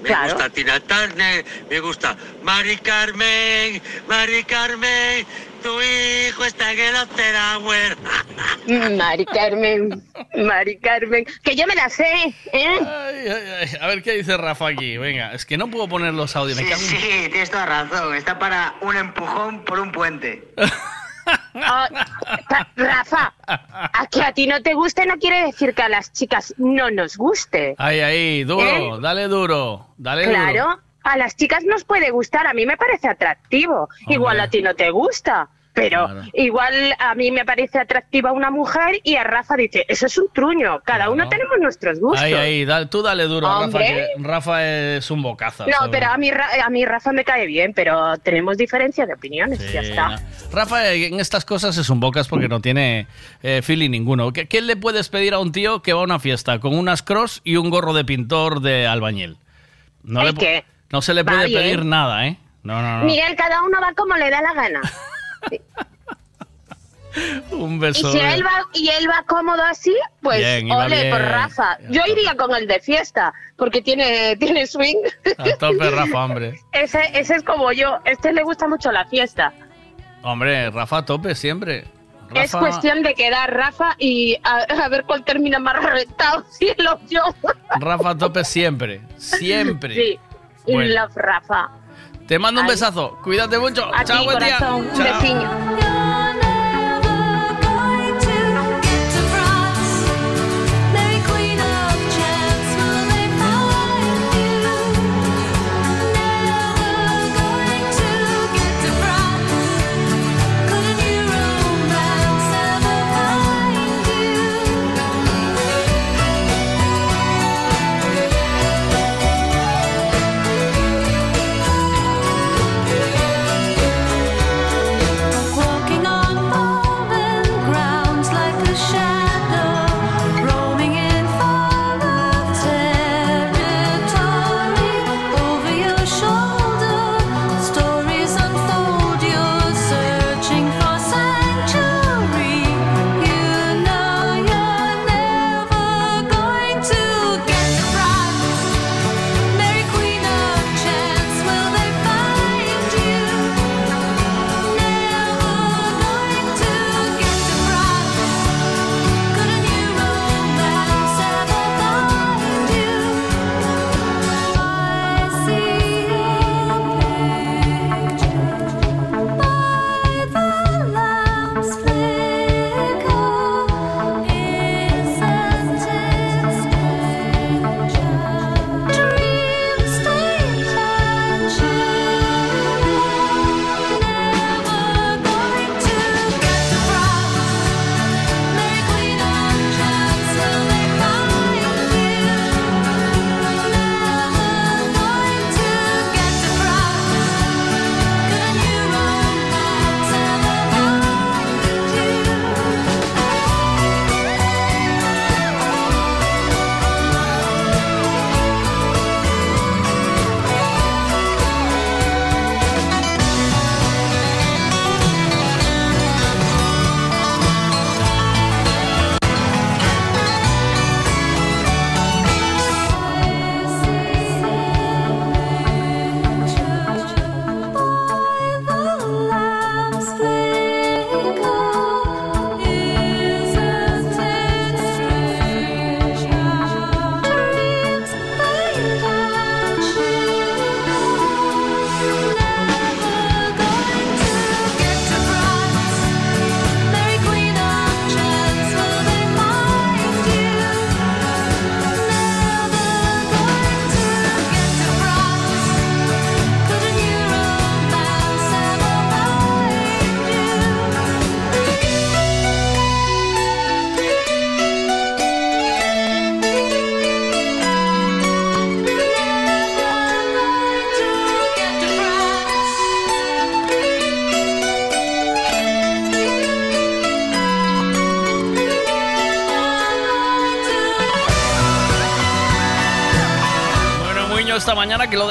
Me Claro. gusta Tina Turner, me gusta Mari Carmen, Mari Carmen, tu hijo está en el Afterhour. Mari Carmen, Mari Carmen, que yo me la sé, ¿eh? Ay, ay, ay. A ver qué dice Rafa aquí. Venga, es que no puedo poner los audios. Sí, sí, tienes toda razón. Está para un empujón por un puente. Ah, Rafa, a que a ti no te guste no quiere decir que a las chicas no nos guste. Ahí, ahí, duro, ¿Eh? dale duro, dale duro. Claro, a las chicas nos puede gustar, a mí me parece atractivo. Igual a ti no te gusta, pero igual a mí me parece atractiva una mujer y a Rafa dice, eso es un truño, cada uno tenemos nuestros gustos. Ahí, ahí, dale- tú dale duro, a Rafa, que Rafa es un bocazo. No, pero a mí, a mí Rafa me cae bien, pero tenemos diferencia de opiniones, ya está. no. Rafa eh, en estas cosas es un bocas porque no tiene eh, feeling ninguno. ¿Qué, qué le puedes pedir a un tío que va a una fiesta con unas cross y un gorro de pintor de albañil? No, ¿El le no se le puede pedir nada, ¿eh? No, no, no. Miguel, cada uno va como le da la gana. Un Y beso. si de- él va, y él va cómodo así, pues Bien, y ole por Rafa. Yo iría con el de fiesta, porque tiene, tiene swing. A tope, Rafa, hombre. Ese, ese es como yo. Este le gusta mucho la fiesta. Hombre, Rafa a tope siempre. Rafa, Es cuestión de quedar Rafa y a, a ver cuál termina más reventado, si él o yo. Rafa a tope siempre. Siempre. Sí. Y Bueno. love Rafa. Te mando un besazo. Cuídate mucho. A Chao, ti, buen día. corazón. Un Chao.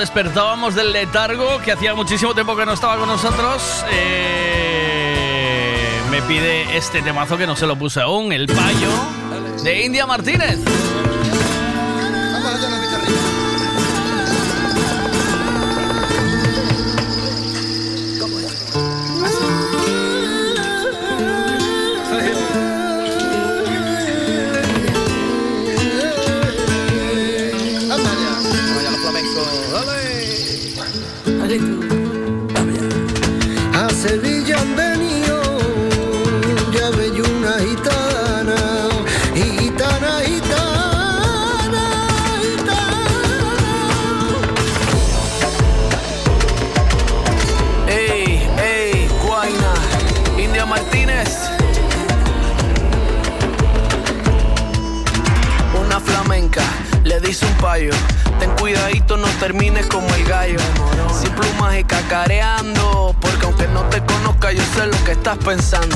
Despertábamos del letargo, que hacía muchísimo tiempo que no estaba con nosotros, eh, me pide este temazo que no se lo puse aún, el payo de India Martínez. Ten cuidadito, no termines como el gallo. Sin plumas y cacareando. Porque aunque no te conozca, yo sé lo que estás pensando.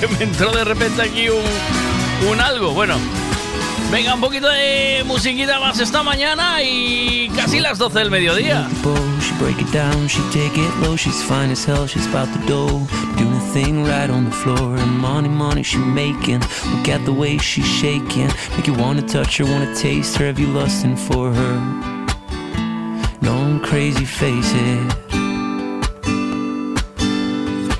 Que me entró de repente aquí un, un algo. Bueno, venga, un poquito de musiquita más esta mañana y casi las 12 del mediodía. it down, she take it low, she's fine as hell, she's about a thing right on the floor, and money, money she look at the way she's shaking, make you wanna touch her, wanna taste her, have you lusting for her? Crazy, face it.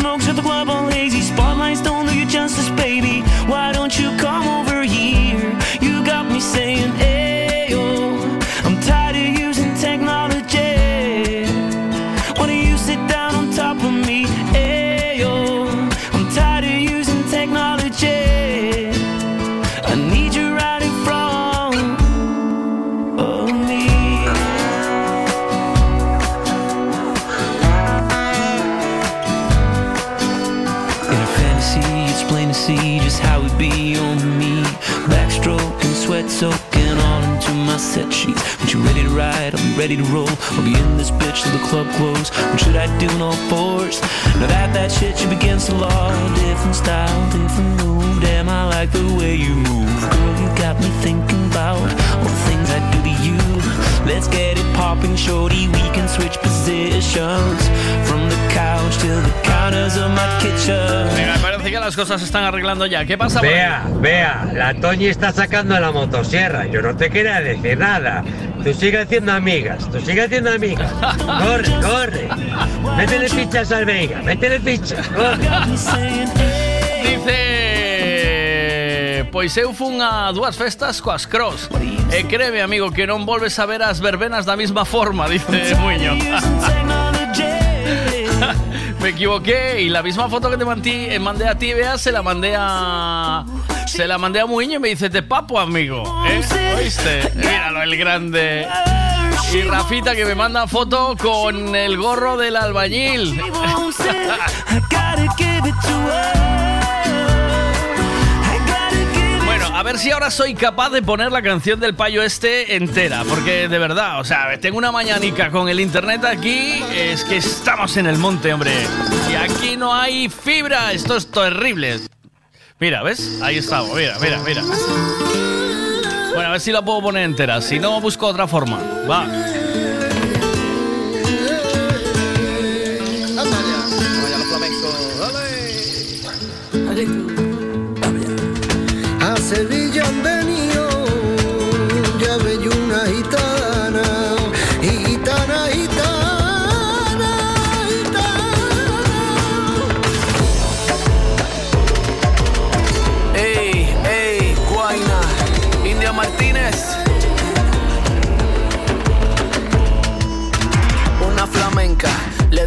smokes at the club all hazy. Spotlights don't do you justice, baby. Why don't you come over ride, be ready to roll. I'll be in this bitch till the club close. What should I do in all fours? Now that that shit you against the law. Different style, different move. Damn, I like the way you move. Girl, you got me thinking about all the things I do to you. Let's get it popping, shorty. We can switch positions from the couch to the counters of my kitchen. Venga, me parece que las cosas se están arreglando ya. ¿Qué pasa? Vea, vea, la Toñi está sacando la motosierra. Yo no te quería decir nada. Tú sigue haciendo amigas, tú sigue haciendo amigas. Corre, corre. Métele fichas al Veiga, métele fichas. corre. Dice Pois eu fun a dúas festas coas cross E creme, amigo, que non volves a ver as verbenas da mesma forma Dice Muño Me equivoqué y la misma foto que te mandé, eh, mandé a ti, Bea, se la mandé a... Se la mandé a Muño y me dice, te papo, amigo. ¿eh? ¿Oíste? Míralo, el grande. Y Rafita que me manda foto con el gorro del albañil. ver si ahora soy capaz de poner la canción del payo este entera, porque de verdad, o sea, tengo una mañanica con el internet aquí, es que estamos en el monte, hombre. Y aquí no hay fibra, esto es terrible. Mira, ¿ves? Ahí estamos, mira, mira, mira. Bueno, a ver si la puedo poner entera, si no busco otra forma. Va.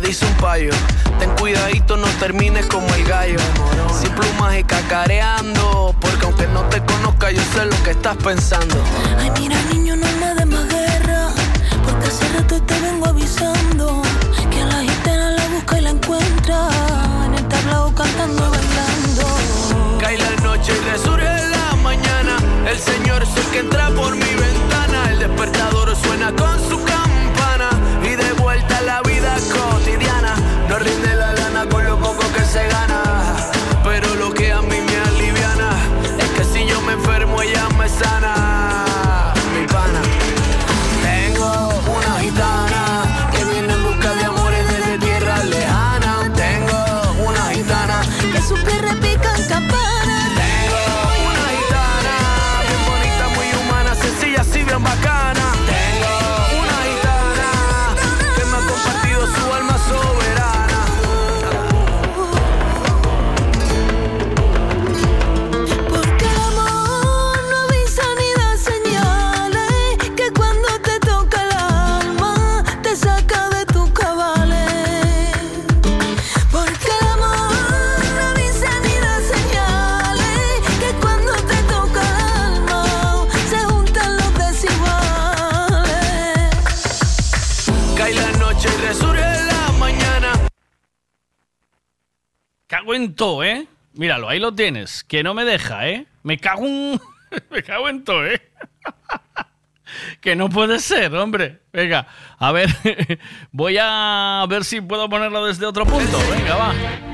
Dice un payo. Ten cuidadito, no termines como el gallo. Sin plumas y cacareando. Porque aunque no te conozca, yo sé lo que estás pensando. Ay, mira, niño, no me des más guerra. Porque hace rato te vengo avisando. Que a la gitana la busca y la encuentra. En el tablao cantando y bailando. Cae la noche y resurge la mañana. El señor es el que entra por mi ventana. El despertador suena con su campana. ¿Eh? Míralo, ahí lo tienes. Que no me deja, ¿eh? Me cago en... me cago en todo, ¿eh? que no puede ser, hombre. Venga, a ver. Voy a ver si puedo ponerlo desde otro punto. Venga, va.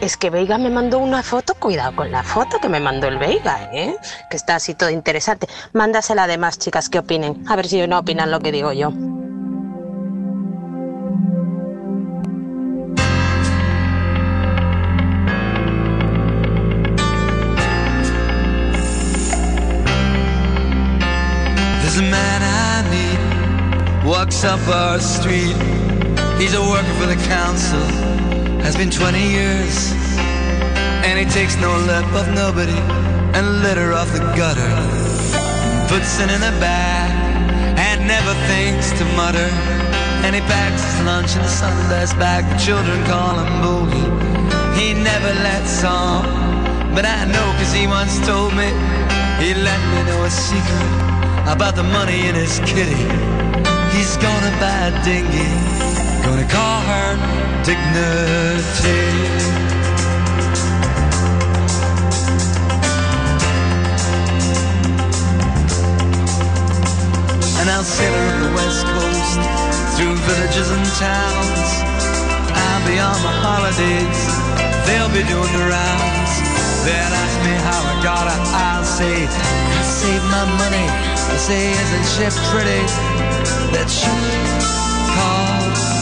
Es que Veiga me mandó una foto, cuidado con la foto que me mandó el Veiga, ¿eh? Que está así todo interesante. Mándasela además, chicas, que opinen. A ver si no opinan lo que digo yo. He's a worker for the council, has been 20 years. And he takes no lip of nobody and litter off the gutter. Puts it in a bag and never thinks to mutter. And he packs his lunch in a Sunday's bag. The children call him Boogie. He never lets on, but I know cause he once told me he let me know a secret about the money in his kitty. He's gonna buy a dinghy, gonna call her Dignity. And I'll sail up the west coast through villages and towns. I'll be on my holidays, they'll be doing the rounds. They'll ask me how I got it, I'll say, I saved my money. I say, isn't she pretty? That called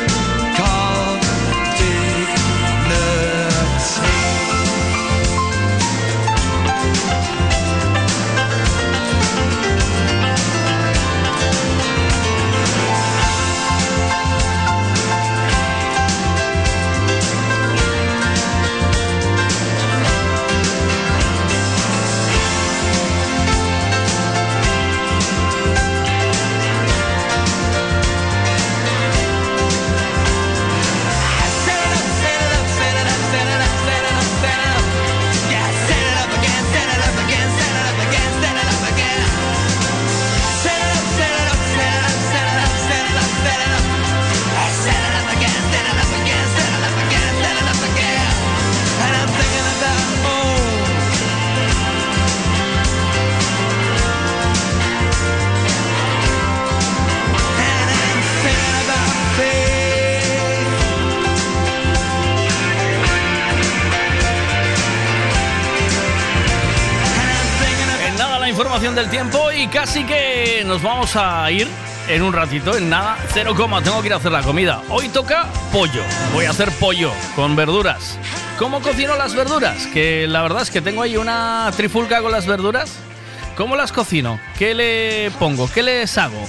información del tiempo y casi que nos vamos a ir en un ratito, en nada. Cero coma, tengo que ir a hacer la comida. Hoy toca pollo. Voy a hacer pollo con verduras. ¿Cómo cocino las verduras? Que la verdad es que tengo ahí una trifulca con las verduras. ¿Cómo las cocino? ¿Qué le pongo? ¿Qué les hago?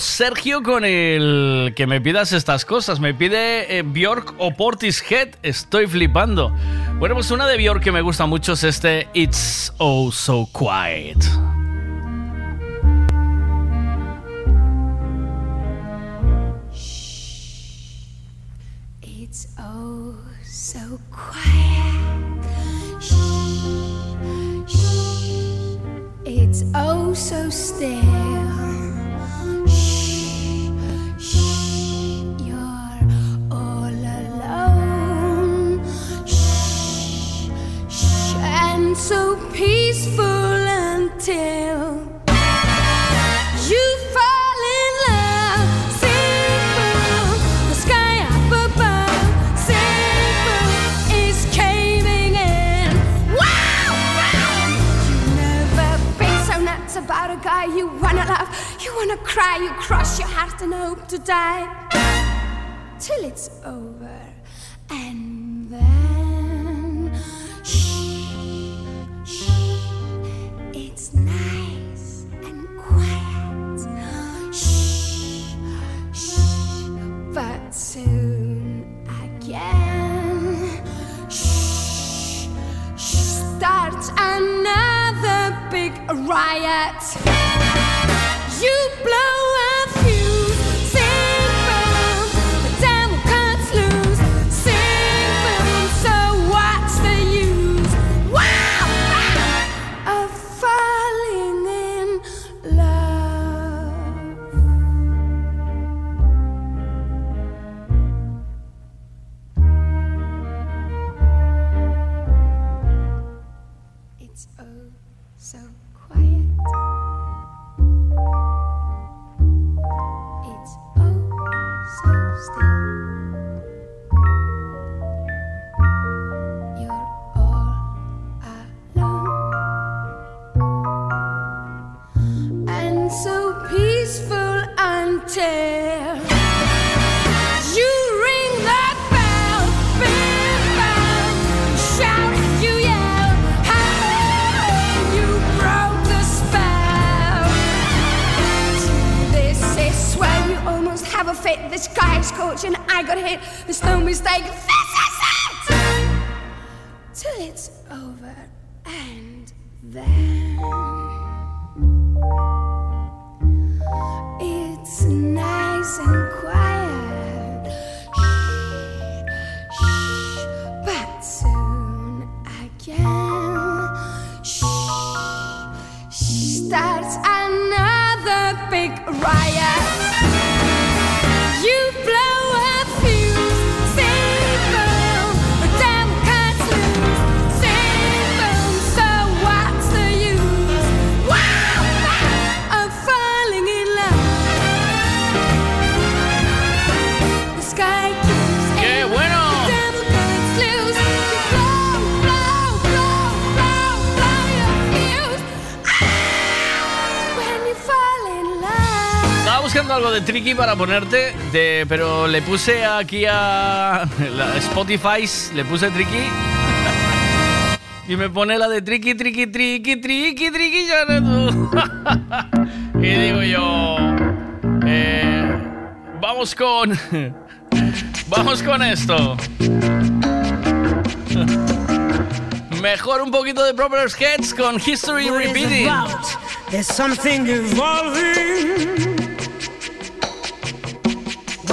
Sergio, con el que me pidas estas cosas. Me pide eh, Bjork o Portishead. Estoy flipando. Bueno, pues una de Bjork que me gusta mucho es este It's Oh So Quiet. Is scorching, I got hit. There's no mistake. This is it. Till it's over, and then it's nice and quiet. Shh, shh, but soon again, shh, shh, starts another big riot. Buscando algo de Tricky para ponerte, de, pero le puse aquí a la Spotify, le puse Tricky. Y me pone la de Tricky, Tricky, Tricky, Tricky, Tricky, ya no- Y digo yo, eh, vamos con, vamos con esto. Mejor un poquito de Proper Sketch con History Repeating. about? There's something evolving.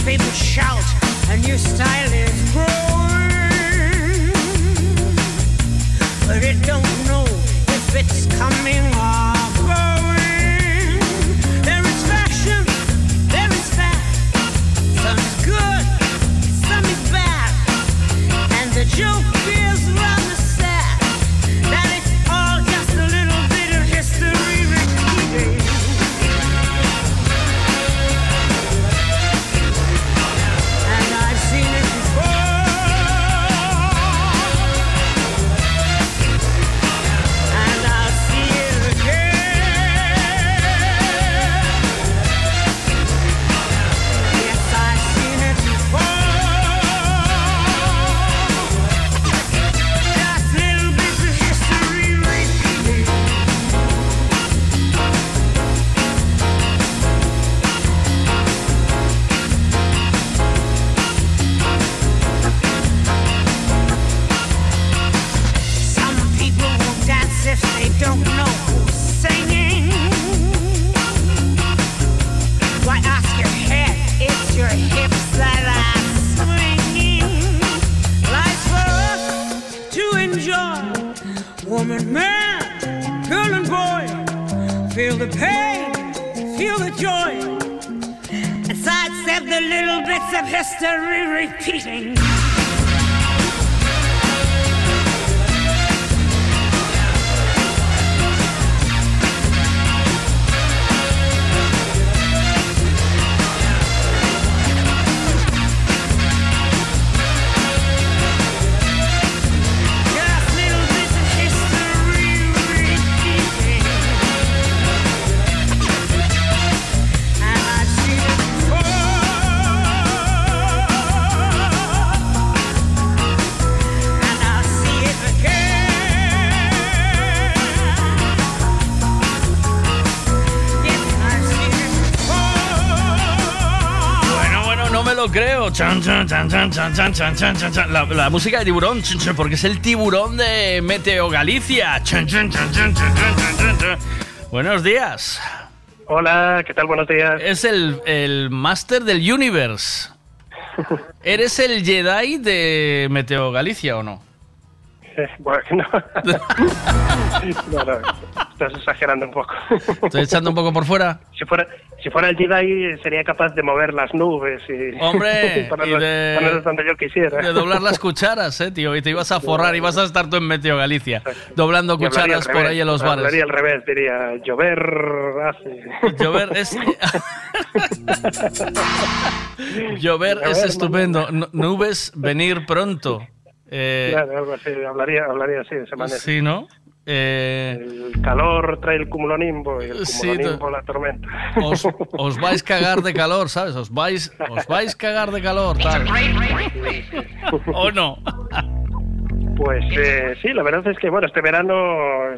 Newspapers shout, a new style is growing. But it don't know if it's coming or amazing. La, música de tiburón, porque es el tiburón de Meteo Galicia. Buenos días. Hola, ¿qué tal? Buenos días. Es el, el Master del Universe. ¿Eres el Jedi de Meteo Galicia o no? Bueno, no, estás exagerando un poco. ¿Estoy echando un poco por fuera? Si fuera, si fuera el Jedi sería capaz de mover las nubes y Hombre, ponerlas, y de- ponerlas donde yo quisiera. De doblar las cucharas, eh, tío. Y te ibas a forrar y vas a estar tú en Meteo Galicia. Doblando hablaría cucharas por revés, ahí en los Hablaría bares. al revés, diría llover hace. Llover es. Llover es estupendo. Nubes, venir pronto. Eh, Claro, algo así, hablaría, hablaría así, de esa manera. sí, ¿no? Eh, El calor trae el cumulonimbo y el Sí, cumulonimbo tú- la tormenta. os, os vais cagar de calor, ¿sabes? Os vais, os vais cagar de calor, tal. ¿O no? Pues eh, sí, la verdad es que bueno, este verano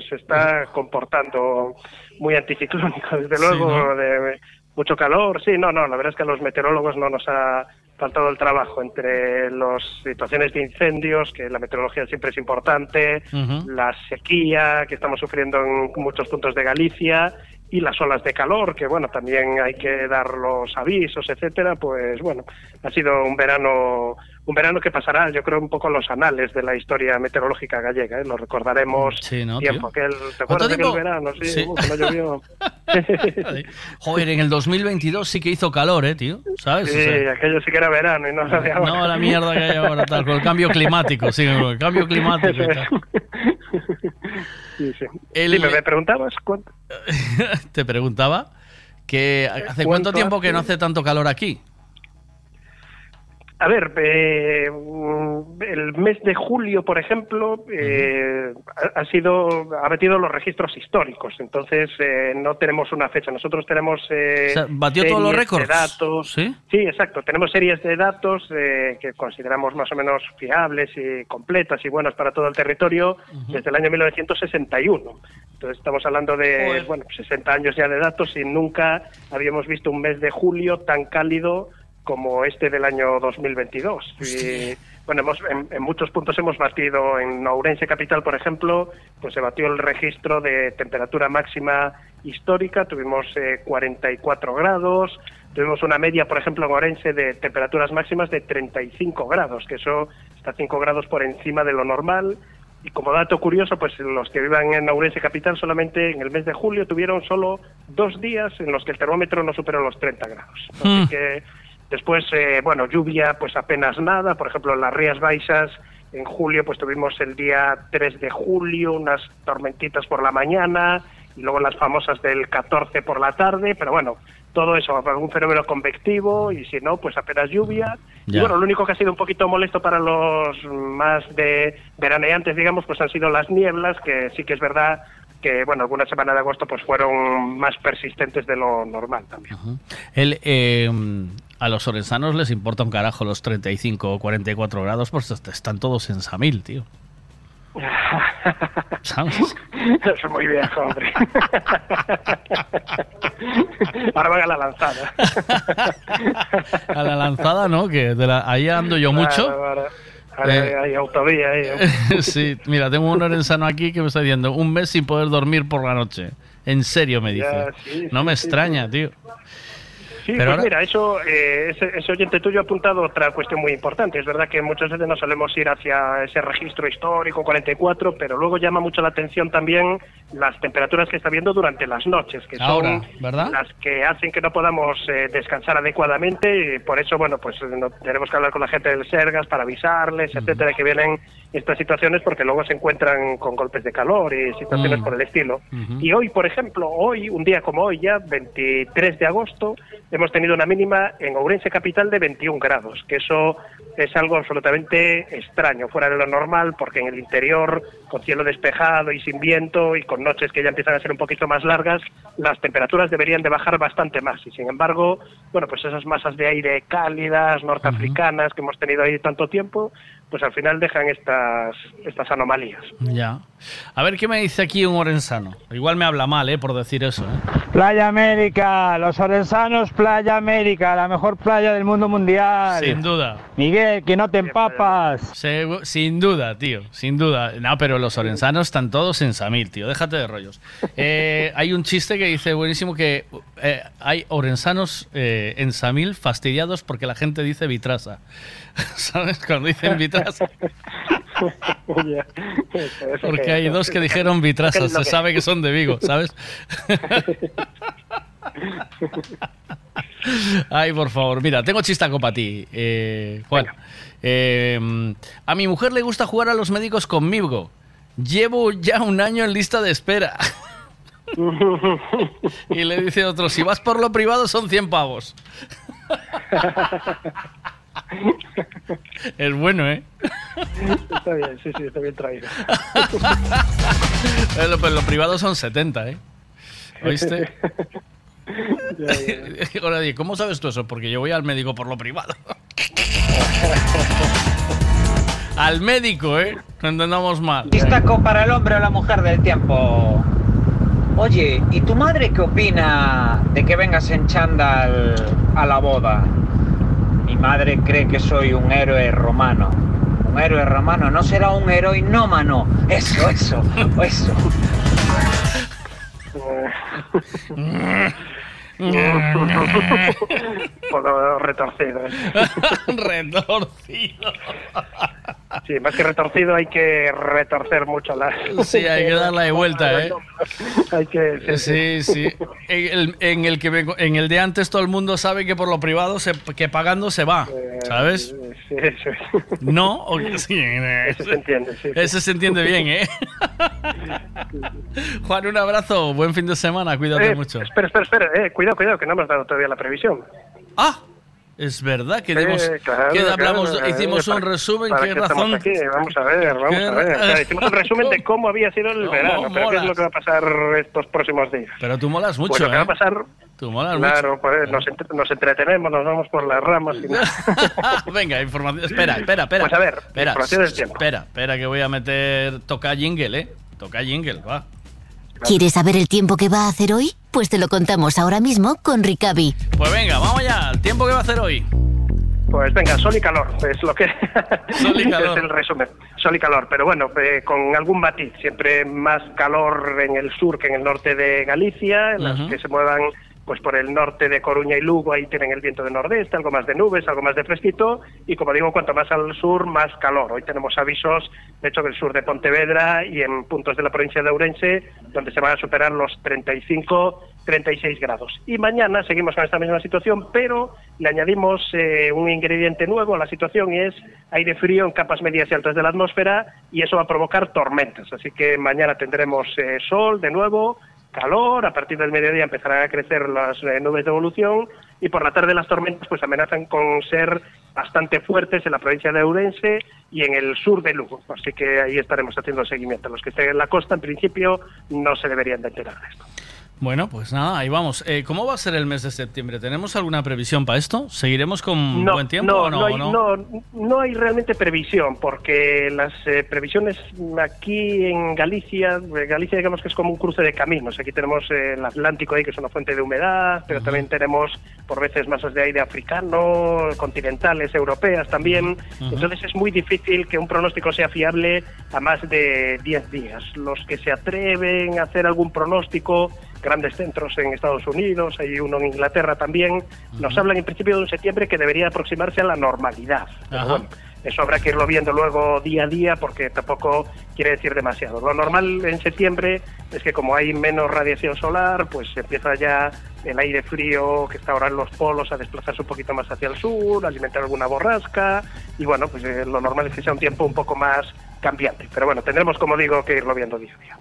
se está comportando muy anticiclónico, desde Sí, luego, ¿no? de mucho calor. Sí, no, no, la verdad es que a los meteorólogos no nos ha faltado el trabajo entre las situaciones de incendios, que la meteorología siempre es importante, la sequía que estamos sufriendo en muchos puntos de Galicia y las olas de calor, que bueno, también hay que dar los avisos, etcétera, pues bueno, ha sido un verano un verano que pasará, yo creo, un poco los anales de la historia meteorológica gallega, ¿eh? lo recordaremos Sí, ¿no, tiempo aquel, ¿te ¿Cuánto acuerdas de aquel verano? Sí, Sí. uh, que no llovió. Joder, en el 2022 sí que hizo calor, ¿eh, tío? ¿Sabes? O Sí, sea, aquello sí que era verano y no de ahora. no la mierda que hay ahora, tal, con el cambio climático, sí, con el cambio climático y tal. Sí, sí. El- Dime, ¿me preguntabas cuánto? Te preguntaba que ¿hace cuánto ¿Cuánto tiempo que no hace tanto calor aquí? A ver, eh, el mes de julio, por ejemplo, eh, ha sido ha metido los registros históricos, entonces eh, no tenemos una fecha. Nosotros tenemos eh, O sea, ¿batió todos los series récords? de datos. ¿Sí? Sí, exacto. Tenemos series de datos eh, que consideramos más o menos fiables y completas y buenas para todo el territorio desde el año 1961. Entonces estamos hablando de Joder. bueno 60 años ya de datos y nunca habíamos visto un mes de julio tan cálido como este del año 2022. Y, bueno, hemos, en, en muchos puntos hemos batido, en Ourense Capital, por ejemplo, pues se batió el registro de temperatura máxima histórica, tuvimos eh, 44 grados, tuvimos una media, por ejemplo, en Ourense de temperaturas máximas de 35 grados, que eso está 5 grados por encima de lo normal. Y como dato curioso, pues los que vivan en Ourense Capital solamente en el mes de julio tuvieron solo dos días en los que el termómetro no superó los 30 grados. Así Hmm. que después, eh, bueno, lluvia pues apenas nada. Por ejemplo, en las Rías Baixas en julio pues tuvimos el día 3 de julio unas tormentitas por la mañana y luego las famosas del 14 por la tarde. Pero bueno, todo eso, algún fenómeno convectivo y si no, pues apenas lluvia. Y Ya. bueno, lo único que ha sido un poquito molesto para los más de veraneantes, digamos, pues han sido las nieblas, que sí que es verdad que, bueno, alguna semana de agosto pues fueron más persistentes de lo normal también. El, eh, a los orensanos les importa un carajo los 35 o 44 grados, pues est- están todos en Samil, tío. ¿Sabes? Eso es muy viejo, hombre. Ahora van a la lanzada. A la lanzada, ¿no? Que de la- ahí ando yo mucho. Ahora, Eh. hay autovía ahí. ¿eh? sí, mira, tengo un orensano aquí que me está diciendo un mes sin poder dormir por la noche. En serio, me dice. Ya, sí, no sí, me sí, extraña, tío. Sí, Pero pues ahora- mira, eso, eh, ese, ese oyente tuyo ha apuntado otra cuestión muy importante. Es verdad que muchas veces no solemos ir hacia ese registro histórico 44, pero luego llama mucho la atención también las temperaturas que está viendo durante las noches, que son Ahora, ¿verdad? las que hacen que no podamos eh, descansar adecuadamente y por eso, bueno, pues eh, no- tenemos que hablar con la gente del Sergas para avisarles, etcétera, que vienen estas situaciones porque luego se encuentran con golpes de calor y situaciones Mm. por el estilo. Ujú. Y hoy, por ejemplo, hoy, un día como hoy ya, 23 de agosto, hemos tenido una mínima en Ourense capital de 21 grados, que eso es algo absolutamente extraño, fuera de lo normal, porque en el interior, con cielo despejado y sin viento y con noches que ya empiezan a ser un poquito más largas, las temperaturas deberían de bajar bastante más. Y sin embargo, bueno, pues esas masas de aire cálidas, norteafricanas que hemos tenido ahí tanto tiempo, pues al final dejan estas, estas anomalías. Ya. A ver qué me dice aquí un orensano. Igual me habla mal, ¿eh? Por decir eso. ¿eh? Playa América, los orensanos, Playa América, la mejor playa del mundo mundial. Sin duda. Miguel, que no te empapas. Sin duda, tío, sin duda. No, pero los orensanos están todos en Samil, tío. Déjate de rollos. Eh, hay un chiste que dice buenísimo que eh, hay orensanos eh, en Samil fastidiados porque la gente dice vitrasa. ¿Sabes? Cuando dicen vitrasa. Porque hay dos que dijeron vitrasa. Se sabe que son de Vigo, ¿sabes? Ay, por favor. Mira, tengo chistaco para ti, eh, Juan. Eh, a mi mujer le gusta jugar a los médicos conmigo. Llevo ya un año en lista de espera. y le dice otro, si vas por lo privado son 100 pavos. Es bueno, ¿eh? Está bien, sí, sí, está bien traído. Lo- Pero lo privado son 70, ¿eh? ¿Oíste? Ahora ¿cómo sabes tú eso? Porque yo voy al médico por lo privado. al médico, ¿eh? No entendamos mal. Destaco para el hombre o la mujer del tiempo. Oye, ¿y tu madre qué opina de que vengas en chándal a la boda? Mi madre cree que soy un héroe romano. Un héroe romano no será un heroinómano. Eso, eso, eso. Un poco retorcido. ¿eh? retorcido. Sí, más que retorcido hay que retorcer mucho la... Sí, hay que darla de vuelta, ¿eh? Hay que... Sí, sí. En el, en el que vengo- en el de antes todo el mundo sabe que por lo privado se, que pagando se va, ¿sabes? Sí, eso es. No, o- sí, Eso se entiende, sí. Ese se entiende bien, ¿eh? Juan, un abrazo, buen fin de semana, cuídate Eh, mucho. Espera, espera, espera. Eh, cuidado, cuidado, que no hemos dado todavía la previsión. Ah, es verdad que, Eh, dimos, claro, que hablamos, claro, hicimos eh, un resumen, qué razón. aquí. Vamos a ver, vamos a ver. O sea, hicimos un resumen de cómo había sido el No, verano, pero qué es lo que va a pasar estos próximos días. Pero tú molas mucho, Pues lo que va ¿eh? a pasar... Tú molas Claro, pues nos, entre- nos entretenemos, nos vamos por las ramas. Y mucho. Venga, información. Espera, espera, espera. Pues a ver, espera, información del tiempo. espera, espera, que voy a meter. Toca jingle, ¿eh? Toca jingle, va. ¿Quieres saber el tiempo que va a hacer hoy? Pues te lo contamos ahora mismo con Ricavi. Pues venga, vamos ya. El tiempo que va a hacer hoy. Pues venga, sol y calor, es lo que Sol y calor. es el resumen. Sol y calor, pero bueno, eh, con algún matiz. Siempre más calor en el sur que en el norte de Galicia, en las Ujú. que se muevan pues por el norte de Coruña y Lugo, ahí tienen el viento de nordeste, algo más de nubes, algo más de fresquito, y como digo, cuanto más al sur, más calor. Hoy tenemos avisos, de hecho, del sur de Pontevedra y en puntos de la provincia de Ourense, donde se van a superar los 35, 36 grados. Y mañana seguimos con esta misma situación, pero le añadimos eh, un ingrediente nuevo a la situación y es aire frío en capas medias y altas de la atmósfera, y eso va a provocar tormentas. Así que mañana tendremos eh, sol de nuevo, calor, a partir del mediodía empezarán a crecer las eh, nubes de evolución y por la tarde las tormentas pues amenazan con ser bastante fuertes en la provincia de Ourense y en el sur de Lugo. Así que ahí estaremos haciendo seguimiento. Los que estén en la costa en principio no se deberían de enterar de esto. Bueno, pues nada, ahí vamos. Eh, ¿Cómo va a ser el mes de septiembre? ¿Tenemos alguna previsión para esto? ¿Seguiremos con No, buen tiempo no, o no? no, hay, no? no, hay realmente previsión, porque las eh, previsiones aquí en Galicia, eh, Galicia digamos que es como un cruce de caminos. Aquí tenemos eh, el Atlántico ahí, que es una fuente de humedad, pero también tenemos por veces masas de aire africano, continentales, europeas también. Entonces es muy difícil que un pronóstico sea fiable a más de 10 días. Los que se atreven a hacer algún pronóstico grandes centros en Estados Unidos, hay uno en Inglaterra también, nos hablan en principio de un septiembre que debería aproximarse a la normalidad. Pero bueno, eso habrá que irlo viendo luego día a día porque tampoco quiere decir demasiado. Lo normal en septiembre es que como hay menos radiación solar, pues empieza ya el aire frío que está ahora en los polos a desplazarse un poquito más hacia el sur, a alimentar alguna borrasca y bueno, pues eh, lo normal es que sea un tiempo un poco más cambiante. Pero bueno, tendremos, como digo, que irlo viendo día a día.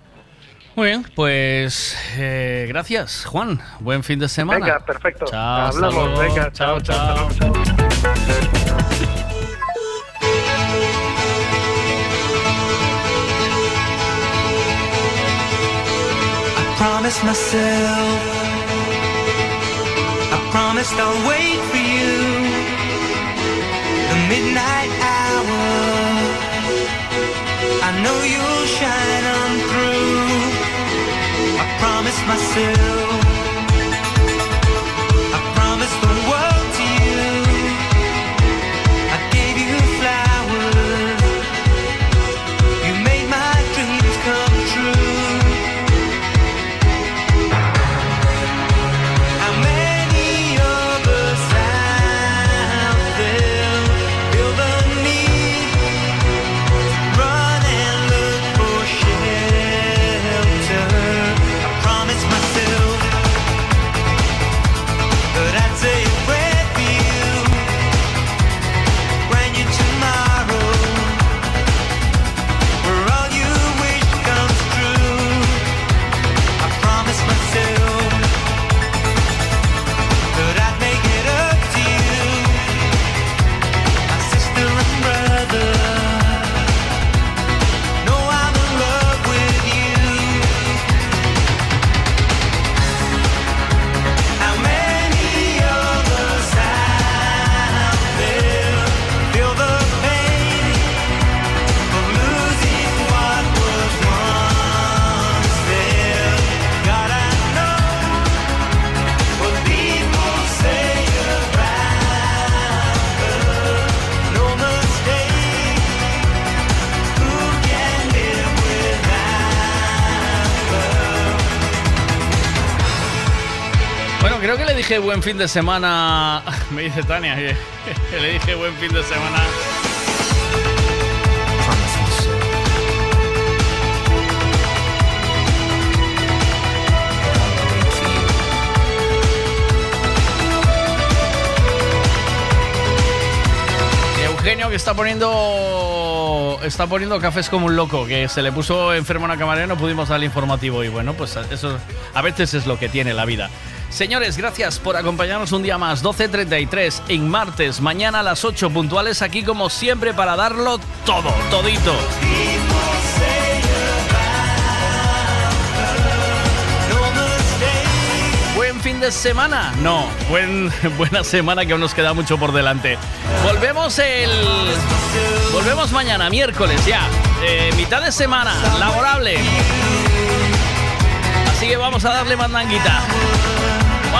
Muy bien, pues eh, gracias, Juan. Buen fin de semana. Venga, perfecto. Chao, hasta Hablamos, luego. venga, chao, chao, chao. I promised myself, I promised I'll wait for you. The midnight hour, I know you'll shine on promised myself, dije buen fin de semana. Me dice Tania que, le dije buen fin de semana. Eugenio que está poniendo está poniendo cafés como un loco, que se le puso enfermo a una camarera y no pudimos darle informativo y bueno, pues eso a veces es lo que tiene la vida. Señores, gracias por acompañarnos un día más, 12.33 en martes, mañana a las 8 puntuales aquí como siempre para darlo todo, todito. Buen fin de semana. No, buen, buena semana que aún nos queda mucho por delante. Volvemos el. Volvemos mañana, miércoles ya. eh, mitad de semana, laborable. Así que vamos a darle mandanguita.